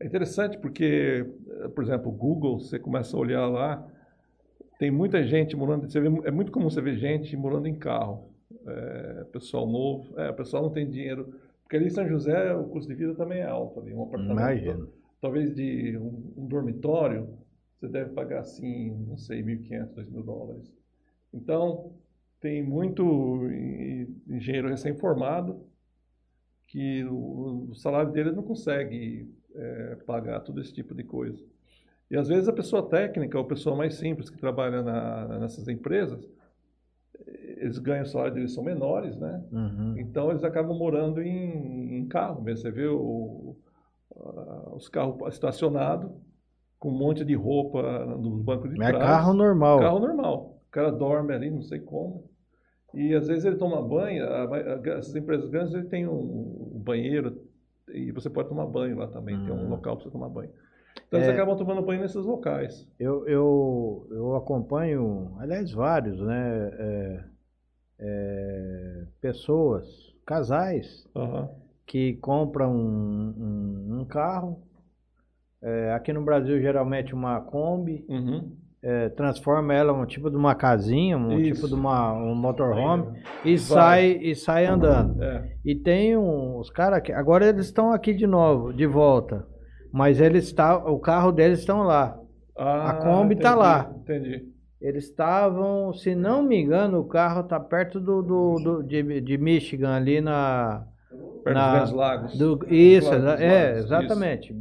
É interessante porque, eh, por exemplo, o Google, você começa a olhar lá, tem muita gente morando. Você vê, é muito comum você ver gente morando em carro. É, pessoal novo. É, o pessoal não tem dinheiro. Porque ali em São José o custo de vida também é alto ali. Um apartamento. Imagino. Talvez de um, um dormitório, você deve pagar assim, não sei, 1.500, 2.000 dólares. Então, tem muito en- engenheiro recém-formado que o, o salário dele não consegue eh, pagar todo esse tipo de coisa. E às vezes a pessoa técnica, ou a pessoa mais simples que trabalha na- nessas empresas, eles ganham o salário deles são menores, né? Uhum. Então eles acabam morando em, em carro mesmo. Você vê o- a- os carros estacionados com um monte de roupa nos bancos de É trás. carro normal. Carro normal. O cara dorme ali, não sei como. E às vezes ele toma banho. essas empresas grandes ele tem um, um banheiro e você pode tomar banho lá também. Tem um Uhum. local para você tomar banho. Então eles É. acabam tomando banho nesses locais. Eu, eu, eu acompanho, aliás, vários, né? é, é, pessoas, casais, Aham. que compram um, um- um carro. é, aqui no Brasil, geralmente, uma Kombi. Uhum. é, transforma ela um tipo de uma casinha, um Isso. tipo de uma, um motorhome. E Vai. sai, e sai andando. É. E tem um, os caras que agora eles estão aqui de novo, de volta. Mas eles está, o carro deles estão lá. Ah, A Kombi tá entendi, lá. Entendi. Eles estavam, se não me engano, o carro tá perto do, do, do- de, de Michigan ali na Perto Na- dos Lagos. do, isso, exa- dos é, lagos, exatamente.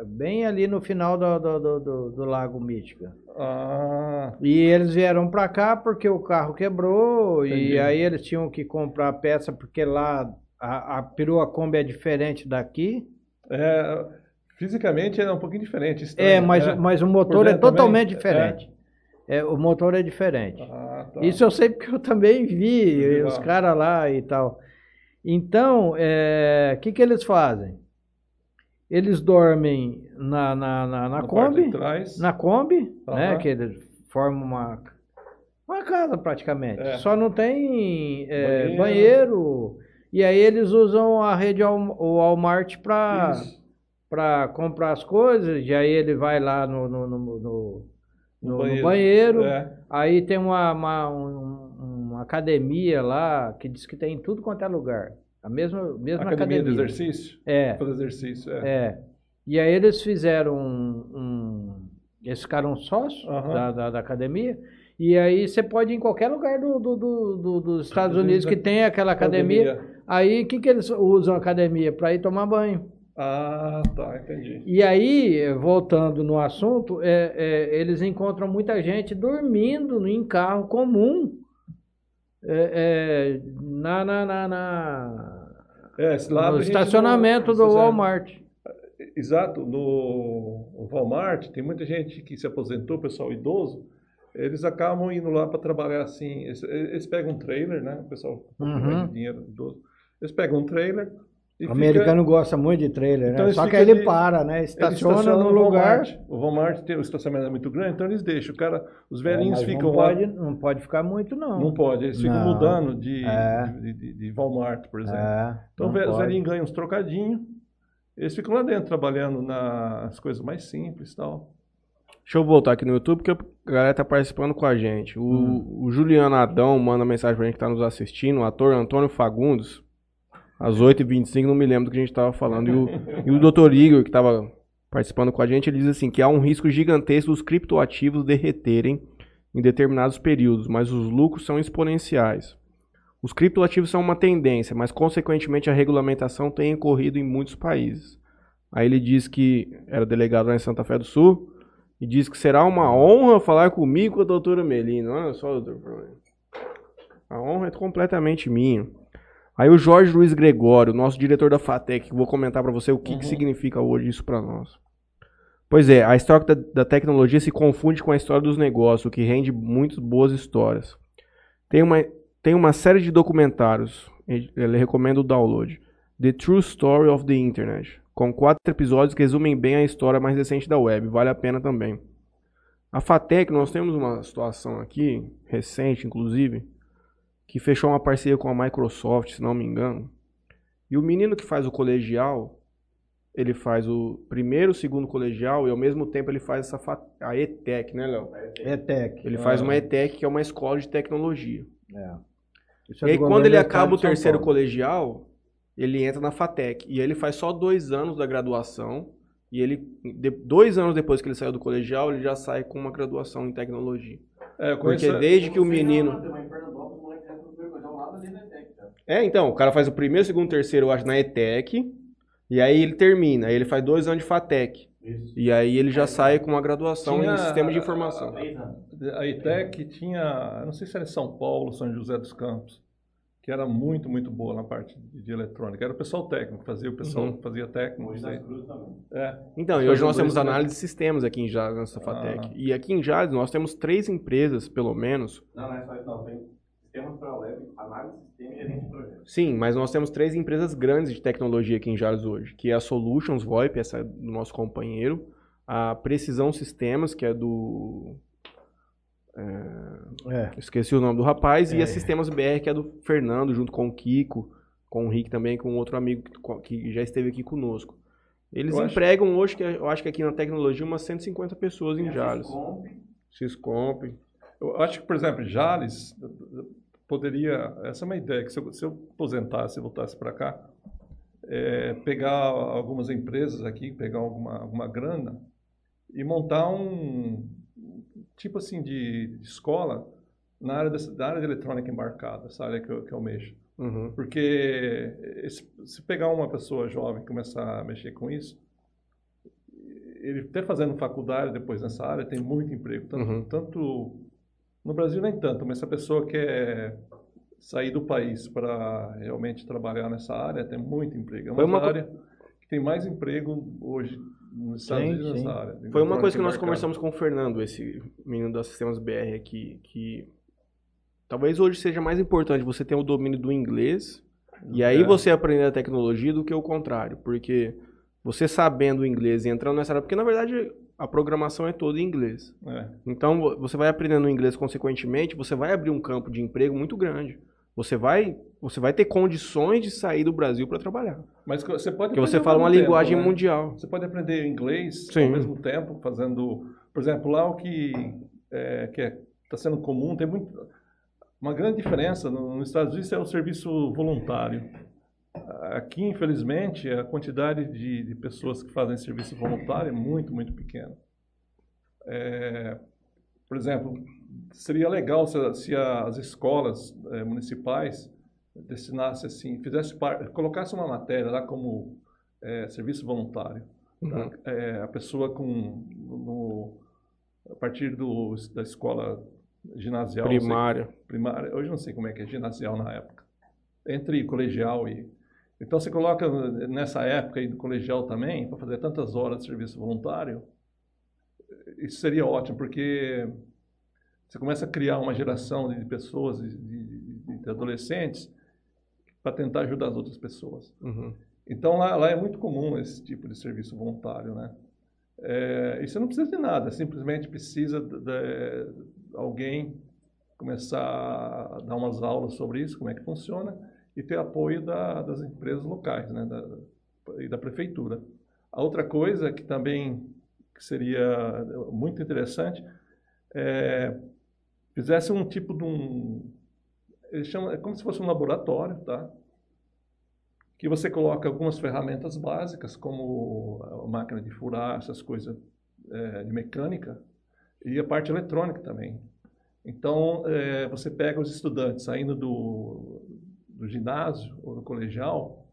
É, Bem ali no final do, do, do, do- do lago Michigan. isso. Ah, E eles vieram pra cá porque o carro quebrou Entendi. e aí eles tinham que comprar a peça porque lá a, a perua Kombi é diferente daqui. é, fisicamente é um pouquinho diferente. estranho, É, mas, né? mas o motor é totalmente também? diferente. É, o motor é diferente. Ah, tá. Isso eu sei porque eu também vi Legal. os caras lá e tal. Então, o que, que eles fazem? Eles dormem na, na, na, na Kombi, na Kombi, né? Aham. Que eles formam uma, uma casa praticamente. É. Só não tem é, banheiro. Banheiro. E aí eles usam a rede o Walmart para comprar as coisas, e aí ele vai lá no, no, no, no- no- no banheiro, banheiro. É. aí tem uma, uma, um- uma academia lá que diz que tem em tudo quanto é lugar. A mesma, mesma Academia, academia. de exercício. É, Fazer exercício, é. é. E aí eles fizeram um. um eles ficaram sócios Aham. da, da, da academia. E aí você pode ir em qualquer lugar do, do, do- do- dos Estados Unidos que tem aquela academia. Aí o que, que eles usam a academia? Para ir tomar banho. Ah, tá, entendi. E aí, voltando no assunto, é, é, eles encontram muita gente dormindo em carro comum é, é, na, na, na, na- É, no estacionamento não- do. Walmart. Exato, no Walmart tem muita gente que se aposentou, pessoal idoso, eles acabam indo lá para trabalhar assim, eles, eles pegam um trailer, né, o pessoal um Uhum. dinheiro idoso, eles pegam um trailer e O americano gosta muito de trailer, Então né? Só que ficam ele ali- para, né? Estaciona estacionam no lugar. Walmart. O Walmart tem o estacionamento é muito grande, então eles deixam, o cara, os É, velhinhos mas ficam não lá, pode, não pode ficar muito, não. não pode, eles ficam Não. mudando de, É. de, de, de Walmart, por exemplo. É, Então os pode. velhinhos ganham uns trocadinhos, eles ficam lá dentro trabalhando nas coisas mais simples e tal. Deixa eu voltar aqui no YouTube, porque a galera tá participando com a gente. O, Hum. o Juliano Adão manda mensagem pra gente que tá nos assistindo. O ator Antônio Fagundes, às 8h25, não me lembro do que a gente tava falando. E o, e o Dr. Igor, que tava participando com a gente, ele diz assim, que há um risco gigantesco dos criptoativos derreterem em determinados períodos, mas os lucros são exponenciais. Os criptoativos são uma tendência, mas consequentemente a regulamentação tem ocorrido em muitos países. Aí ele diz que era delegado lá em Santa Fé do Sul, e diz que será uma honra falar comigo com a doutora Melina. Olha só, doutor. A honra é completamente minha. Aí o Jorge Luiz Gregório, nosso diretor da FATEC, vou comentar para você o que, que Uhum. significa hoje isso para nós. Pois é, a história da, da tecnologia se confunde com a história dos negócios, o que rende muitas boas histórias. Tem uma, tem uma série de documentários, ele recomenda o download. The True Story of the Internet, com quatro episódios que resumem bem a história mais recente da web, vale a pena também. A FATEC, nós temos uma situação aqui, recente inclusive, que fechou uma parceria com a Microsoft, se não me engano. E o menino que faz o colegial, ele faz o primeiro, segundo colegial e ao mesmo tempo ele faz essa fa- a ETEC, né, Léo? ETEC. Ele faz Ah. uma ETEC, que é uma escola de tecnologia. É. Isso E é aí do quando ele acaba o terceiro Paulo. colegial, ele entra na FATEC. E aí ele faz só dois anos da graduação. E ele, de- dois anos depois que ele saiu do colegial, ele já sai com uma graduação em tecnologia. É, Porque desde que o Você menino... Tem uma em Pernambuco, o moleque entra no primeiro colegial lá dentro da ETEC, cara. É, então, o cara faz o primeiro, segundo, terceiro, eu acho, na ETEC. E aí ele termina. Aí ele faz dois anos de FATEC. Isso. E aí ele já sai com uma graduação Tinha- em sistema de informação. A ITEC tinha, eu não sei se era em São Paulo, São José dos Campos, que era muito, muito boa na parte de, de eletrônica. Era o pessoal técnico, fazia o pessoal Uhum. que fazia técnico, Hoje. É, Então, e hoje nós temos também. análise de sistemas aqui em Jales, nessa FATEC. Ah. E aqui em Jales nós temos três empresas, pelo menos. Não, não é só isso, não. Tem sistemas para web, análise de sistema e gerente de projeto. Sim, mas nós temos três empresas grandes de tecnologia aqui em Jales hoje, que é a Solutions VoIP, essa é do nosso companheiro, a Precisão Sistemas, que é do É. esqueci o nome do rapaz, e É. a Sistemas BR, que é do Fernando, junto com o Kiko, com o Rick também, com outro amigo que- que já esteve aqui conosco. Eles Eu acho- empregam hoje, que eu acho que aqui na tecnologia, umas 150 pessoas em a Jales. Syscomp, Syscomp. Eu acho que, por exemplo, Jales poderia. Essa é uma ideia, que se eu, se eu aposentasse e voltasse para cá, é, pegar algumas empresas aqui, pegar alguma, alguma grana e montar um tipo assim de, de escola na área, dessa- da área de eletrônica embarcada, essa área que eu, que eu mexo. Uhum. Porque esse- se pegar uma pessoa jovem e começar a mexer com isso, ele até fazendo faculdade depois nessa área tem muito emprego. Tanto, Uhum. tanto- no Brasil nem tanto, mas se a pessoa quer sair do país para realmente trabalhar nessa área, tem muito emprego. É uma, uma co- área que tem mais emprego hoje nos Estados Sim, Unidos sim. nessa área. Foi uma coisa que nós conversamos com o Fernando, esse menino da Sistemas BR aqui, que talvez hoje seja mais importante você ter o domínio do inglês e aí É. você aprender a tecnologia do que o contrário, porque você sabendo inglês e entrando nessa área, porque na verdade a programação é toda em inglês. embarcada. Então vo- você vai aprendendo inglês consequentemente, você vai abrir um campo de emprego muito grande. Você vai, você vai ter condições de sair do Brasil para trabalhar. É. Mas você pode Porque você fala uma tempo, linguagem né? mundial. Você pode aprender inglês Sim. ao mesmo tempo, fazendo, por exemplo, lá o que é, que está sendo comum, tem muito, uma grande diferença no- nos Estados Unidos é o serviço voluntário. Aqui, infelizmente, a quantidade de, de pessoas que fazem serviço voluntário é muito, muito pequena. É, por exemplo, seria legal se, se as escolas eh, municipais destinassem assim, fizesse par, colocasse uma matéria lá como eh, serviço voluntário. tá? Uhum. É, a pessoa com no, a partir do, da escola ginasial, não sei- Primária. primária, hoje não sei como é que é ginasial na época, entre colegial e então você coloca nessa época aí do colegial também para fazer tantas horas de serviço voluntário, isso seria ótimo porque você começa a criar uma geração de pessoas, de, de- de adolescentes para tentar ajudar as outras pessoas. Uhum. Então lá, lá é muito comum esse tipo de serviço voluntário, né? É, e você não precisa de nada, simplesmente precisa de, de alguém começar a dar umas aulas sobre isso, como é que funciona, e ter apoio da, das empresas locais, né? Da, e da prefeitura. A outra coisa que também que seria muito interessante é fizesse um tipo de um eles chamam, é como se fosse um laboratório, tá? que você coloca algumas ferramentas básicas, como a máquina de furar, essas coisas eh, de mecânica, e a parte eletrônica também. Então, eh, você pega os estudantes saindo do, do ginásio ou do colegial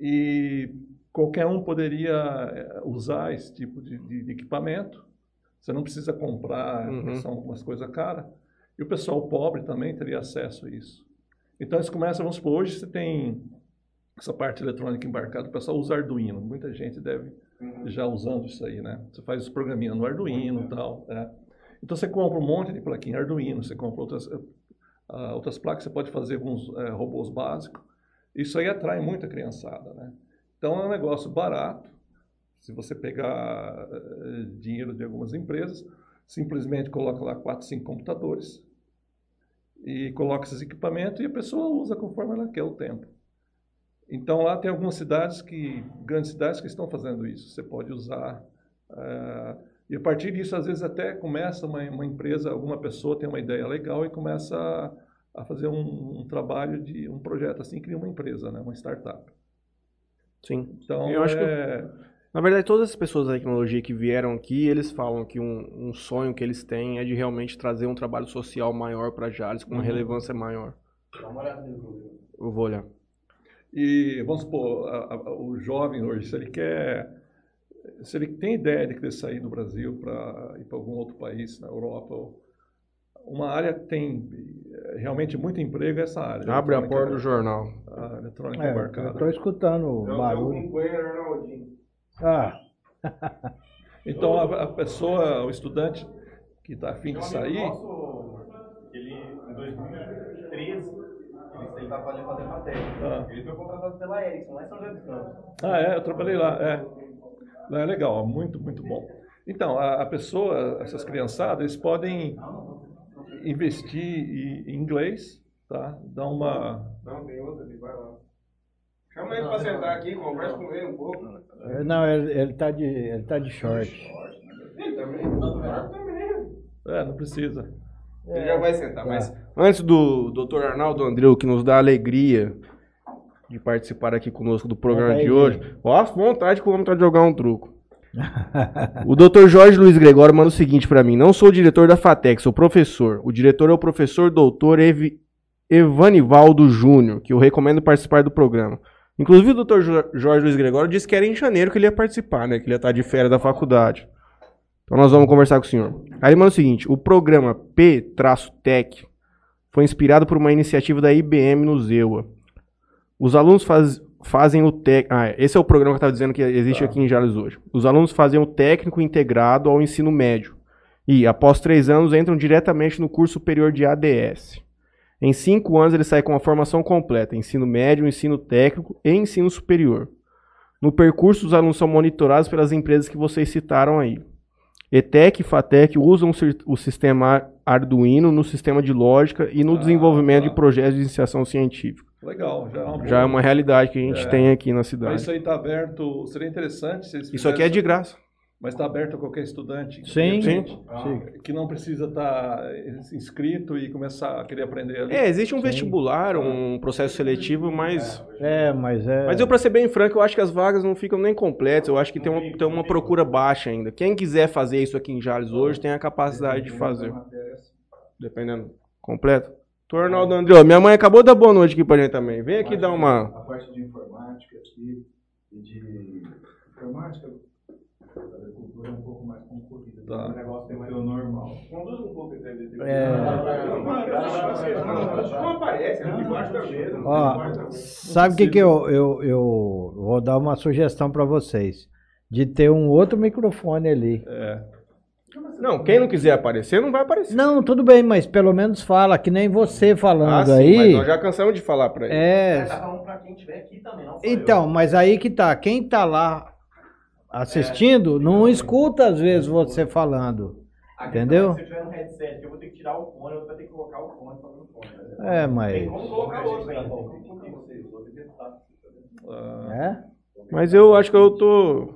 e qualquer um poderia eh, usar esse tipo de, de- de equipamento Você não precisa comprar, Uhum. são algumas coisas caras. E o pessoal pobre também teria acesso a isso. Então, eles começam, vamos supor, hoje você tem essa parte eletrônica embarcada, o pessoal usa Arduino. Muita gente deve já usando isso aí, né? Você faz os programinhas no Arduino e tal, né? Então, você compra um monte de plaquinha Arduino, você compra outras, ah, outras placas, você pode fazer alguns eh, robôs básicos. Isso aí atrai muita criançada, né? Então, é um negócio barato. Se você pegar eh, dinheiro de algumas empresas, simplesmente coloca lá quatro, cinco computadores e coloca esses equipamentos e a pessoa usa conforme ela quer o tempo. Então lá tem algumas cidades que, grandes cidades que estão fazendo isso. Você pode usar eh, e a partir disso às vezes até começa uma, uma empresa, alguma pessoa tem uma ideia legal e começa a, a fazer um, um trabalho de um projeto assim cria uma empresa, né, uma startup. Sim. Então Eu acho que- é, Na verdade, todas as pessoas da tecnologia que vieram aqui, eles falam que um, um sonho que eles têm é de realmente trazer um trabalho social maior para Jales, com uma Uhum. relevância maior. Dá uma olhada no Google. Eu vou olhar. E vamos supor, a- a- o jovem hoje, se ele quer, se ele tem ideia de querer sair do Brasil para ir para algum outro país, na Europa, ou- uma área que tem eh, realmente muito emprego é essa área. Abre a porta do jornal. A eletrônica É, eu embarcada. estou escutando o barulho. eu acompanho Arnaldinho. Ah, Então a, a pessoa, o estudante que está afim de sair, nosso, ele, em 2013, ele ele tá fazendo fazer matéria. Ah. Ele foi contratado pela Ericsson, lá em São José dos Campos. Ah, é, eu trabalhei lá, é. Lá é legal, muito, muito bom. Então, a, a pessoa, essas criançadas, eles podem investir em, em inglês, tá? Dar uma... Não, tem outra ali, vai lá. Chama ele pra sentar aqui, conversa com ele um pouco. é, não, ele, ele, tá de, ele tá de short. Ele também. Ele também. É, não precisa. Ele já vai sentar, Tá. mas antes do Dr. Arnaldo Andreu, que nos dá alegria de participar aqui conosco do programa de hoje, ó, vontade que o homem tá de jogar um truco. O Dr. Jorge Luiz Gregório manda o seguinte pra mim: não sou o diretor da FATEC, sou professor. O diretor é o professor doutor Evi- Evanivaldo Júnior, que eu recomendo participar do programa. Inclusive, o Dr. Jo- Jorge Luiz Gregório disse que era em janeiro que ele ia participar, né? Que ele ia estar de férias da faculdade. Então nós vamos conversar com o senhor. Aí ele manda o seguinte: o programa P-Tech foi inspirado por uma iniciativa da IBM no ZEUA. Os alunos faz- fazem o técnico. Ah, esse é o programa que eu estava dizendo que existe Tá. aqui em Jales hoje. Os alunos fazem o técnico integrado ao ensino médio. E, após três anos, entram diretamente no curso superior de ADS. Em cinco anos, ele sai com a formação completa: ensino médio, ensino técnico e ensino superior. No percurso, os alunos são monitorados pelas empresas que vocês citaram aí. ETEC e FATEC usam o sis- o sistema Arduino no sistema de lógica e no Ah, desenvolvimento tá. de projetos de iniciação científica. Legal, já é uma boa. Já é uma realidade que a gente É. tem aqui na Mas cidade. isso aí está aberto, seria interessante se eles Isso aqui é de graça. Mas está aberto a qualquer estudante. que Sim. Sim. Sim. Que não precisa estar inscrito e começar a querer aprender ali. É, existe um vestibular, um processo seletivo, mas. É, mas é. Mas eu, pra ser bem franco, eu acho que as vagas não ficam nem completas. Eu acho que tem uma, tem uma procura baixa ainda. Quem quiser fazer isso aqui em Jales hoje tem a capacidade de fazer. Dependendo. Completo. Tô Arnaldo André, minha mãe acabou de dar boa noite aqui pra gente também. Vem aqui dar uma. A parte de informática aqui e de informática, a agricultura é um pouco mais concorrida. Tá. O negócio tem mais o normal. Conduz um pouco a entrevista. Não aparece, é debaixo da mesa. Ó, sabe o que, que eu, eu, eu vou dar uma sugestão para vocês? De ter um outro microfone ali. É. Não, quem não quiser aparecer, não vai aparecer. Não, tudo bem, mas pelo menos fala, que nem você falando Ah, sim, aí. mas nós já cansamos de falar pra ele. É. Tá falando pra quem estiver aqui também, não Então, mas aí que tá. Quem tá lá assistindo não escuta às vezes você falando. eu. A questão entendeu? é que Se eu tiver no headset, eu vou ter que tirar o fone, eu vou ter que colocar o fone pra no fone. É, Tem mas. como colocar outro. Tem como vocês, eu vou ter que testar. ah, É? Mas eu acho que eu tô.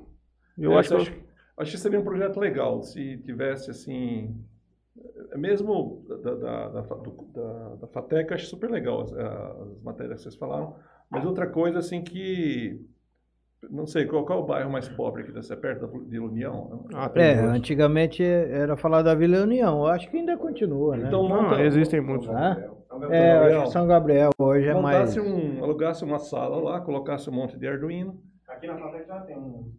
Eu É, acho que eu. Acho, que seria um projeto legal se tivesse assim. é Mesmo da, da, da, da, da FATEC, eu acho super legal as, as matérias que vocês falaram. Mas outra coisa assim que. Não sei, qual, qual é o bairro mais pobre aqui dessa? É perto da, de União? Ah, É, muitos. antigamente era falar da Vila União. Acho que ainda continua, né? Então, Não, monta- existem muitos. Então, É, eu acho que São Gabriel hoje é mais. um, alugasse uma sala lá, colocasse um monte de Arduino. Aqui na Fnac já tem um.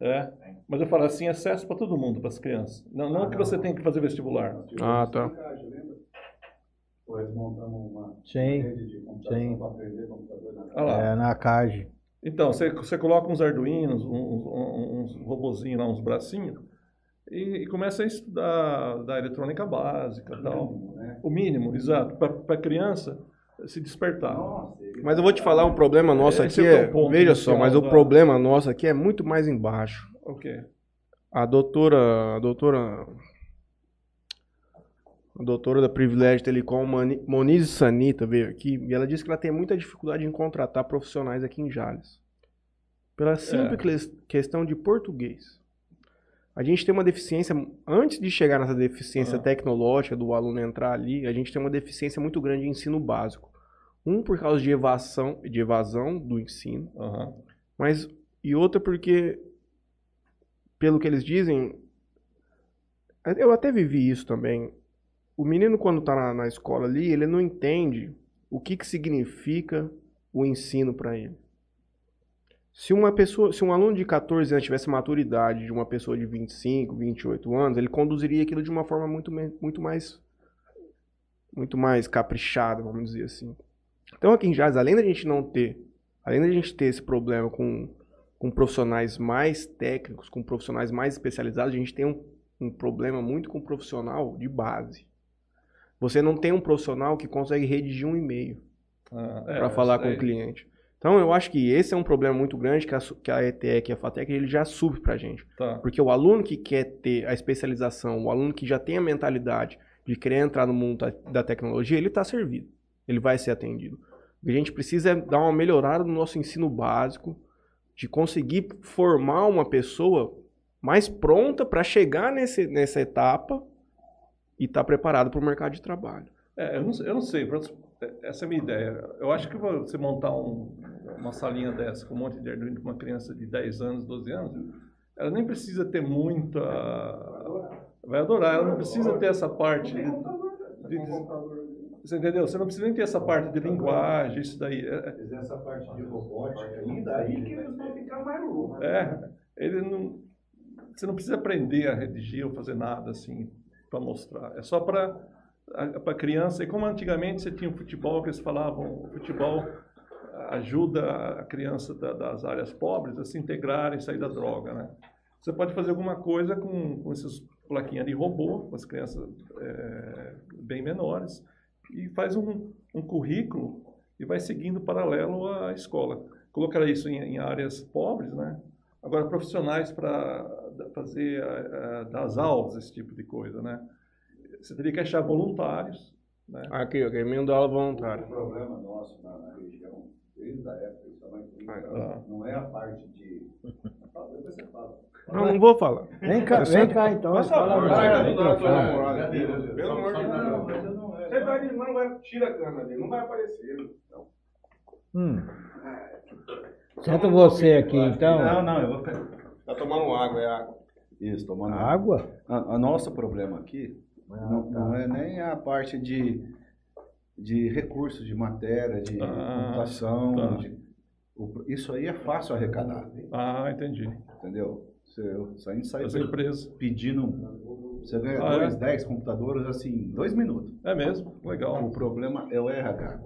É. Mas eu falo assim, acesso para todo mundo, para as crianças. Não, não que você tem que fazer vestibular. Ah, tá. Pois montamos uma Sim, rede de computação sim. para aprender computador na lá. É na CAGE. Então, você, você coloca uns arduinos, uns, uns, uns robozinhos lá, uns bracinhos, e, e começa a estudar da eletrônica básica e tal. mínimo, né? O mínimo, exato. Para a criança se despertar. Nossa, Mas eu vou te falar, o problema nosso Esse aqui é o é. ponto Veja só, inicial mas o da- problema nosso aqui é muito mais embaixo. Ok. A doutora. A doutora. A doutora da Privilégio Telecom, Monize Sanita, veio aqui e ela disse que ela tem muita dificuldade em contratar profissionais aqui em Jales. Pela simples ques- questão de português. A gente tem uma deficiência, antes de chegar nessa deficiência Ah. tecnológica do aluno entrar ali, a gente tem uma deficiência muito grande em ensino básico. Um por causa de evasão, de evasão do ensino, Aham. mas e outra porque pelo que eles dizem, eu até vivi isso também. O menino quando está na, na escola ali, ele não entende o que, que significa o ensino para ele. Se uma pessoa, se um aluno de 14 anos tivesse a maturidade de uma pessoa de 25, 28 anos, ele conduziria aquilo de uma forma muito, muito mais muito mais caprichada, vamos dizer assim. Então aqui em Jazz, além da gente não ter, além da gente ter esse problema com, com profissionais mais técnicos, com profissionais mais especializados, a gente tem um, um problema muito com profissional de base. Você não tem um profissional que consegue redigir um e-mail Ah, para é, falar com o cliente. Então eu acho que esse é um problema muito grande que a, que a ETEC e a FATEC ele já sube pra gente. Tá. Porque o aluno que quer ter a especialização, o aluno que já tem a mentalidade de querer entrar no mundo da, da tecnologia, ele está servido. Ele vai ser atendido. O que a gente precisa é dar uma melhorada no nosso ensino básico, de conseguir formar uma pessoa mais pronta para chegar nesse, nessa etapa e estar preparado para o mercado de trabalho. É, eu, não, eu não sei, essa é a minha ideia. Eu acho que você montar um- uma salinha dessa com um monte de Arduino para uma criança de 10 anos, 12 anos, ela nem precisa ter muita. Vai adorar, ela não precisa ter essa parte. De, de- você entendeu? Você não precisa nem ter essa parte de linguagem, isso daí. É, Mas essa parte de robótica ainda aí que eles vão ficar mais loucos. é, ele não. Você não precisa aprender a redigir ou fazer nada assim para mostrar. É só para para criança. E como antigamente você tinha o futebol, que eles falavam, o futebol ajuda a criança da- das áreas pobres a se integrarem sair da droga, né? Você pode fazer alguma coisa com, com essas plaquinhas de robô, com as crianças é, bem menores, e faz um, um currículo e vai seguindo paralelo à escola. Colocar isso em, em áreas pobres, né? Agora, profissionais para fazer eh, das aulas, esse tipo de coisa, né? Você teria que achar voluntários, né? Aqui, ok, emenda aula voluntária. O problema nosso na, na região, desde a época, isso é Ah. não é a parte de. Depois você fala. Não, não vou falar. Vem cá, vem cá então. Doutor. Pelo amor de Deus. é. Você vai, não vai, tira a câmera dele, não vai aparecer. Hum. Senta você aqui então. Não, não, eu vou. Tá tomando água, é água. Isso, tomando Água? A, a nosso problema aqui não, não é nem a parte de, de recursos, de matéria, de Ah, computação. tá. de- o- isso aí é fácil arrecadar, Ah, entendi. entendeu? Você, a gente sai As empresas. pedindo, você ganha Ah, é? dois, dez computadores assim, em dois minutos. É mesmo? O Legal. problema é o RH,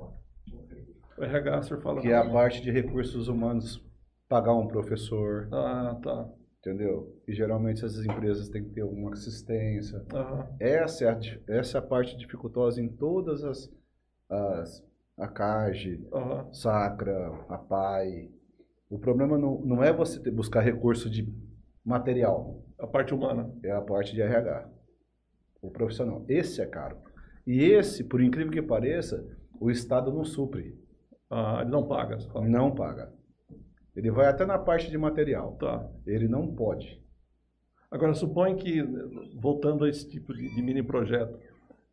O RH, o senhor fala. que é a parte de recursos humanos, pagar um professor, Ah, tá. Entendeu? E geralmente essas empresas têm que ter alguma assistência. Aham. Essa é a, essa é a parte dificultosa em todas as, as a CAGE, Aham. Sacra, a PAI. O problema não, não é você ter, buscar recurso de material, A parte humana. é a parte de RH, o profissional. Esse é caro. E esse, por incrível que pareça, o Estado não supre, Ah, ele não paga. não paga. Ele vai até na parte de material, Tá. ele não pode. Agora, supõe que, voltando a esse tipo de, de mini projeto,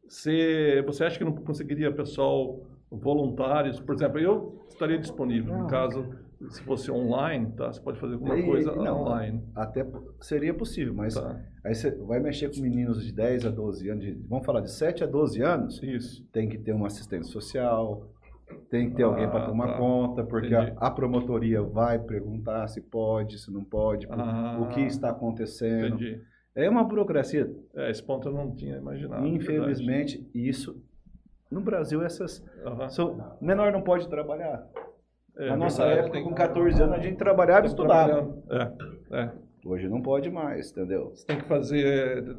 você, você acha que não conseguiria pessoal voluntários? Por exemplo, eu estaria disponível, no caso, se fosse online, tá? Você pode fazer alguma E- coisa não, online. Até seria possível, mas Tá. aí você vai mexer com meninos de 10 a 12 anos, de- vamos falar de 7 a 12 anos, Isso. tem que ter uma assistente social, Tem que ter alguém para Ah, tomar tá. conta, porque a, a promotoria vai perguntar se pode, se não pode, Ah, o que está acontecendo. Entendi. É uma burocracia. É, esse ponto eu não tinha imaginado. Infelizmente, isso no Brasil essas verdade. Aham. são, menor não pode trabalhar. É Na nossa verdade, época, tem- com 14 anos, a gente trabalhava e estudava. É, é. Hoje não pode mais, entendeu? Você tem que fazer,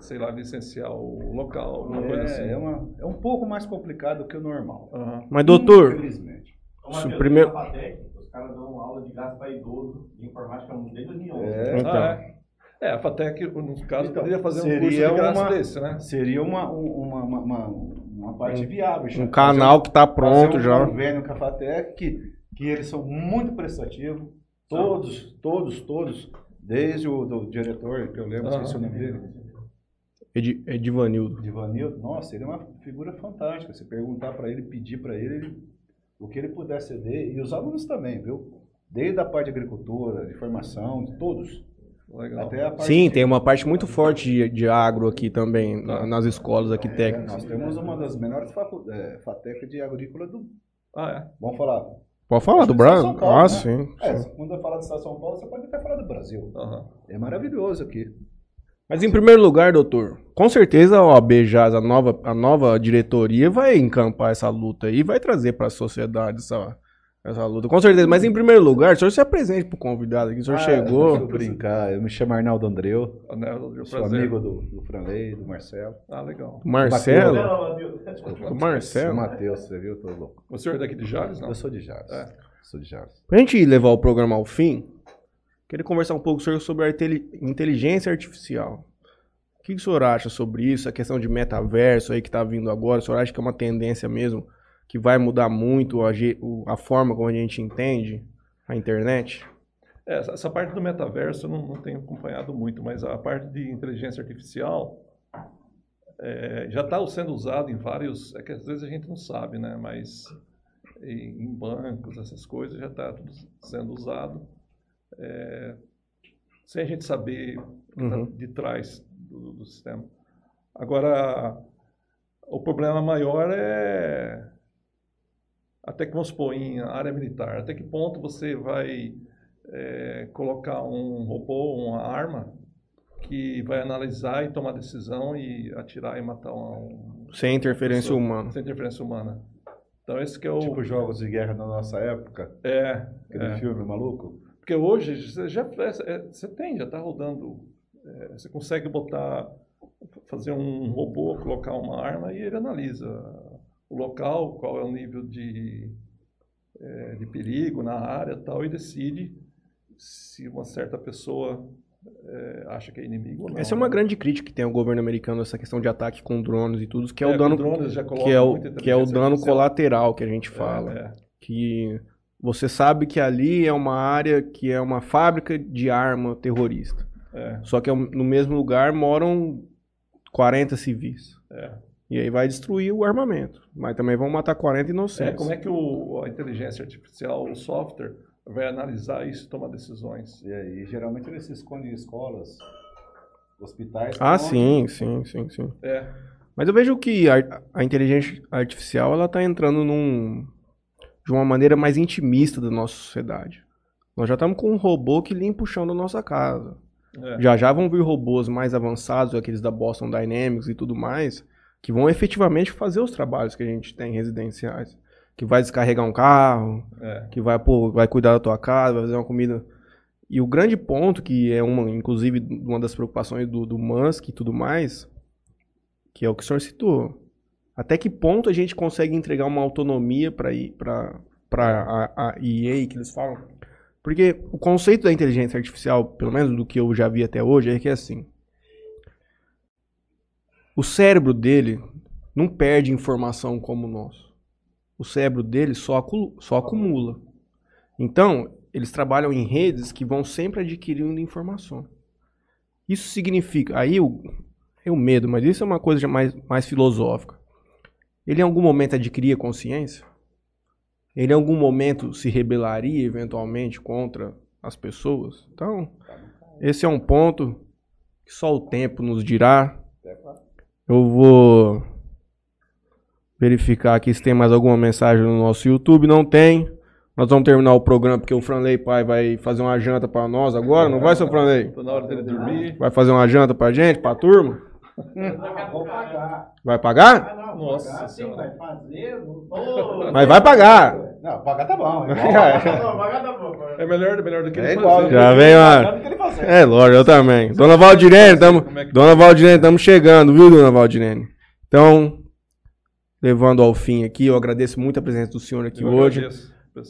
sei lá, licenciar o local, alguma coisa assim. É, é, uma- é um pouco mais complicado que o normal. Aham. Mas, doutor, Infelizmente. Matheus, primeiro- na FATEC, os caras dão aula de graça para idoso de informática desde 2011. É, Então. Ah, é. É, a FATEC, no caso, Então, poderia fazer um curso de graça uma- desse, né? seria uma, um- uma, uma, uma, uma parte viável. já. um canal que tá pronto fazer um já. convênio com a FATEC, que, que eles são muito prestativos. Todos, todos, todos, desde o do diretor, que eu lembro, Aham. esqueci o nome dele, Ed, Edivanildo. Divanildo. Nossa, ele é uma figura fantástica. Se perguntar para ele, pedir para ele, ele, o que ele puder ceder, e os alunos também, viu? Desde a parte de agricultura, de formação, de todos. Legal. Até a parte Sim, de- tem uma parte muito forte de, de agro aqui também, na- nas escolas aqui É, técnicas. nós temos uma das menores facu... é, de agrícola do. Ah, é. Vamos falar. Pode falar do Brasil? Ah, né? sim. É, sim. quando eu falar de São Paulo, você pode até falar do Brasil. Aham. É maravilhoso aqui. Mas em primeiro lugar, doutor, com certeza a OAB Jazz, a nova, a nova diretoria, vai encampar essa luta aí e vai trazer para a sociedade essa, essa luta. Com certeza. Mas em primeiro lugar, o senhor se apresente pro convidado aqui. O senhor Ah, Deixa eu chegou. brincar. Eu me chamo Arnaldo Andreu. Deu Sou prazer. amigo do, do Franley, do Marcelo. Ah, legal. Marcelo? Não, Matheus. Do Marcelo? Matheus, você viu? Tô louco. O senhor é daqui de Jales, não? Eu sou de Jales. É. Sou de Jales. Pra gente levar o programa ao fim, queria conversar um pouco com o senhor sobre a inteli- inteligência artificial. O que, que o senhor acha sobre isso? A questão de metaverso aí que tá vindo agora, o senhor acha que é uma tendência mesmo que vai mudar muito a, a forma como a gente entende a internet? É, essa- parte do metaverso eu não, não tenho acompanhado muito, mas a parte de inteligência artificial é, já está sendo usado em vários. É que às vezes a gente não sabe, né? Mas em, em bancos, essas coisas, já está tudo sendo usado. é, sem a gente saber o que tá Uhum. de trás do, do sistema. Agora, o problema maior é até que vamos supor em área militar, até que ponto você vai é, colocar um robô, uma arma que vai analisar e tomar decisão e atirar e matar um, Sem interferência pessoa, humana. sem interferência humana. Então esse que é o Tipo jogos de guerra da nossa época. é, Aquele é. filme maluco. Porque hoje você já é, você tem, já está rodando. é, você consegue botar, fazer um robô, colocar uma arma e ele analisa o local, qual é o nível de, é, de perigo na área tal, e decide se uma certa pessoa é, acha que é inimigo ou não. Essa é uma grande crítica que tem ao governo americano, essa questão de ataque com drones e tudo, que é, É, o dano que é o, que é o dano artificial. colateral que a gente fala. É, é. que você sabe que ali é uma área que é uma fábrica de arma terrorista. É, Só que é no mesmo lugar moram 40 civis. É. E aí vai destruir o armamento. Mas também vão matar 40 É, inocentes. como é que o, a inteligência artificial, o software, vai analisar isso e tomar decisões? E aí, geralmente eles se escondem em escolas, hospitais. Ah, onde- sim, sim, sim, sim. É, Mas eu vejo que a, a inteligência artificial ela está entrando num, de uma maneira mais intimista da nossa sociedade. Nós já estamos com um robô que limpa o chão da nossa casa. é. Já já vão vir robôs mais avançados, aqueles da Boston Dynamics e tudo mais, que vão efetivamente fazer os trabalhos que a gente tem residenciais. Que vai descarregar um carro, É. que vai, pô, vai cuidar da tua casa, vai fazer uma comida. E o grande ponto, que é uma, inclusive, uma das preocupações do, do Musk e tudo mais, que é o que o senhor citou. Até que ponto a gente consegue entregar uma autonomia para a, a EA, que eles falam? Porque o conceito da inteligência artificial, pelo menos do que eu já vi até hoje, é que é assim. O cérebro dele não perde informação como o nosso. O cérebro dele só, só acumula. Então, eles trabalham em redes que vão sempre adquirindo informação. Isso significa. Aí é o medo, mas isso é uma coisa mais, mais filosófica. Ele em algum momento adquiria consciência? Ele em algum momento se rebelaria eventualmente contra as pessoas? Então, esse é um ponto que só o tempo nos dirá. Eu vou verificar aqui se tem mais alguma mensagem no nosso YouTube. Não tem. Nós vamos terminar o programa porque o Franley Pai vai fazer uma janta pra nós agora, não vai, seu Franley? Tô na hora dele dormir. Vai fazer uma janta pra gente, pra turma? Vou pagar. Vai pagar? não, Nossa pagar, sim, vai fazer. Não Mas vai pagar. Não, pagar tá bom. É igual. É melhor, melhor do que ele É igual. fazer. Já vem, mano. É, lógico, eu também. Dona Valdirene, tamo, é que- Dona Valdirene, estamos chegando, viu, Dona Valdirene? Então, levando ao fim aqui, eu agradeço muito a presença do senhor aqui Eu hoje.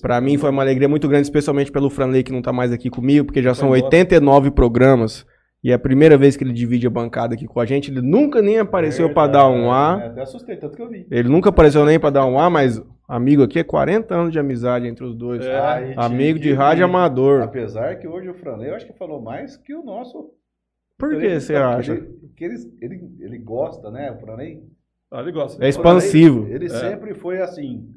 Pra mim foi uma alegria muito grande, especialmente pelo Franley que não tá mais aqui comigo, porque já são Foi embora. 89 programas. E é a primeira vez que ele divide a bancada aqui com a gente. Ele nunca nem apareceu pra dar um É, A. Até assustei, tanto que eu vi. Ele nunca apareceu nem pra dar um A, mas amigo aqui é 40 anos de amizade entre os dois. É. Amigo de rádio amador. Apesar que hoje o Franley, eu acho que falou mais que o nosso. Por que você porque acha? Ele, porque ele, ele, ele gosta, né, o Franley? Ah, ele gosta. É expansivo. Ele, ele É. sempre foi assim.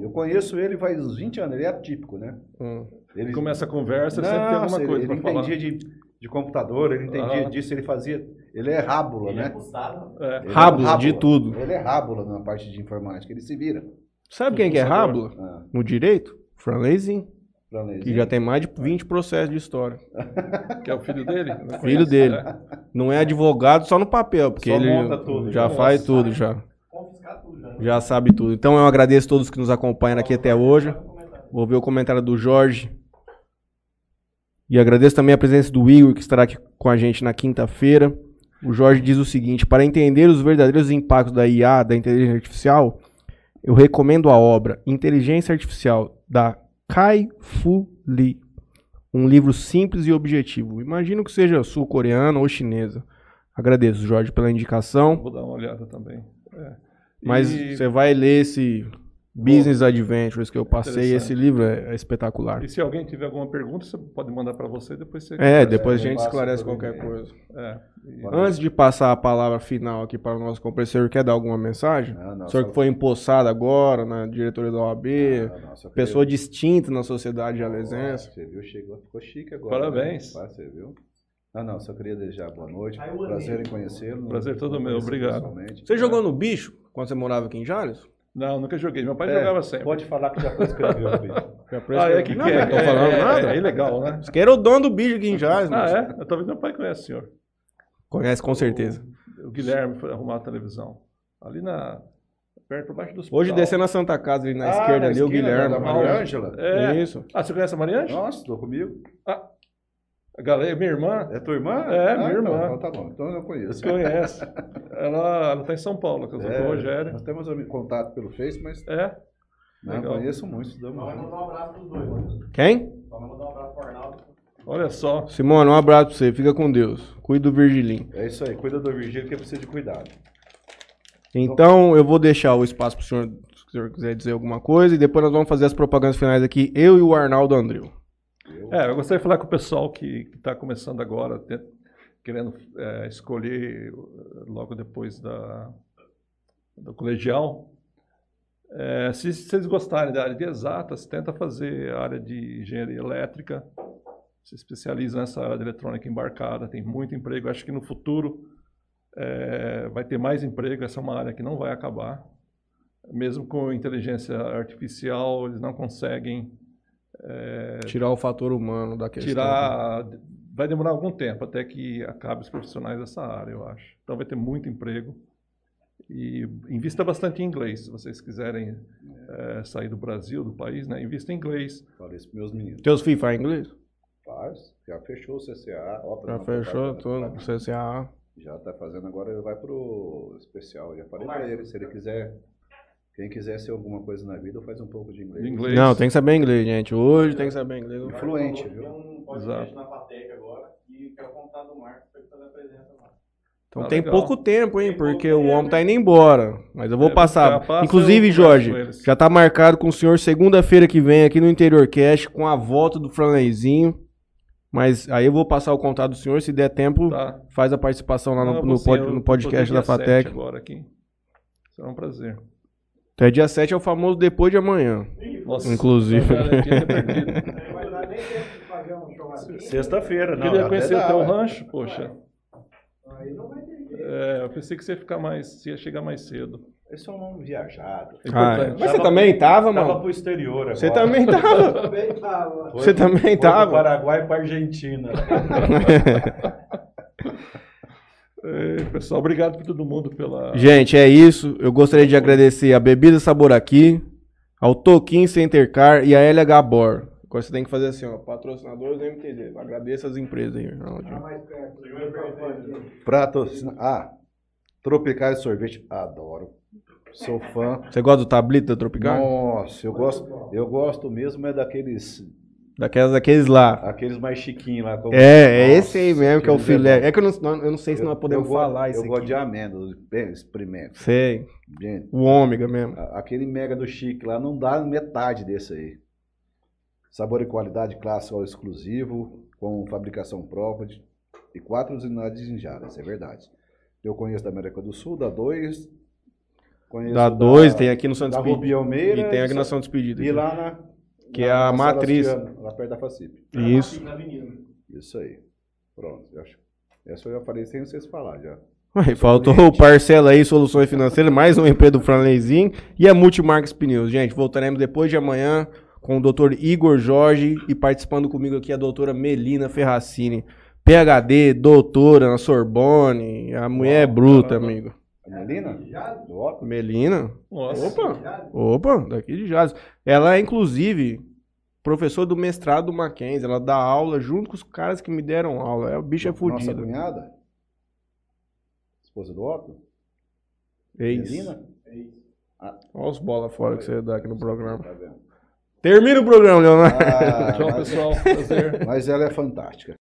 Eu conheço ele faz uns 20 anos, ele é atípico, né? Hum. Ele Começa a conversa, ele sempre tem alguma coisa ele, pra ele falar. entendia de, de computador, ele entendia Aham. disso, ele fazia. Ele é rábula, Ele é né? É. Ele é rábula. de tudo. Ele é rábula na parte de informática, ele se vira. Sabe quem que é. Rábula? Ah, No direito? Franleizinho. Franley. Que já tem mais de 20 processos de história. Que é o filho dele? Não Filho conhece? dele. É. Não é advogado só no papel, porque Só ele monta tudo, já já faz já. Tudo já. né? Já sabe tudo. Então eu agradeço a todos que nos acompanham aqui até hoje. Vou ver o comentário do Jorge. E agradeço também a presença do Igor, que estará aqui com a gente na quinta-feira. O Jorge diz o seguinte: para entender os verdadeiros impactos da IA, da inteligência artificial, eu recomendo a obra Inteligência Artificial, da Kai Fu Lee. Um livro simples e objetivo. Imagino que seja sul-coreana ou chinesa. Agradeço, Jorge, pela indicação. Vou dar uma olhada também. É. Mas E- você vai ler esse Business Adventures que eu passei. Esse livro é, é espetacular. E se alguém tiver alguma pergunta, você pode mandar para você e depois você. É, depois a gente esclarece qualquer coisa. É. E- Antes de passar a palavra final aqui para o nosso compressor, quer dar alguma mensagem? Não, não, o senhor só- que foi empossado agora na diretoria da OAB, Ah, não, só queria- pessoa distinta na sociedade jalesense. Você viu, chegou, ficou chique agora. Parabéns. Né? Você viu? Não, não, só queria desejar boa noite. Prazer em conhecê-lo. Prazer todo meu, obrigado. Você jogou no bicho quando você morava aqui em Jales? Não, nunca joguei. Meu pai É, jogava sempre. Pode falar que já prescreveu, filho. Ah, é que não, que é? não tô falando é, nada. É, ilegal, né? Que era o dono do bicho aqui em Jales. Ah, moço. é? Talvez meu pai conhece o senhor. Conhece com certeza. O Guilherme foi arrumar a televisão. Ali na. Perto, abaixo dos Hoje descendo a Santa Casa ali na Ah, esquerda na ali, o esquina, Guilherme. Da Maria Ângela? É. Isso. Ah, você conhece a Mariante? Nossa, estou comigo. A galera, minha irmã, É tua irmã? É, Ah, minha então, irmã. Então tá bom, então eu conheço. você conhece. ela, ela tá em São Paulo, casou com o Rogério. Nós temos um contato pelo Face, mas É. não Legal. conheço muito. Damos... mandar um abraço pros dois, mano. Quem? Só vai mandar um abraço pro Arnaldo. Olha só. Simone, um abraço pra você. Fica com Deus. Cuide do Virgilinho. É isso aí, cuida do Virgílio que precisa de cuidado. Então, eu vou deixar o espaço pro senhor, se o senhor quiser dizer alguma coisa, e depois nós vamos fazer as propagandas finais aqui, eu e o Arnaldo Andreu. É, eu gostaria de falar com o pessoal que está começando agora, te- querendo é, escolher uh, logo depois da, do colegial. É, se, se eles gostarem da área de exatas, tenta fazer a área de engenharia elétrica, se especializa nessa área de eletrônica embarcada, tem muito emprego. Acho que no futuro é, vai ter mais emprego, essa é uma área que não vai acabar. Mesmo com inteligência artificial, eles não conseguem Tirar o fator humano da questão. tirar. Vai demorar algum tempo até que acabe os profissionais dessa área, eu acho. Então vai ter muito emprego. E invista bastante em inglês, se vocês quiserem eh, sair do Brasil, do país, né? Invista em inglês. Falei isso meus meninos. Teus filhos falam inglês? Faz, já fechou o CCA. ó, Já não, fechou tudo. CCA. Já tá fazendo agora, ele vai pro especial. Já falei Márcio. ele, se ele quiser, quem quiser ser alguma coisa na vida, faz um pouco de inglês. De inglês. Não, tem que saber inglês, gente. Hoje tem que saber inglês. Fluente, Tem viu? um podcast Exato. na Fatec agora e quero contar do Marcos pra ele fazer a presença lá. Então Ah, tem legal. pouco tempo, hein? Tem Porque o homem tá indo embora. Mas eu vou É, passar. passa, Inclusive, Jorge, já tá marcado com o senhor segunda-feira que vem aqui no Interior Cast com a volta do Franleizinho. Mas aí eu vou passar o contato do senhor. Se der tempo, Tá. faz a participação lá Não, no, no pod- no podcast da Fatec. 7 agora aqui. Será um prazer. Então é dia 7 é o famoso depois de amanhã. Nossa, Inclusive. eu já tinha perdido. Não vai dar nem tempo de fazer um churrasquinho. Sexta-feira, Eu não. queria até conhecer dá, o teu rancho, poxa. Aí não vai ter. É, eu pensei que você ia ficar mais, você ia chegar mais cedo. Eles são um viajado. Ah, Importante. mas você também tava, Tava mano? pro exterior agora. Você também tava. Também tava. Foi Você também foi tava. Paraguai pra Argentina. É, pessoal, obrigado por todo mundo pela. Gente, é isso. Eu gostaria de agradecer a Bebida Sabor aqui, ao Toquim Center Car e a LH Bor. Agora você tem que fazer assim, ó, patrocinadores do MTD. Agradeça as empresas aí, Ronaldinho. Tá mais perto. microfone. Prato. Ah, Tropicais Sorvete. Adoro. Sou fã. Você gosta do tablito da Tropical? Nossa, eu gosto, eu gosto mesmo é daqueles, Daquelas daqueles lá. aqueles mais chiquinhos lá. como- É, é esse aí mesmo que é o filé. É que eu não, eu não sei se nós podemos eu falar isso Eu gosto aqui. de amêndoas, experimento. Sei. Gente, O ômega mesmo. aquele mega do chique lá não dá metade desse aí. Sabor e qualidade clássico exclusivo, com fabricação própria e quatro unidades em Jara, isso é verdade. Eu conheço da América do Sul, da 2. Da 2, tem aqui no Santos. Almeida. E tem aqui na São Despedida. E lá na. Que é na- a na matriz. Lá perto da Facip. Isso. Na avenida. Isso aí. Pronto. Eu acho. Essa eu já falei sem vocês falar já. Ué, Faltou o Parcela aí, Soluções Financeiras, mais um EP do Franleizinho e a Multimarcas Pneus. Gente, voltaremos depois de amanhã com o Dr. Igor Jorge e participando comigo aqui a doutora Melina Ferracini. PHD, doutora na Sorbonne. A mulher é bruta, caramba. amigo. A Melina? Do óculos? Melina? Nossa. Opa! Opa, daqui de Jales. Ela é, inclusive, professora do mestrado do Mackenzie. Ela dá aula junto com os caras que me deram aula. É, o bicho é Nossa fudido. cunhada? Esposa do óculos? É isso. Melina? Olha os bola fora que você dá aqui no programa. Tá vendo? Termina o programa, Leonardo. Ah, Tchau, mas- pessoal. Prazer. Mas ela é fantástica.